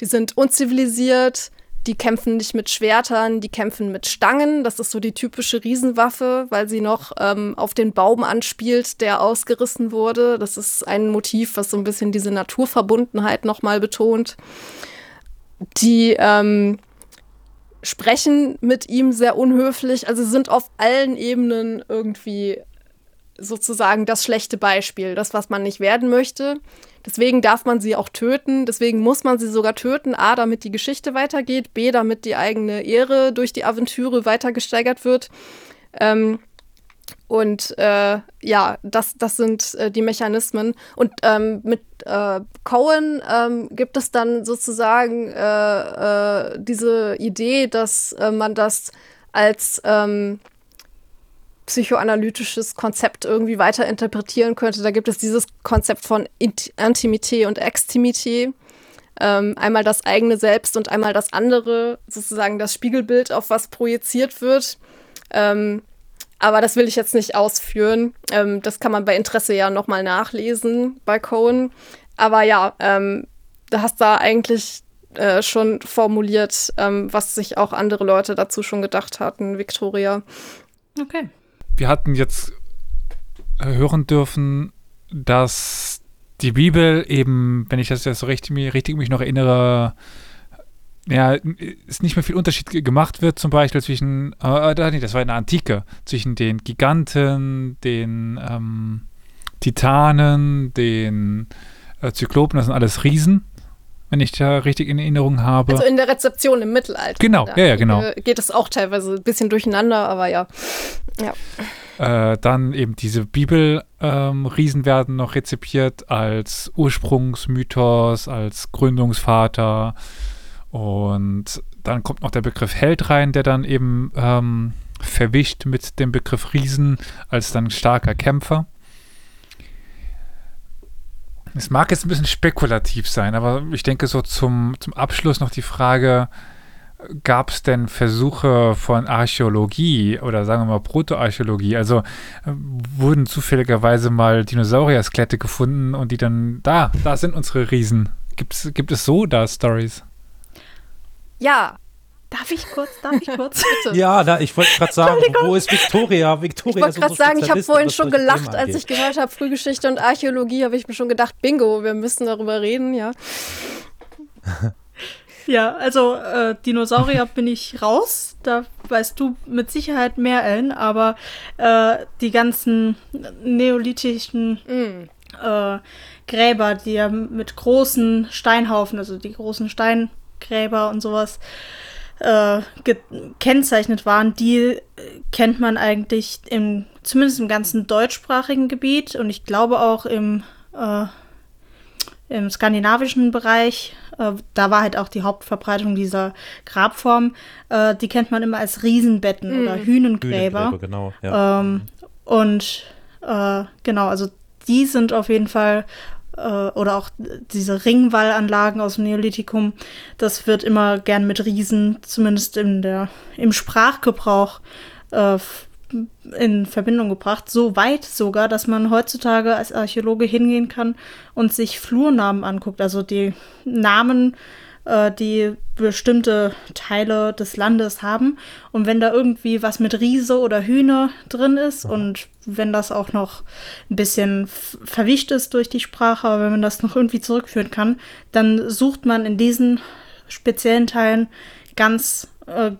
Die sind unzivilisiert, die kämpfen nicht mit Schwertern, die kämpfen mit Stangen. Das ist so die typische Riesenwaffe, weil sie noch ähm, auf den Baum anspielt, der ausgerissen wurde. Das ist ein Motiv, was so ein bisschen diese Naturverbundenheit nochmal betont. Die ähm, sprechen mit ihm sehr unhöflich, also sind auf allen Ebenen irgendwie sozusagen das schlechte Beispiel, das, was man nicht werden möchte. Deswegen darf man sie auch töten. Deswegen muss man sie sogar töten. A, damit die Geschichte weitergeht. B, damit die eigene Ehre durch die Aventüre weiter gesteigert wird. Ähm, und äh, ja, das, das sind äh, die Mechanismen. Und ähm, mit äh, Cohen ähm, gibt es dann sozusagen äh, äh, diese Idee, dass äh, man das als ähm, psychoanalytisches Konzept irgendwie weiterinterpretieren könnte, da gibt es dieses Konzept von Intimität und Extimität. Ähm, einmal das eigene Selbst und einmal das andere, sozusagen das Spiegelbild, auf was projiziert wird. Ähm, aber das will ich jetzt nicht ausführen. Ähm, das kann man bei Interesse ja nochmal nachlesen bei Cohen. Aber ja, ähm, du hast da eigentlich äh, schon formuliert, ähm, was sich auch andere Leute dazu schon gedacht hatten, Victoria. Okay. Wir hatten jetzt äh, hören dürfen, dass die Bibel eben, wenn ich das jetzt so richtig, richtig mich noch erinnere, ja, ist nicht mehr viel Unterschied gemacht wird, zum Beispiel zwischen, äh, äh das war in der Antike, zwischen den Giganten, den ähm, Titanen, den äh, Zyklopen, das sind alles Riesen, wenn ich da richtig in Erinnerung habe. Also in der Rezeption im Mittelalter. Genau, ja, ja, genau. Geht es auch teilweise ein bisschen durcheinander, aber ja. ja. Äh, dann eben diese Bibelriesen ähm, werden noch rezipiert als Ursprungsmythos, als Gründungsvater. Und dann kommt noch der Begriff Held rein, der dann eben ähm, verwischt mit dem Begriff Riesen als dann starker Kämpfer. Es mag jetzt ein bisschen spekulativ sein, aber ich denke so zum, zum Abschluss noch die Frage, gab es denn Versuche von Archäologie oder sagen wir mal Protoarchäologie? Also äh, wurden zufälligerweise mal Dinosaurier-Skelette gefunden und die dann, da, da sind unsere Riesen. Gibt's, gibt es so da Stories? Ja. Darf ich kurz, darf ich kurz? ja, da, ich wollte gerade sagen, wo ist Victoria? Victoria ich wollte gerade sagen, ich habe vorhin schon gelacht, als ich gehört habe, Frühgeschichte und Archäologie, habe ich mir schon gedacht, bingo, wir müssen darüber reden, ja. Ja, also äh, Dinosaurier bin ich raus. Da weißt du mit Sicherheit mehr, Ellen. Aber äh, die ganzen neolithischen mm. äh, Gräber, die ja mit großen Steinhaufen, also die großen Steingräber und sowas, äh, gekennzeichnet waren, die äh, kennt man eigentlich im, zumindest im ganzen deutschsprachigen Gebiet und ich glaube auch im, äh, im skandinavischen Bereich äh, da war halt auch die Hauptverbreitung dieser Grabform. Äh, die kennt man immer als Riesenbetten mhm. oder Hünengräber. Hünengräber genau, ja. ähm, und äh, genau, also die sind auf jeden Fall äh, oder auch diese Ringwallanlagen aus dem Neolithikum, das wird immer gern mit Riesen, zumindest in der, im Sprachgebrauch, äh, in Verbindung gebracht. So weit sogar, dass man heutzutage als Archäologe hingehen kann und sich Flurnamen anguckt, also die Namen, äh, die bestimmte Teile des Landes haben. Und wenn da irgendwie was mit Riese oder Hühner drin ist und wenn das auch noch ein bisschen verwischt ist durch die Sprache, aber wenn man das noch irgendwie zurückführen kann, dann sucht man in diesen speziellen Teilen ganz äh,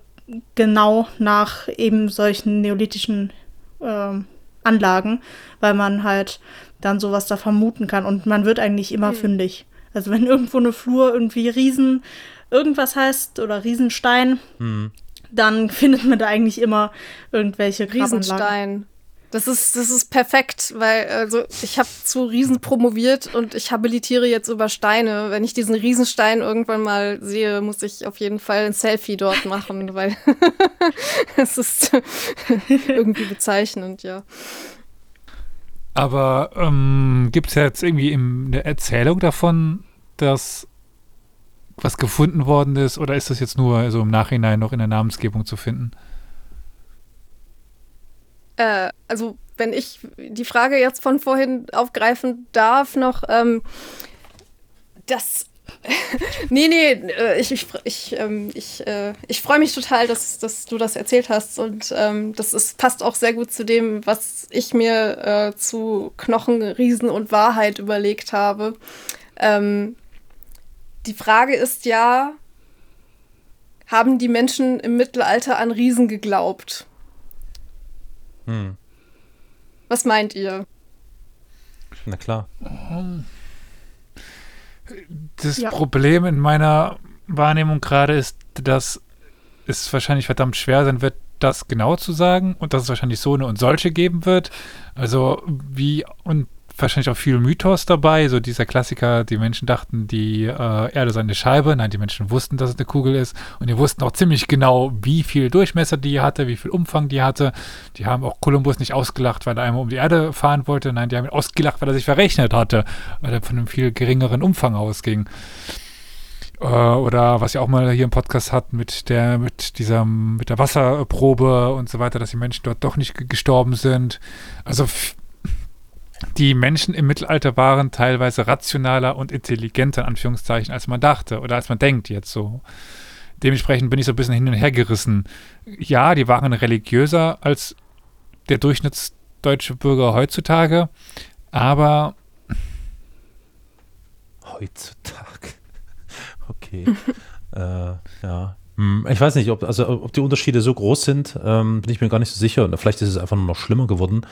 genau nach eben solchen neolithischen äh, Anlagen, weil man halt dann sowas da vermuten kann und man wird eigentlich immer mhm. fündig. Also wenn irgendwo eine Flur irgendwie Riesen irgendwas heißt oder Riesenstein, mhm. dann findet man da eigentlich immer irgendwelche Riesenstein. Das ist, das ist perfekt, weil also ich habe zu Riesen promoviert und ich habilitiere jetzt über Steine. Wenn ich diesen Riesenstein irgendwann mal sehe, muss ich auf jeden Fall ein Selfie dort machen, weil es ist irgendwie bezeichnend, ja. Aber ähm, gibt es jetzt irgendwie eine Erzählung davon, dass was gefunden worden ist, oder ist das jetzt nur so im Nachhinein noch in der Namensgebung zu finden? äh, also wenn ich die Frage jetzt von vorhin aufgreifen darf, noch, ähm, das nee, nee, äh, ich, ich, ich, ähm, ich, äh, ich freue mich total, dass, dass du das erzählt hast. Und ähm, das ist, passt auch sehr gut zu dem, was ich mir äh, zu Knochen, Riesen und Wahrheit überlegt habe. Ähm, die Frage ist ja, haben die Menschen im Mittelalter an Riesen geglaubt? Hm. Was meint ihr? Na klar. Das ja. Problem in meiner Wahrnehmung gerade ist, dass es wahrscheinlich verdammt schwer sein wird, das genau zu sagen und dass es wahrscheinlich so eine und solche geben wird. Also wie und wahrscheinlich auch viel Mythos dabei. So dieser Klassiker, die Menschen dachten, die äh, Erde sei eine Scheibe. Nein, die Menschen wussten, dass es eine Kugel ist. Und die wussten auch ziemlich genau, wie viel Durchmesser die hatte, wie viel Umfang die hatte. Die haben auch Kolumbus nicht ausgelacht, weil er einmal um die Erde fahren wollte. Nein, die haben ihn ausgelacht, weil er sich verrechnet hatte, weil er von einem viel geringeren Umfang ausging. Äh, oder was ich auch mal hier im Podcast hat mit der, mit dieser, mit der Wasserprobe und so weiter, dass die Menschen dort doch nicht gestorben sind. Also die Menschen im Mittelalter waren teilweise rationaler und intelligenter, in Anführungszeichen, als man dachte oder als man denkt jetzt so. Dementsprechend bin ich so ein bisschen hin und her gerissen. Ja, die waren religiöser als der durchschnittsdeutsche Bürger heutzutage, aber heutzutage. Okay. äh, ja. Hm, Ich weiß nicht, ob, also, ob die Unterschiede so groß sind, ähm, bin ich mir gar nicht so sicher. Vielleicht ist es einfach nur noch schlimmer geworden.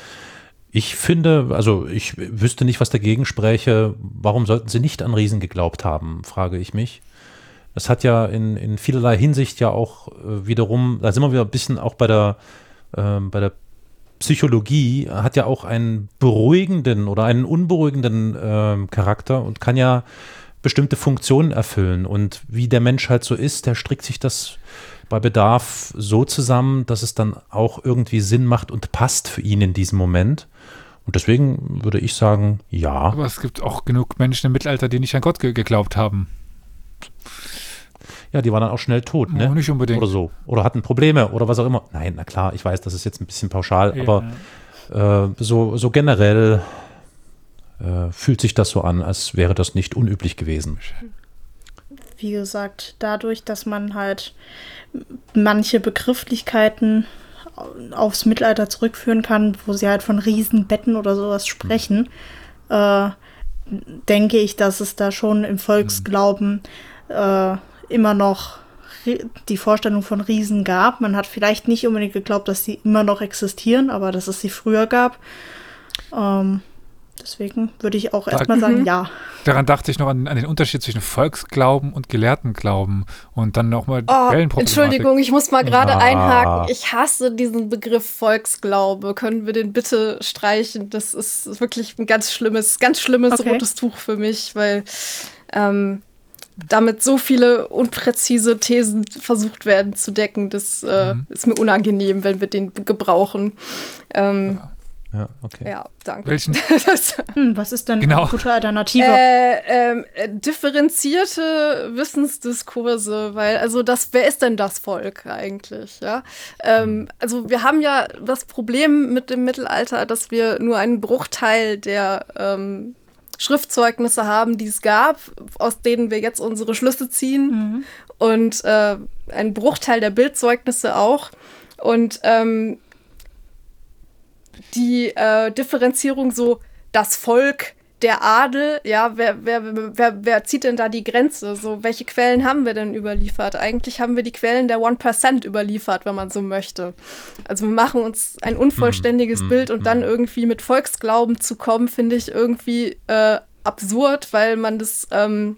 Ich finde, also ich wüsste nicht, was dagegen spräche. Warum sollten sie nicht an Riesen geglaubt haben, frage ich mich. Es hat ja in, in vielerlei Hinsicht ja auch äh, wiederum, da sind wir wieder ein bisschen auch bei der, ähm, bei der Psychologie, hat ja auch einen beruhigenden oder einen unberuhigenden ähm, Charakter und kann ja bestimmte Funktionen erfüllen. Und wie der Mensch halt so ist, der strickt sich das bei Bedarf so zusammen, dass es dann auch irgendwie Sinn macht und passt für ihn in diesem Moment. Und deswegen würde ich sagen, ja. Aber es gibt auch genug Menschen im Mittelalter, die nicht an Gott ge geglaubt haben. Ja, die waren dann auch schnell tot, ne? nicht unbedingt. Oder so. Oder hatten Probleme oder was auch immer. Nein, na klar, ich weiß, das ist jetzt ein bisschen pauschal, Ja. aber äh, so, so generell äh, fühlt sich das so an, als wäre das nicht unüblich gewesen. Wie gesagt, dadurch, dass man halt manche Begrifflichkeiten aufs Mittelalter zurückführen kann, wo sie halt von Riesenbetten oder sowas sprechen, äh, denke ich, dass es da schon im Volksglauben äh, immer noch die Vorstellung von Riesen gab. Man hat vielleicht nicht unbedingt geglaubt, dass sie immer noch existieren, aber dass es sie früher gab. Ähm, deswegen würde ich auch erstmal sagen, ja. Daran dachte ich noch an, an den Unterschied zwischen Volksglauben und Gelehrtenglauben und dann nochmal die Oh, Quellenproblematik. Entschuldigung, ich muss mal gerade Ah. einhaken. Ich hasse diesen Begriff Volksglaube. Können wir den bitte streichen? Das ist wirklich ein ganz schlimmes, ganz schlimmes Okay. rotes Tuch für mich, weil ähm, damit so viele unpräzise Thesen versucht werden zu decken. Das äh, Mhm. ist mir unangenehm, wenn wir den gebrauchen. Ähm, Ja, okay. ja, danke. Welchen? Das, Hm, was ist denn Genau. eine gute Alternative? äh, ähm, äh, differenzierte Wissensdiskurse, weil, also das, wer ist denn das Volk eigentlich, ja? Ähm, also wir haben ja das Problem mit dem Mittelalter, dass wir nur einen Bruchteil der ähm, Schriftzeugnisse haben, die es gab, aus denen wir jetzt unsere Schlüsse ziehen Mhm. und äh, ein Bruchteil der Bildzeugnisse auch. Und ähm, die äh, Differenzierung so das Volk, der Adel, ja, wer, wer, wer, wer zieht denn da die Grenze? So, welche Quellen haben wir denn überliefert? Eigentlich haben wir die Quellen der 1% überliefert, wenn man so möchte. Also wir machen uns ein unvollständiges Hm, Bild und hm, dann hm. irgendwie mit Volksglauben zu kommen, finde ich irgendwie äh, absurd, weil man das ähm,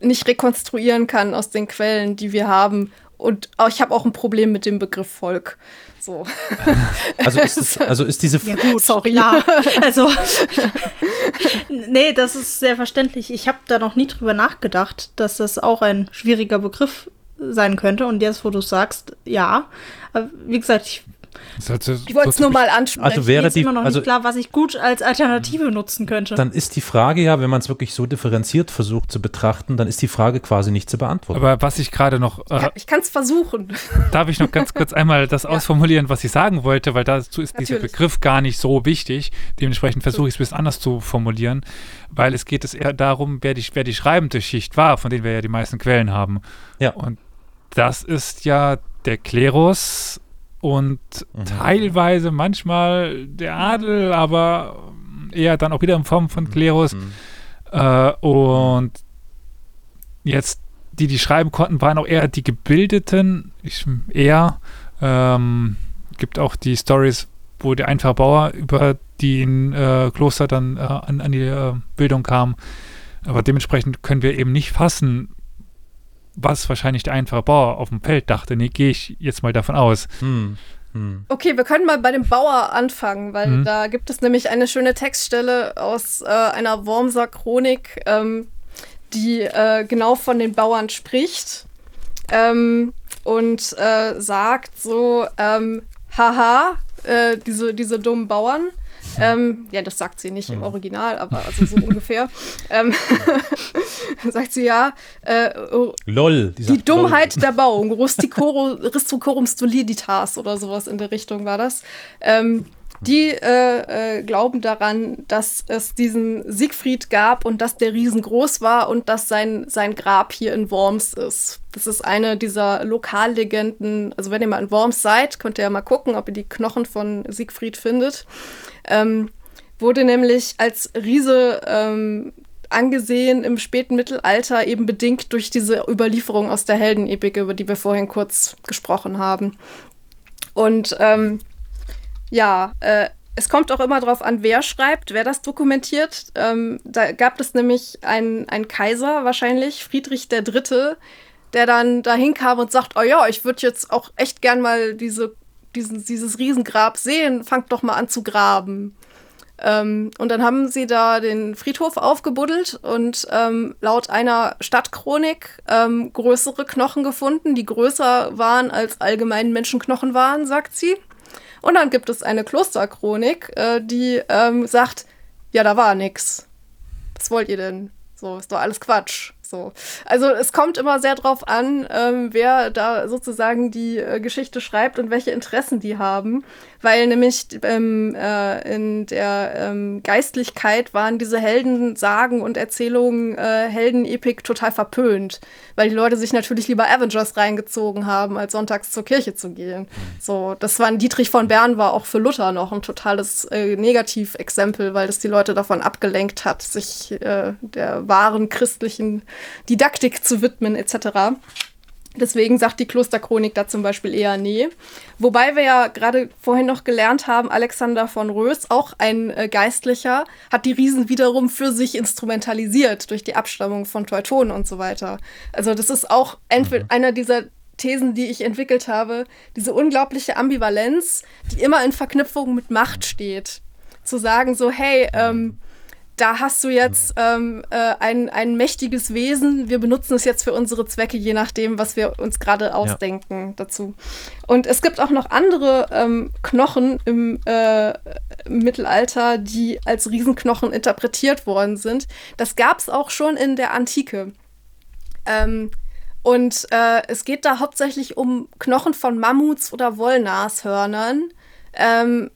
nicht rekonstruieren kann aus den Quellen, die wir haben. Und ich habe auch ein Problem mit dem Begriff Volk. So. Also ist, es, also ist diese Ja gut, Sorry. klar. Also, nee, das ist sehr verständlich. Ich habe da noch nie drüber nachgedacht, dass das auch ein schwieriger Begriff sein könnte. Und jetzt, wo du sagst, ja. Wie gesagt, ich, Das ist halt so- Ich wollte es nur mal Also ansprechen. mir wäre ist die, immer noch also nicht klar, was ich gut als Alternative nutzen könnte. dann ist die Frage ja, wenn man es wirklich so differenziert versucht zu betrachten, dann ist die Frage quasi nicht zu beantworten. Aber was ich gerade noch, äh, ich kann es versuchen. darf ich noch ganz kurz einmal das ausformulieren, was ich sagen wollte, weil dazu ist dieser Natürlich. Begriff gar nicht so wichtig. Dementsprechend versuche ich es ein bisschen anders zu formulieren, weil es geht es eher darum, wer die, wer die schreibende Schicht war, von denen wir ja die meisten Quellen haben. Ja. Und das ist ja der Klerus und Mhm. teilweise manchmal der Adel, aber eher dann auch wieder in Form von Klerus. Mhm. Äh, und jetzt, die, die schreiben konnten, waren auch eher die Gebildeten. Ich, eher. Ähm, gibt auch die Stories, wo der einfache Bauer über den äh, Kloster dann äh, an, an die äh, Bildung kam. Aber dementsprechend können wir eben nicht fassen, was wahrscheinlich der einfache Bauer auf dem Feld dachte. Nee, gehe ich jetzt mal davon aus. Hm. Hm. Okay, wir können mal bei dem Bauer anfangen, weil hm. da gibt es nämlich eine schöne Textstelle aus äh, einer Wormser Chronik, ähm, die äh, genau von den Bauern spricht ähm, und äh, sagt so, ähm, haha, äh, diese, diese dummen Bauern. Ähm, ja, das sagt sie nicht im hm. Original, aber also so ungefähr. Ähm, sagt sie ja. Äh, Lol. Die, die Dummheit Lol. der Bauung. Rusticorum stoliditas oder sowas in der Richtung war das. Ähm, die äh, äh, glauben daran, dass es diesen Siegfried gab und dass der riesengroß war und dass sein, sein Grab hier in Worms ist. Das ist eine dieser Lokallegenden. Also wenn ihr mal in Worms seid, könnt ihr ja mal gucken, ob ihr die Knochen von Siegfried findet. Ähm, wurde nämlich als Riese ähm, angesehen im späten Mittelalter, eben bedingt durch diese Überlieferung aus der Heldenepik, über die wir vorhin kurz gesprochen haben. Und ähm, ja, äh, es kommt auch immer darauf an, wer schreibt, wer das dokumentiert. Ähm, da gab es nämlich einen, einen Kaiser, wahrscheinlich, Friedrich III., der dann dahin kam und sagt, oh ja, ich würde jetzt auch echt gern mal diese, diesen, dieses Riesengrab sehen, fangt doch mal an zu graben. Ähm, und dann haben sie da den Friedhof aufgebuddelt und ähm, laut einer Stadtchronik ähm, größere Knochen gefunden, die größer waren als allgemein Menschenknochen waren, sagt sie. Und dann gibt es eine Klosterchronik, äh, die ähm, sagt, ja, da war nix. Was wollt ihr denn? So, ist doch alles Quatsch. So. Also es kommt immer sehr drauf an, ähm, wer da sozusagen die äh, Geschichte schreibt und welche Interessen die haben weil nämlich ähm, äh, in der ähm, Geistlichkeit waren diese Heldensagen und Erzählungen, äh, Heldenepik total verpönt, weil die Leute sich natürlich lieber Avengers reingezogen haben, als sonntags zur Kirche zu gehen. So, das war Dietrich von Bern war auch für Luther noch ein totales äh, Negativexempel, weil das die Leute davon abgelenkt hat, sich äh, der wahren christlichen Didaktik zu widmen etc. Deswegen sagt die Klosterchronik da zum Beispiel eher nee. Wobei wir ja gerade vorhin noch gelernt haben, Alexander von Rös, auch ein äh, Geistlicher, hat die Riesen wiederum für sich instrumentalisiert durch die Abstammung von Teutonen und so weiter. Also das ist auch entweder mhm. einer dieser Thesen, die ich entwickelt habe, diese unglaubliche Ambivalenz, die immer in Verknüpfung mit Macht steht. Zu sagen so, hey, ähm, da hast du jetzt ähm, äh, ein, ein mächtiges Wesen. Wir benutzen es jetzt für unsere Zwecke, je nachdem, was wir uns gerade ausdenken ja. dazu. Und es gibt auch noch andere ähm, Knochen im, äh, Mittelalter, die als Riesenknochen interpretiert worden sind. Das gab es auch schon in der Antike. Ähm, und äh, es geht da hauptsächlich um Knochen von Mammuts oder Wollnashörnern. Ähm,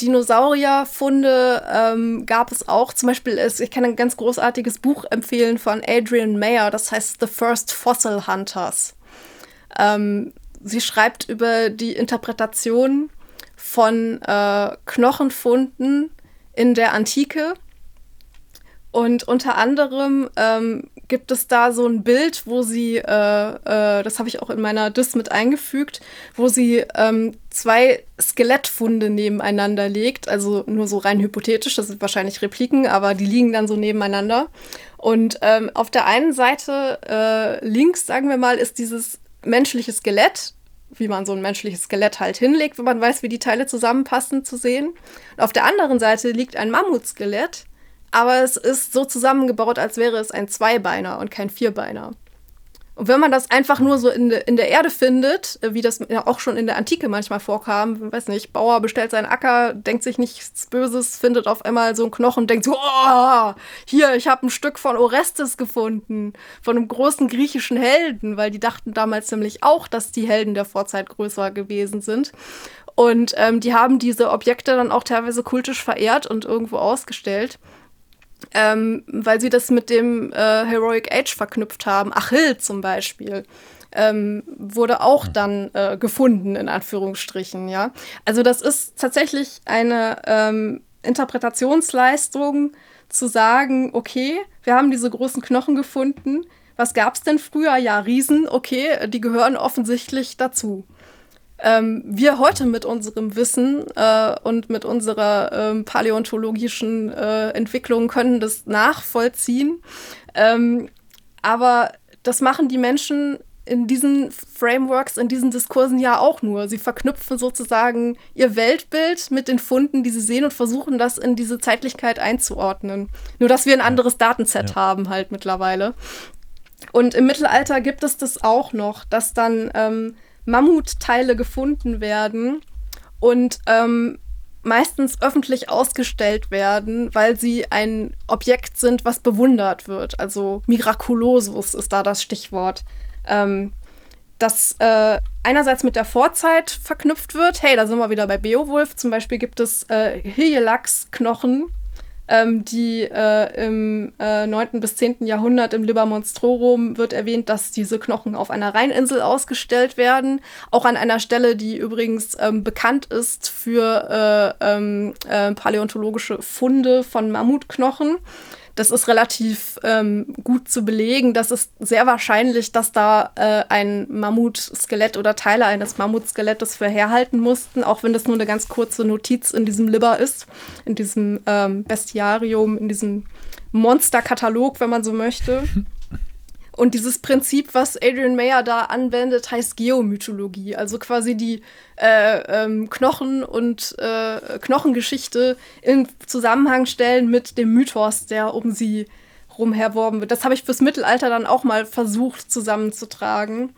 Dinosaurierfunde ähm, gab es auch. Zum Beispiel, ist, ich kann ein ganz großartiges Buch empfehlen von Adrian Mayer, das heißt The First Fossil Hunters. Ähm, sie schreibt über die Interpretation von äh, Knochenfunden in der Antike. Und unter anderem ähm, gibt es da so ein Bild, wo sie, äh, äh, das habe ich auch in meiner Dis mit eingefügt, wo sie ähm, zwei Skelettfunde nebeneinander legt, also nur so rein hypothetisch, das sind wahrscheinlich Repliken, aber die liegen dann so nebeneinander. Und ähm, auf der einen Seite äh, links, sagen wir mal, ist dieses menschliche Skelett, wie man so ein menschliches Skelett halt hinlegt, wenn man weiß, wie die Teile zusammenpassen, zu sehen. Und auf der anderen Seite liegt ein Mammutskelett aber es ist so zusammengebaut, als wäre es ein Zweibeiner und kein Vierbeiner. Und wenn man das einfach nur so in, de, in der Erde findet, äh, wie das ja auch schon in der Antike manchmal vorkam, weiß nicht, Bauer bestellt seinen Acker, denkt sich nichts Böses, findet auf einmal so einen Knochen, denkt so, oh, hier, ich habe ein Stück von Orestes gefunden, von einem großen griechischen Helden, weil die dachten damals nämlich auch, dass die Helden der Vorzeit größer gewesen sind. Und ähm, die haben diese Objekte dann auch teilweise kultisch verehrt und irgendwo ausgestellt ähm, weil sie das mit dem äh, Heroic Age verknüpft haben. Achill zum Beispiel. Ähm, wurde auch hm. dann äh, gefunden, in Anführungsstrichen, ja. Also das ist tatsächlich eine ähm, Interpretationsleistung zu sagen, okay, wir haben diese großen Knochen gefunden. Was gab es denn früher? Ja, Riesen, okay, die gehören offensichtlich dazu ähm, wir heute mit unserem Wissen äh, und mit unserer ähm, paläontologischen äh, Entwicklung können das nachvollziehen. Ähm, aber das machen die Menschen in diesen Frameworks, in diesen Diskursen ja auch nur. Sie verknüpfen sozusagen ihr Weltbild mit den Funden, die sie sehen und versuchen das in diese Zeitlichkeit einzuordnen. Nur, dass wir ein anderes Datenset ja. haben halt mittlerweile. Und im Mittelalter gibt es das auch noch, dass dann ähm, Mammutteile gefunden werden und ähm, meistens öffentlich ausgestellt werden, weil sie ein Objekt sind, was bewundert wird. Also Miraculosus ist da das Stichwort. Ähm, das äh, einerseits mit der Vorzeit verknüpft wird. Hey, da sind wir wieder bei Beowulf. Zum Beispiel gibt es äh, Hyelax-Knochen, ähm, die äh, im äh, 9. bis 10. Jahrhundert im Liber Monstrorum wird erwähnt, dass diese Knochen auf einer Rheininsel ausgestellt werden. Auch an einer Stelle, die übrigens ähm, bekannt ist für äh, ähm, äh, paläontologische Funde von Mammutknochen. Das ist relativ ähm, gut zu belegen. Das ist sehr wahrscheinlich, dass da äh, ein Mammutskelett oder Teile eines Mammutskelettes für herhalten mussten, auch wenn das nur eine ganz kurze Notiz in diesem Liber ist, in diesem ähm, Bestiarium, in diesem Monsterkatalog, wenn man so möchte. Und dieses Prinzip, was Adrian Mayer da anwendet, heißt Geomythologie. Also quasi die äh, ähm, Knochen und äh, Knochengeschichte in Zusammenhang stellen mit dem Mythos, der um sie rumherworben wird. Das habe ich fürs Mittelalter dann auch mal versucht zusammenzutragen.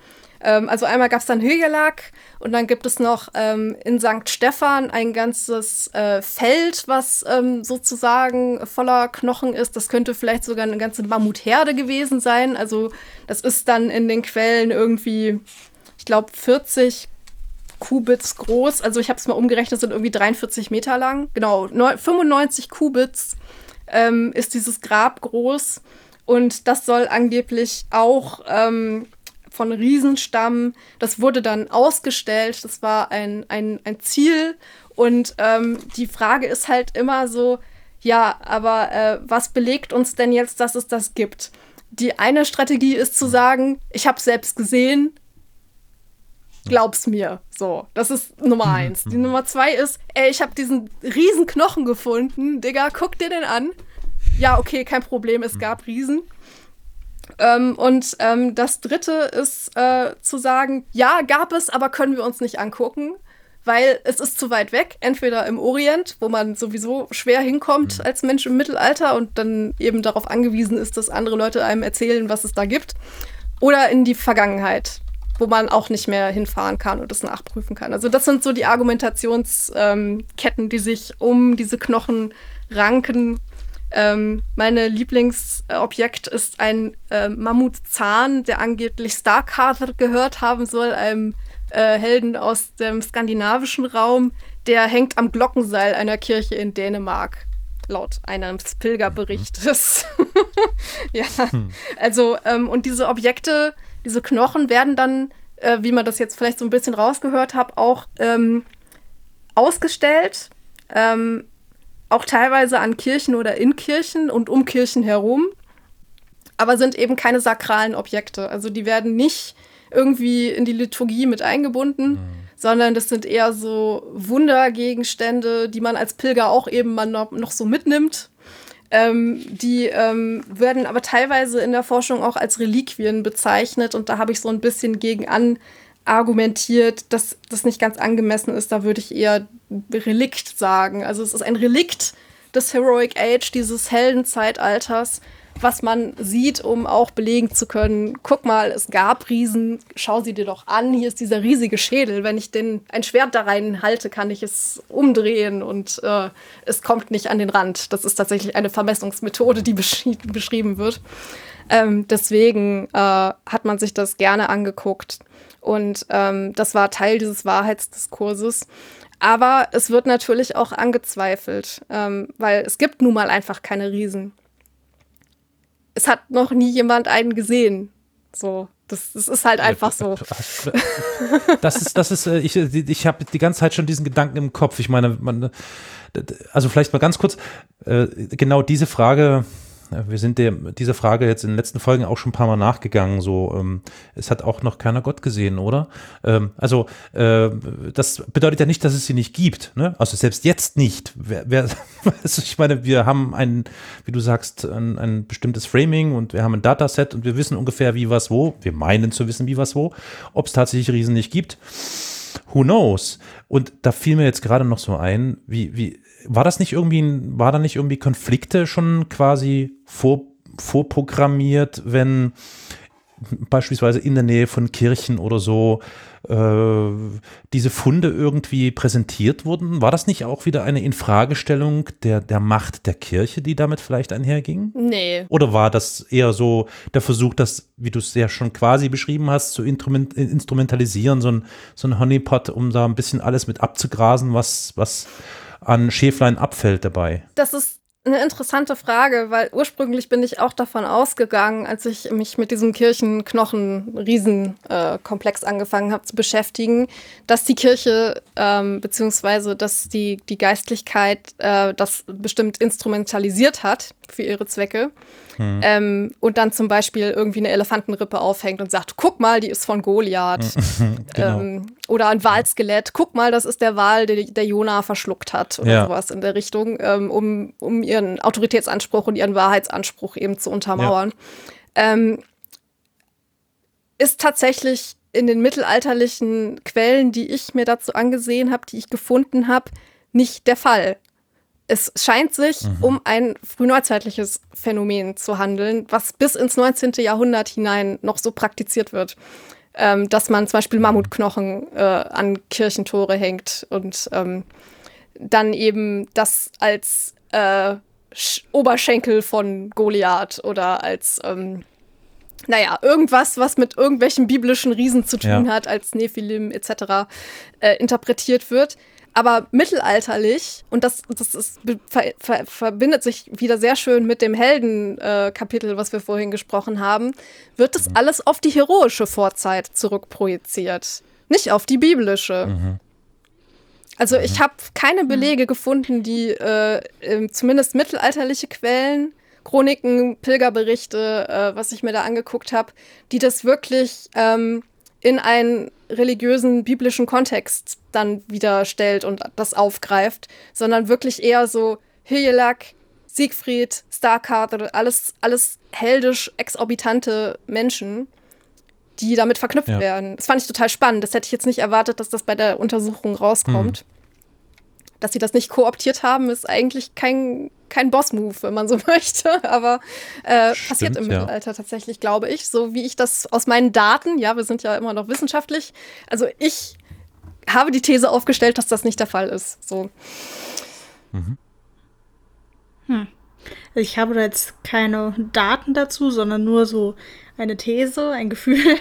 Ähm, also einmal gab es dann Hügelag und dann gibt es noch ähm, in St. Stephan ein ganzes äh, Feld, was ähm, sozusagen voller Knochen ist. Das könnte vielleicht sogar eine ganze Mammutherde gewesen sein. Also das ist dann in den Quellen irgendwie, ich glaube, 40 Kubits groß. Also ich habe es mal umgerechnet, sind irgendwie 43 Meter lang. Genau, 95 Kubits ähm, ist dieses Grab groß. Und das soll angeblich auch ähm, von Riesenstamm. Das wurde dann ausgestellt. Das war ein, ein, ein Ziel. Und ähm, die Frage ist halt immer so, ja, aber äh, was belegt uns denn jetzt, dass es das gibt? Die eine Strategie ist zu sagen, ich habe selbst gesehen, glaub's mir. So, das ist Nummer eins. Die Nummer zwei ist, ey, ich habe diesen riesen Knochen gefunden. Digga, guck dir den an. Ja, okay, kein Problem, es gab Riesen. Ähm, und ähm, das dritte ist äh, zu sagen, ja, gab es, aber können wir uns nicht angucken, weil es ist zu weit weg. Entweder im Orient, wo man sowieso schwer hinkommt mhm. als Mensch im Mittelalter und dann eben darauf angewiesen ist, dass andere Leute einem erzählen, was es da gibt, oder in die Vergangenheit, wo man auch nicht mehr hinfahren kann und es nachprüfen kann. Also das sind so die Argumentationsketten, ähm, die sich um diese Knochen ranken ähm, meine Lieblingsobjekt ist ein äh, Mammutzahn, der angeblich Starcarter gehört haben soll, einem äh, Helden aus dem skandinavischen Raum. Der hängt am Glockenseil einer Kirche in Dänemark, laut eines Pilgerberichtes. ja, hm. also, ähm, und diese Objekte, diese Knochen werden dann, äh, wie man das jetzt vielleicht so ein bisschen rausgehört hat, auch ähm, ausgestellt. Ähm, auch teilweise an Kirchen oder in Kirchen und um Kirchen herum, aber sind eben keine sakralen Objekte. Also die werden nicht irgendwie in die Liturgie mit eingebunden, mhm. sondern das sind eher so Wundergegenstände, die man als Pilger auch eben mal noch, noch so mitnimmt. Ähm, die ähm, werden aber teilweise in der Forschung auch als Reliquien bezeichnet und da habe ich so ein bisschen gegen an argumentiert, dass das nicht ganz angemessen ist. Da würde ich eher Relikt sagen. Also es ist ein Relikt des Heroic Age, dieses Heldenzeitalters, was man sieht, um auch belegen zu können, guck mal, es gab Riesen, schau sie dir doch an, hier ist dieser riesige Schädel. Wenn ich den, ein Schwert da rein halte, kann ich es umdrehen und äh, es kommt nicht an den Rand. Das ist tatsächlich eine Vermessungsmethode, die beschri beschrieben wird. Ähm, deswegen äh, hat man sich das gerne angeguckt. Und ähm, das war Teil dieses Wahrheitsdiskurses. Aber es wird natürlich auch angezweifelt, ähm, weil es gibt nun mal einfach keine Riesen. Es hat noch nie jemand einen gesehen. So, das, das ist halt einfach so. Das ist, das ist, äh, ich, ich habe die ganze Zeit schon diesen Gedanken im Kopf. Ich meine, man, also vielleicht mal ganz kurz, äh, genau diese Frage wir sind dem, dieser Frage jetzt in den letzten Folgen auch schon ein paar Mal nachgegangen. So, ähm, es hat auch noch keiner Gott gesehen, oder? Ähm, also, äh, das bedeutet ja nicht, dass es sie nicht gibt. Ne? Also selbst jetzt nicht. Wer, wer, also ich meine, wir haben ein, wie du sagst, ein, ein bestimmtes Framing und wir haben ein Dataset und wir wissen ungefähr, wie was wo. Wir meinen zu wissen, wie was wo. Ob es tatsächlich Riesen nicht gibt, who knows? Und da fiel mir jetzt gerade noch so ein, wie, wie, war das nicht irgendwie, war da nicht irgendwie Konflikte schon quasi vor, vorprogrammiert, wenn beispielsweise in der Nähe von Kirchen oder so äh, diese Funde irgendwie präsentiert wurden? War das nicht auch wieder eine Infragestellung der, der Macht der Kirche, die damit vielleicht einherging? Nee. Oder war das eher so der Versuch, das, wie du es ja schon quasi beschrieben hast, zu instrument, instrumentalisieren, so ein, so ein Honeypot, um da ein bisschen alles mit abzugrasen, was, was an Schäflein abfällt dabei? Das ist eine interessante Frage, weil ursprünglich bin ich auch davon ausgegangen, als ich mich mit diesem Kirchenknochen-Riesenkomplex äh, angefangen habe zu beschäftigen, dass die Kirche ähm, beziehungsweise dass die, die Geistlichkeit äh, das bestimmt instrumentalisiert hat für ihre Zwecke. Hm. Ähm, und dann zum Beispiel irgendwie eine Elefantenrippe aufhängt und sagt, guck mal, die ist von Goliath. genau. ähm, oder ein Walskelett, guck mal, das ist der Wal, der, der Jona verschluckt hat oder ja. sowas in der Richtung, ähm, um, um ihren Autoritätsanspruch und ihren Wahrheitsanspruch eben zu untermauern. Ja. Ähm, ist tatsächlich in den mittelalterlichen Quellen, die ich mir dazu angesehen habe, die ich gefunden habe, nicht der Fall es scheint sich mhm. um ein frühneuzeitliches Phänomen zu handeln, was bis ins 19. Jahrhundert hinein noch so praktiziert wird. Ähm, dass man zum Beispiel Mammutknochen äh, an Kirchentore hängt und ähm, dann eben das als äh, Oberschenkel von Goliath oder als, ähm, naja, irgendwas, was mit irgendwelchen biblischen Riesen zu tun ja. hat, als Nephilim etc. Äh, interpretiert wird. Aber mittelalterlich, und das, das ist, ver, ver, verbindet sich wieder sehr schön mit dem Heldenkapitel, äh, was wir vorhin gesprochen haben, wird das mhm. alles auf die heroische Vorzeit zurückprojiziert, nicht auf die biblische. Mhm. Also ich mhm. habe keine mhm. Belege gefunden, die äh, zumindest mittelalterliche Quellen, Chroniken, Pilgerberichte, äh, was ich mir da angeguckt habe, die das wirklich ähm, in einen religiösen, biblischen Kontext dann wieder stellt und das aufgreift, sondern wirklich eher so Hylak, Siegfried, Starkard oder alles, alles heldisch exorbitante Menschen, die damit verknüpft ja. werden. Das fand ich total spannend. Das hätte ich jetzt nicht erwartet, dass das bei der Untersuchung rauskommt. Mhm dass sie das nicht kooptiert haben, ist eigentlich kein, kein Boss-Move, wenn man so möchte. Aber äh, Stimmt, passiert im ja. Mittelalter tatsächlich, glaube ich. So wie ich das aus meinen Daten, ja, wir sind ja immer noch wissenschaftlich. Also ich habe die These aufgestellt, dass das nicht der Fall ist. So. Mhm. Hm. Ich habe da jetzt keine Daten dazu, sondern nur so eine These, ein Gefühl.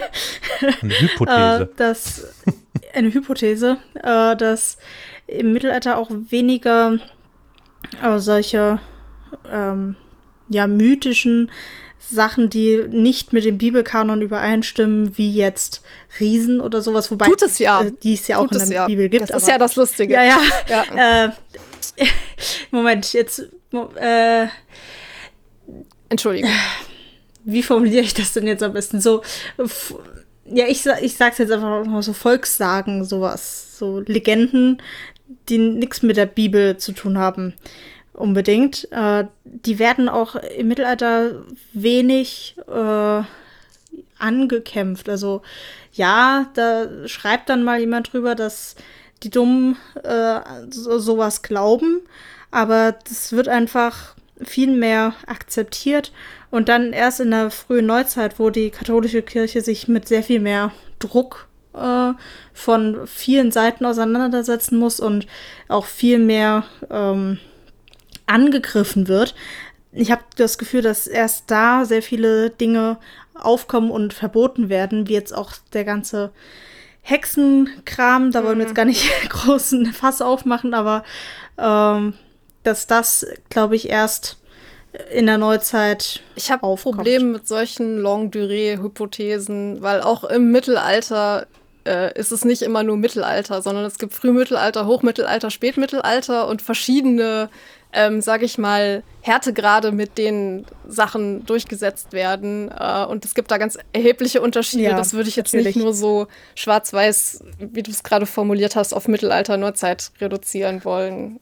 Eine Hypothese. äh, dass, eine Hypothese, äh, dass im Mittelalter auch weniger äh, solche ähm, ja, mythischen Sachen, die nicht mit dem Bibelkanon übereinstimmen, wie jetzt Riesen oder sowas, wobei Tut es ja. Äh, die es ja auch Tut in der ja. Bibel gibt. Das ist ja das Lustige. Ja, ja. ja. Äh, Moment, jetzt äh, Entschuldigung. Wie formuliere ich das denn jetzt am besten? So, ja, ich, ich sag's jetzt einfach mal so Volkssagen, sowas, so Legenden, die nichts mit der Bibel zu tun haben. Unbedingt. Äh, die werden auch im Mittelalter wenig äh, angekämpft. Also ja, da schreibt dann mal jemand drüber, dass die Dummen äh, so, sowas glauben, aber das wird einfach viel mehr akzeptiert und dann erst in der frühen Neuzeit, wo die katholische Kirche sich mit sehr viel mehr Druck äh, von vielen Seiten auseinandersetzen muss und auch viel mehr ähm, angegriffen wird. Ich habe das Gefühl, dass erst da sehr viele Dinge aufkommen und verboten werden, wie jetzt auch der ganze Hexenkram. Da wollen wir jetzt mhm. gar nicht großen Fass aufmachen, aber ähm, dass das, glaube ich, erst in der Neuzeit. Ich habe Probleme mit solchen Longue-Durée-Hypothesen, weil auch im Mittelalter äh, ist es nicht immer nur Mittelalter, sondern es gibt Frühmittelalter, Hochmittelalter, Spätmittelalter und verschiedene ähm, sage ich mal, Härtegrade mit den Sachen durchgesetzt werden. Äh, und es gibt da ganz erhebliche Unterschiede. Ja, das würde ich jetzt natürlich. nicht nur so schwarz-weiß, wie du es gerade formuliert hast, auf Mittelalter-Neuzeit reduzieren wollen.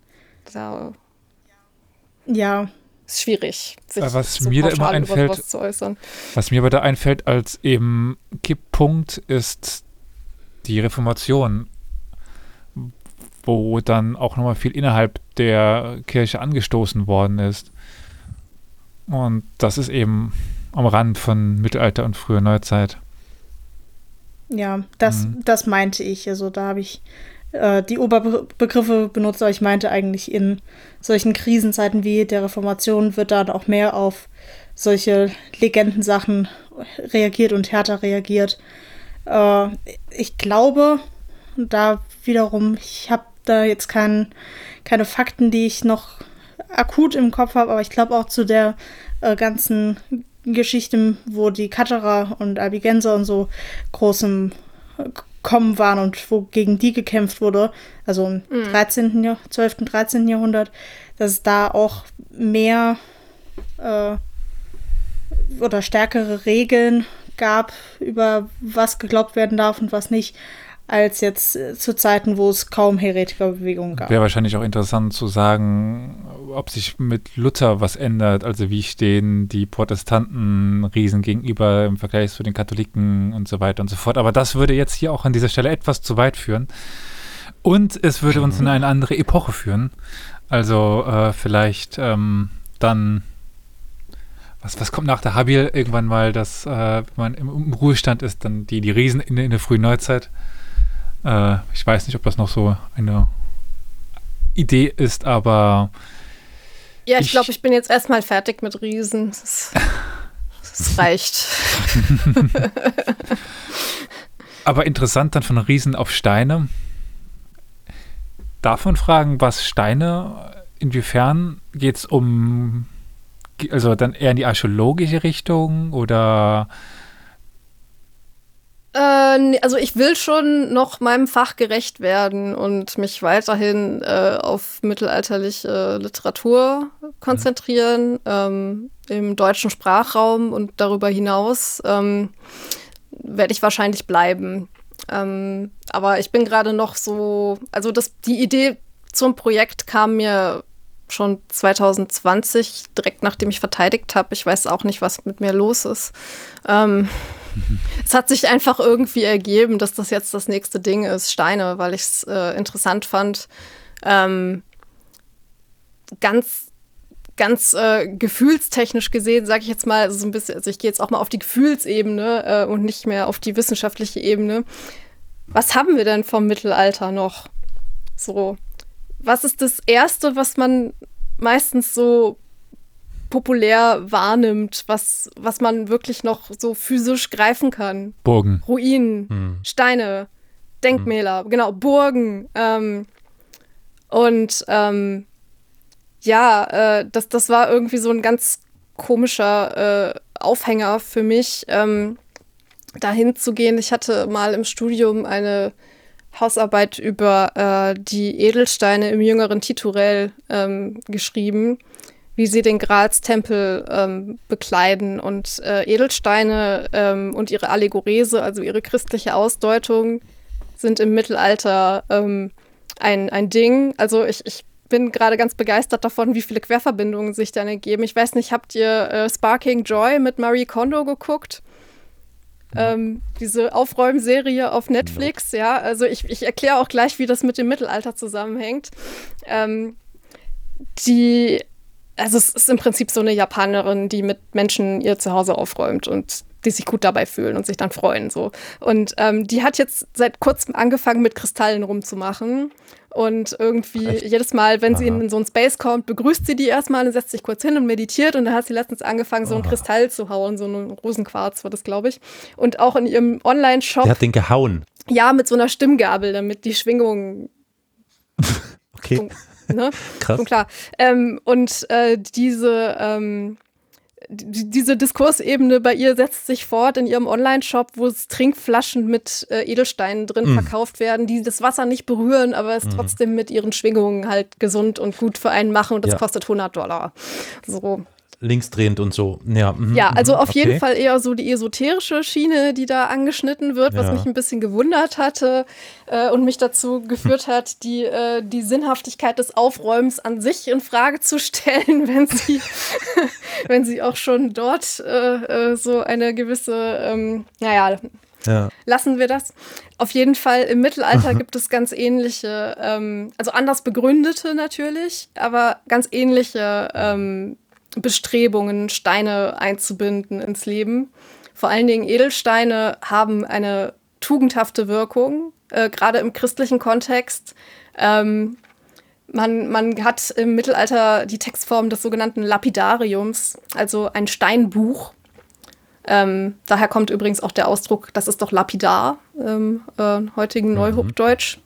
Da ja. Ist schwierig, sich was so mir da immer einfällt, zu äußern. Was mir aber da einfällt als eben Kipppunkt ist die Reformation wo dann auch nochmal viel innerhalb der Kirche angestoßen worden ist. Und das ist eben am Rand von Mittelalter und früher Neuzeit. Ja, das, mhm. das meinte ich. Also da habe ich äh, die Oberbegriffe benutzt, aber ich meinte eigentlich in solchen Krisenzeiten wie der Reformation wird dann auch mehr auf solche Legendensachen reagiert und härter reagiert. Äh, ich glaube, da wiederum, ich habe da jetzt kein, keine Fakten, die ich noch akut im Kopf habe, aber ich glaube auch zu der äh, ganzen Geschichte, wo die Katterer und Albigenser und so großem äh, Kommen waren und wo gegen die gekämpft wurde, also im mhm. 13., Jahr, 12., 13. Jahrhundert, dass es da auch mehr äh, oder stärkere Regeln gab, über was geglaubt werden darf und was nicht, als jetzt äh, zu Zeiten, wo es kaum Heretikerbewegungen gab. Wäre wahrscheinlich auch interessant zu sagen, ob sich mit Luther was ändert. Also wie stehen die Protestanten Riesen gegenüber im Vergleich zu den Katholiken und so weiter und so fort. Aber das würde jetzt hier auch an dieser Stelle etwas zu weit führen. Und es würde uns in eine andere Epoche führen. Also äh, vielleicht ähm, dann was, was kommt nach der Habil irgendwann mal, dass äh, wenn man im, im, Ruhestand ist, dann die, die Riesen in, in der frühen Neuzeit. Äh, ich weiß nicht, ob das noch so eine Idee ist, aber. Ja, ich, ich glaube, ich bin jetzt erstmal fertig mit Riesen. Das, das reicht. aber interessant dann von Riesen auf Steine. Darf man fragen, was Steine, inwiefern geht es um, also dann eher in die archäologische Richtung oder äh, also ich will schon noch meinem Fach gerecht werden und mich weiterhin äh, auf mittelalterliche Literatur konzentrieren, mhm. ähm, im deutschen Sprachraum und darüber hinaus ähm, werde ich wahrscheinlich bleiben. Ähm, aber ich bin gerade noch so, also das, die Idee zum Projekt kam mir schon 2020, direkt nachdem ich verteidigt habe. Ich weiß auch nicht, was mit mir los ist. Ähm, es hat sich einfach irgendwie ergeben, dass das jetzt das nächste Ding ist, Steine, weil ich es äh, interessant fand. Ähm, ganz ganz äh, gefühlstechnisch gesehen, sage ich jetzt mal, so ein bisschen, also ich gehe jetzt auch mal auf die Gefühlsebene äh, und nicht mehr auf die wissenschaftliche Ebene. Was haben wir denn vom Mittelalter noch? So, was ist das Erste, was man meistens so populär wahrnimmt, was, was man wirklich noch so physisch greifen kann. Burgen. Ruinen, hm. Steine, Denkmäler, hm. genau, Burgen. Ähm, und ähm, ja, äh, das, das war irgendwie so ein ganz komischer äh, Aufhänger für mich, ähm, dahin zu gehen. Ich hatte mal im Studium eine Hausarbeit über äh, die Edelsteine im jüngeren Titurell ähm, geschrieben wie sie den Gralstempel ähm, bekleiden. Und äh, Edelsteine ähm, und ihre Allegorese, also ihre christliche Ausdeutung, sind im Mittelalter ähm, ein, ein Ding. Also ich, ich bin gerade ganz begeistert davon, wie viele Querverbindungen sich dann ergeben. Ich weiß nicht, habt ihr äh, Sparking Joy mit Marie Kondo geguckt? Ähm, diese Aufräumserie auf Netflix, ja. Also ich, ich erkläre auch gleich, wie das mit dem Mittelalter zusammenhängt. Ähm, die also es ist im Prinzip so eine Japanerin, die mit Menschen ihr Zuhause aufräumt und die sich gut dabei fühlen und sich dann freuen. So. Und ähm, die hat jetzt seit kurzem angefangen, mit Kristallen rumzumachen. Und irgendwie Echt? jedes Mal, wenn Aha. sie in so einen Space kommt, begrüßt sie die erstmal und setzt sich kurz hin und meditiert. Und dann hat sie letztens angefangen, so einen Aha. Kristall zu hauen, so einen Rosenquarz war das, glaube ich. Und auch in ihrem Online-Shop. Sie hat den gehauen. Ja, mit so einer Stimmgabel, damit die Schwingung okay. Ne? Krass. Und klar. Ähm, und äh, diese, ähm, die, diese Diskursebene bei ihr setzt sich fort in ihrem Online-Shop, wo es Trinkflaschen mit äh, Edelsteinen drin Mm. verkauft werden, die das Wasser nicht berühren, aber es Mhm. trotzdem mit ihren Schwingungen halt gesund und gut für einen machen und das Ja. kostet 100 Dollar. So. Linksdrehend und so. Ja, mhm, Ja, also mhm, auf jeden okay. Fall eher so die esoterische Schiene, die da angeschnitten wird, was Ja. mich ein bisschen gewundert hatte äh, und mich dazu geführt hat, die, äh, die Sinnhaftigkeit des Aufräumens an sich in Frage zu stellen, wenn sie, wenn sie auch schon dort äh, äh, so eine gewisse, ähm, naja, Ja. lassen wir das. Auf jeden Fall im Mittelalter gibt es ganz ähnliche, ähm, also anders begründete natürlich, aber ganz ähnliche ähm, Bestrebungen, Steine einzubinden ins Leben. Vor allen Dingen Edelsteine haben eine tugendhafte Wirkung, äh, gerade im christlichen Kontext. Ähm, man, man hat im Mittelalter die Textform des sogenannten Lapidariums, also ein Steinbuch. Ähm, daher kommt übrigens auch der Ausdruck, das ist doch lapidar im äh, heutigen Neuhochdeutsch.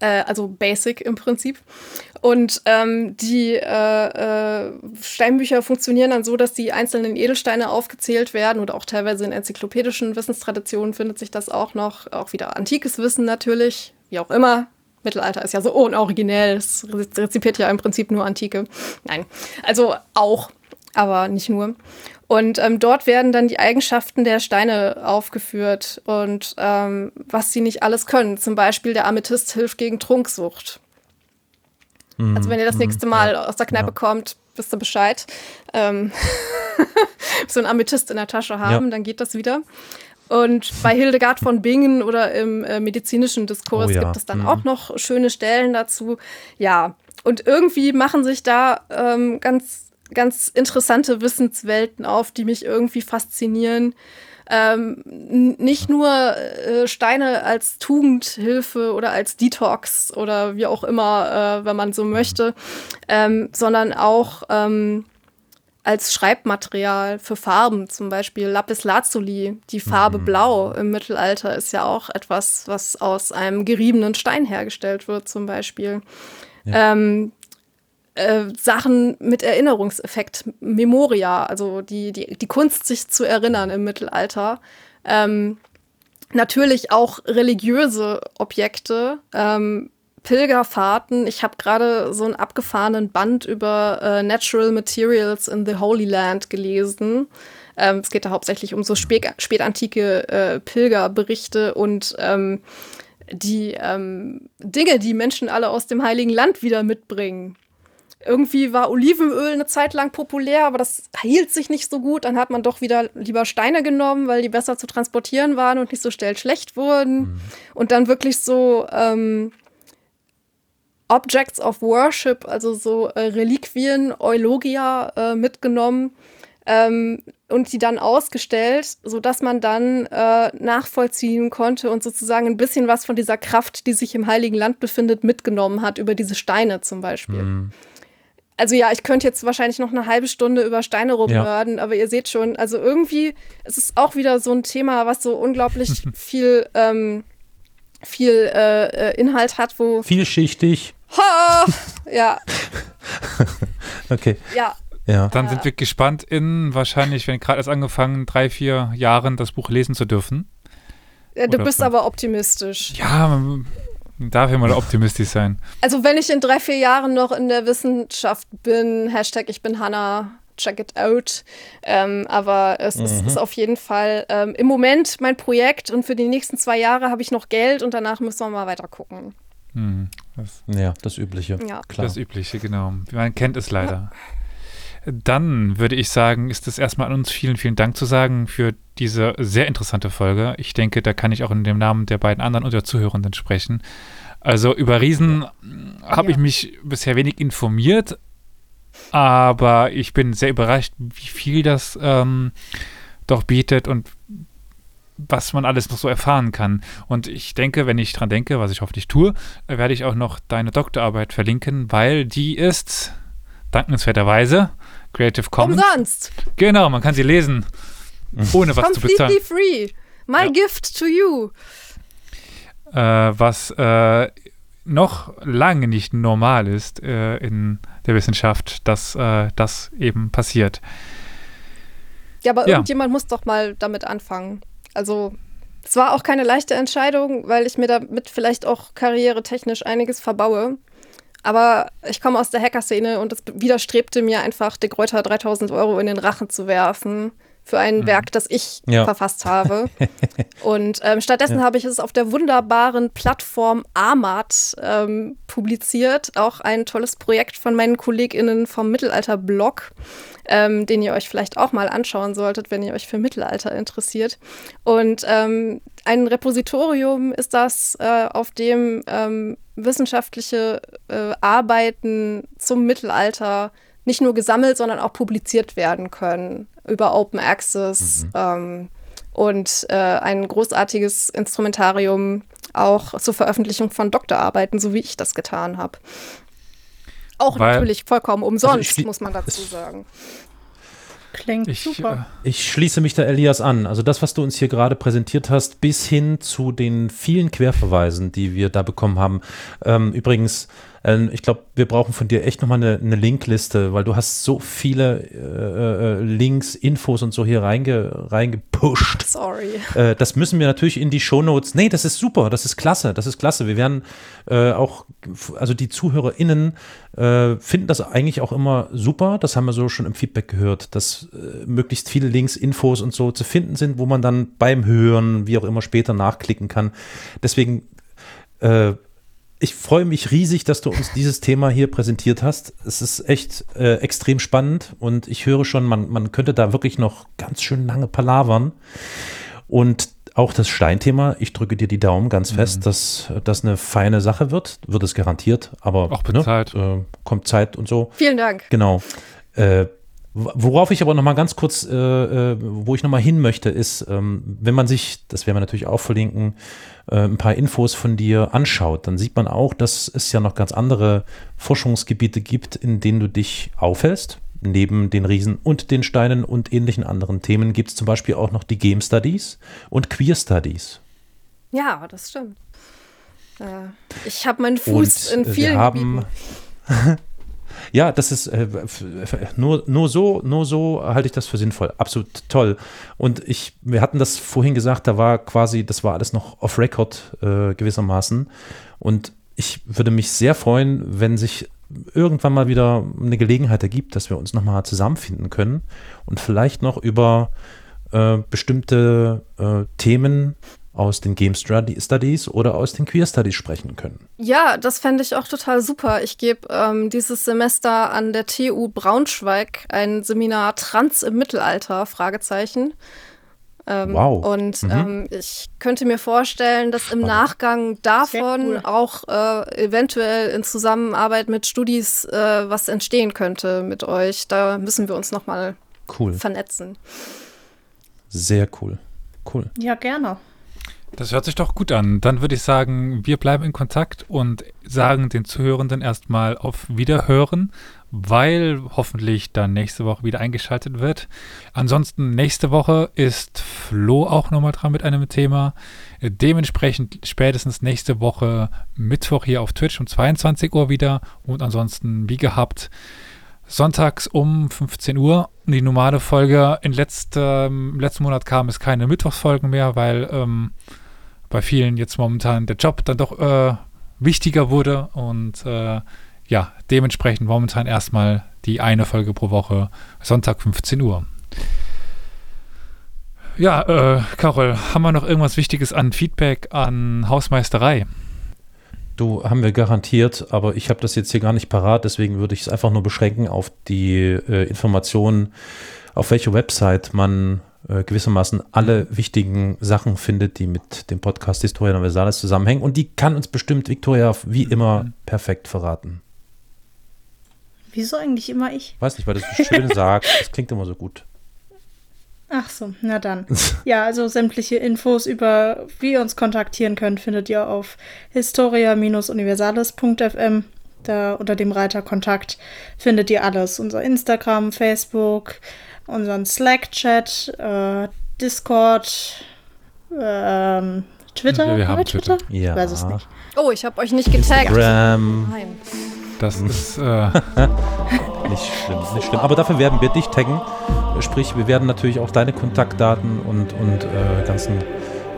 Äh, also basic im Prinzip. Und ähm, die äh, äh, Steinbücher funktionieren dann so, dass die einzelnen Edelsteine aufgezählt werden oder auch teilweise in enzyklopädischen Wissenstraditionen findet sich das auch noch. Auch wieder antikes Wissen natürlich, wie auch immer. Mittelalter ist ja so unoriginell, es rezipiert ja im Prinzip nur Antike. Nein, also auch, aber nicht nur. Und ähm, dort werden dann die Eigenschaften der Steine aufgeführt und ähm, was sie nicht alles können. Zum Beispiel der Amethyst hilft gegen Trunksucht. Also wenn ihr das nächste Mal aus der Kneipe Ja. kommt, wisst ihr Bescheid. Ähm, so ein Amethyst in der Tasche haben, Ja. dann geht das wieder. Und bei Hildegard von Bingen oder im äh, medizinischen Diskurs Oh ja. gibt es dann Mhm. auch noch schöne Stellen dazu. Ja, und irgendwie machen sich da ähm, ganz, ganz interessante Wissenswelten auf, die mich irgendwie faszinieren. Ähm, nicht nur äh, Steine als Tugendhilfe oder als Detox oder wie auch immer, äh, wenn man so möchte, ähm, sondern auch ähm, als Schreibmaterial für Farben, zum Beispiel Lapis Lazuli, die Farbe Blau im Mittelalter ist ja auch etwas, was aus einem geriebenen Stein hergestellt wird, zum Beispiel. Ähm, äh, Sachen mit Erinnerungseffekt, Memoria, also die, die, die Kunst, sich zu erinnern im Mittelalter. Ähm, natürlich auch religiöse Objekte, ähm, Pilgerfahrten. Ich habe gerade so einen abgefahrenen Band über äh, Natural Materials in the Holy Land gelesen. Ähm, es geht da hauptsächlich um so spät, spätantike äh, Pilgerberichte und ähm, die ähm, Dinge, die Menschen alle aus dem Heiligen Land wieder mitbringen. Irgendwie war Olivenöl eine Zeit lang populär, aber das hielt sich nicht so gut. Dann hat man doch wieder lieber Steine genommen, weil die besser zu transportieren waren und nicht so schnell schlecht wurden. Und dann wirklich so ähm, Objects of Worship, also so äh, Reliquien, Eulogia äh, mitgenommen ähm, und die dann ausgestellt, sodass man dann äh, nachvollziehen konnte und sozusagen ein bisschen was von dieser Kraft, die sich im Heiligen Land befindet, mitgenommen hat, über diese Steine zum Beispiel. Mhm. Also ja, ich könnte jetzt wahrscheinlich noch eine halbe Stunde über Steine rumnörden, aber ihr seht schon, also irgendwie es ist auch wieder so ein Thema, was so unglaublich viel, ähm, viel äh, äh, Inhalt hat, wo Vielschichtig. Ha! ja, Okay. ja, Ja. Dann sind wir gespannt in wahrscheinlich, wenn gerade erst angefangen, drei, vier Jahren das Buch lesen zu dürfen. Ja, du Oder bist fünf. aber optimistisch. Ja, man darf ja mal optimistisch sein. Also wenn ich in drei, vier Jahren noch in der Wissenschaft bin, Hashtag ich bin Hannah, check it out. Ähm, aber es ist, ist auf jeden Fall ähm, im Moment mein Projekt und für die nächsten zwei Jahre habe ich noch Geld und danach müssen wir mal weiter gucken. Hm, das, Ja, das Übliche. Ja. Klar. das Übliche, genau. Man kennt es leider. Dann würde ich sagen, ist es erstmal an uns vielen, vielen Dank zu sagen für diese sehr interessante Folge. Ich denke, da kann ich auch in dem Namen der beiden anderen und der Zuhörenden sprechen. Also über Riesen habe Ja. ich mich bisher wenig informiert, aber ich bin sehr überrascht, wie viel das ähm, doch bietet und was man alles noch so erfahren kann. Und ich denke, wenn ich dran denke, was ich hoffentlich tue, werde ich auch noch deine Doktorarbeit verlinken, weil die ist dankenswerterweise Creative Commons. Umsonst. Genau, man kann sie lesen, ohne was zu bezahlen. Completely free. My Ja. gift to you. Äh, was äh, noch lange nicht normal ist äh, in der Wissenschaft, dass äh, das eben passiert. Ja, aber ja. irgendjemand muss doch mal damit anfangen. Also es war auch keine leichte Entscheidung, weil ich mir damit vielleicht auch karrieretechnisch einiges verbaue. Aber ich komme aus der Hacker-Szene und es widerstrebte mir einfach, De Gruyter 3000 Euro in den Rachen zu werfen für ein mhm. Werk, das ich ja. verfasst habe. und ähm, stattdessen ja. habe ich es auf der wunderbaren Plattform Amat ähm, publiziert. Auch ein tolles Projekt von meinen KollegInnen vom Mittelalter-Blog, ähm, den ihr euch vielleicht auch mal anschauen solltet, wenn ihr euch für Mittelalter interessiert. Und ähm, ein Repositorium ist das, äh, auf dem ähm, wissenschaftliche äh, Arbeiten zum Mittelalter nicht nur gesammelt, sondern auch publiziert werden können über Open Access mhm. ähm, und äh, ein großartiges Instrumentarium auch zur Veröffentlichung von Doktorarbeiten, so wie ich das getan habe. Auch Weil, natürlich vollkommen umsonst, also muss man dazu sagen. Klingt ich, super. Äh, ich schließe mich da Elias an. Also das, was du uns hier gerade präsentiert hast, bis hin zu den vielen Querverweisen, die wir da bekommen haben. Ähm, übrigens, ähm, ich glaube, wir brauchen von dir echt nochmal eine, eine Linkliste, weil du hast so viele äh, äh, Links, Infos und so hier reinge, reingepusht. Sorry. Äh, das müssen wir natürlich in die Shownotes. Nee, das ist super, das ist klasse, das ist klasse. Wir werden äh, auch, also die ZuhörerInnen äh, finden das eigentlich auch immer super. Das haben wir so schon im Feedback gehört, dass äh, möglichst viele Links, Infos und so zu finden sind, wo man dann beim Hören, wie auch immer später nachklicken kann. Deswegen äh, ich freue mich riesig, dass du uns dieses Thema hier präsentiert hast. Es ist echt äh, extrem spannend und ich höre schon, man, man könnte da wirklich noch ganz schön lange palavern. Und auch das Steinthema, ich drücke dir die Daumen ganz fest, mhm. dass das eine feine Sache wird. Wird es garantiert, aber auch ne, Zeit. Äh, kommt Zeit und so. Vielen Dank. Genau. Äh, Worauf ich aber noch mal ganz kurz, äh, äh, wo ich noch mal hin möchte, ist, ähm, wenn man sich, das werden wir natürlich auch verlinken, äh, ein paar Infos von dir anschaut, dann sieht man auch, dass es ja noch ganz andere Forschungsgebiete gibt, in denen du dich aufhältst. Neben den Riesen und den Steinen und ähnlichen anderen Themen gibt es zum Beispiel auch noch die Game Studies und Queer Studies. Ja, das stimmt. Äh, ich habe meinen Fuß und in vielen wir haben, Ja, das ist äh, nur, nur so, nur so halte ich das für sinnvoll. Absolut toll. Und ich, wir hatten das vorhin gesagt, da war quasi, das war alles noch off Record äh, gewissermaßen. Und ich würde mich sehr freuen, wenn sich irgendwann mal wieder eine Gelegenheit ergibt, dass wir uns nochmal zusammenfinden können und vielleicht noch über äh, bestimmte äh, Themen aus den Game Studies oder aus den Queer Studies sprechen können. Ja, das fände ich auch total super. Ich gebe ähm, dieses Semester an der TU Braunschweig ein Seminar Trans im Mittelalter, Fragezeichen. Ähm, wow. Und mhm. ähm, ich könnte mir vorstellen, dass im Nachgang davon cool. auch äh, eventuell in Zusammenarbeit mit Studis äh, was entstehen könnte mit euch. Da müssen wir uns nochmal cool. vernetzen. Sehr cool. Cool. Ja, gerne. Das hört sich doch gut an. Dann würde ich sagen, wir bleiben in Kontakt und sagen den Zuhörenden erstmal auf Wiederhören, weil hoffentlich dann nächste Woche wieder eingeschaltet wird. Ansonsten nächste Woche ist Flo auch nochmal dran mit einem Thema. Dementsprechend spätestens nächste Woche Mittwoch hier auf Twitch um 22 Uhr wieder und ansonsten wie gehabt sonntags um 15 Uhr. Die normale Folge in letztem, letzten Monat kam es keine Mittwochsfolgen mehr, weil ähm, bei vielen jetzt momentan der Job dann doch äh, wichtiger wurde und äh, ja, dementsprechend momentan erstmal die eine Folge pro Woche, Sonntag 15 Uhr. Ja, äh, Carol, haben wir noch irgendwas Wichtiges an Feedback an Hausmeisterei? Du, haben wir garantiert, aber ich habe das jetzt hier gar nicht parat, deswegen würde ich es einfach nur beschränken auf die äh, Informationen, auf welche Website man äh, gewissermaßen alle wichtigen Sachen findet, die mit dem Podcast Historia Universalis zusammenhängen. Und die kann uns bestimmt Victoria wie immer perfekt verraten. Wieso eigentlich immer ich? Weiß nicht, weil du so schön sagst. Das klingt immer so gut. Ach so, na dann. Ja, also sämtliche Infos über, wie ihr uns kontaktieren könnt, findet ihr auf historia-universales.fm. Da unter dem Reiter Kontakt findet ihr alles. Unser Instagram, Facebook, unseren Slack-Chat, äh, Discord, ähm, Twitter? Ja, wir Haben haben Twitter? Ja. Ich weiß es nicht. Oh, ich habe euch nicht getaggt. Instagram. Nein. Das Mhm. ist, äh, Nicht schlimm, nicht schlimm. Aber dafür werden wir dich taggen. Sprich, wir werden natürlich auch deine Kontaktdaten und, und äh, ganzen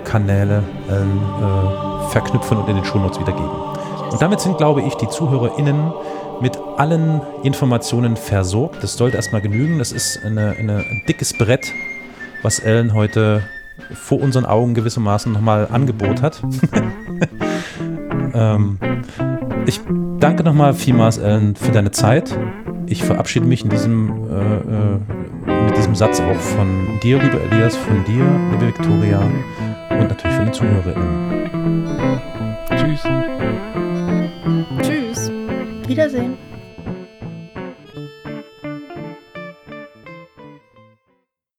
Kanäle ähm, äh, verknüpfen und in den Shownotes wiedergeben. Und damit sind, glaube ich, die ZuhörerInnen mit allen Informationen versorgt. Das sollte erstmal genügen. Das ist eine, eine, ein dickes Brett, was Ellen heute vor unseren Augen gewissermaßen nochmal angeboten hat. ähm, ich danke nochmal vielmals, Ellen, für deine Zeit. Ich verabschiede mich in diesem, äh, äh, mit diesem Satz auch von dir, lieber Elias, von dir, liebe Viktoria und natürlich von den ZuhörerInnen. tschüss. Tschüss. Wiedersehen.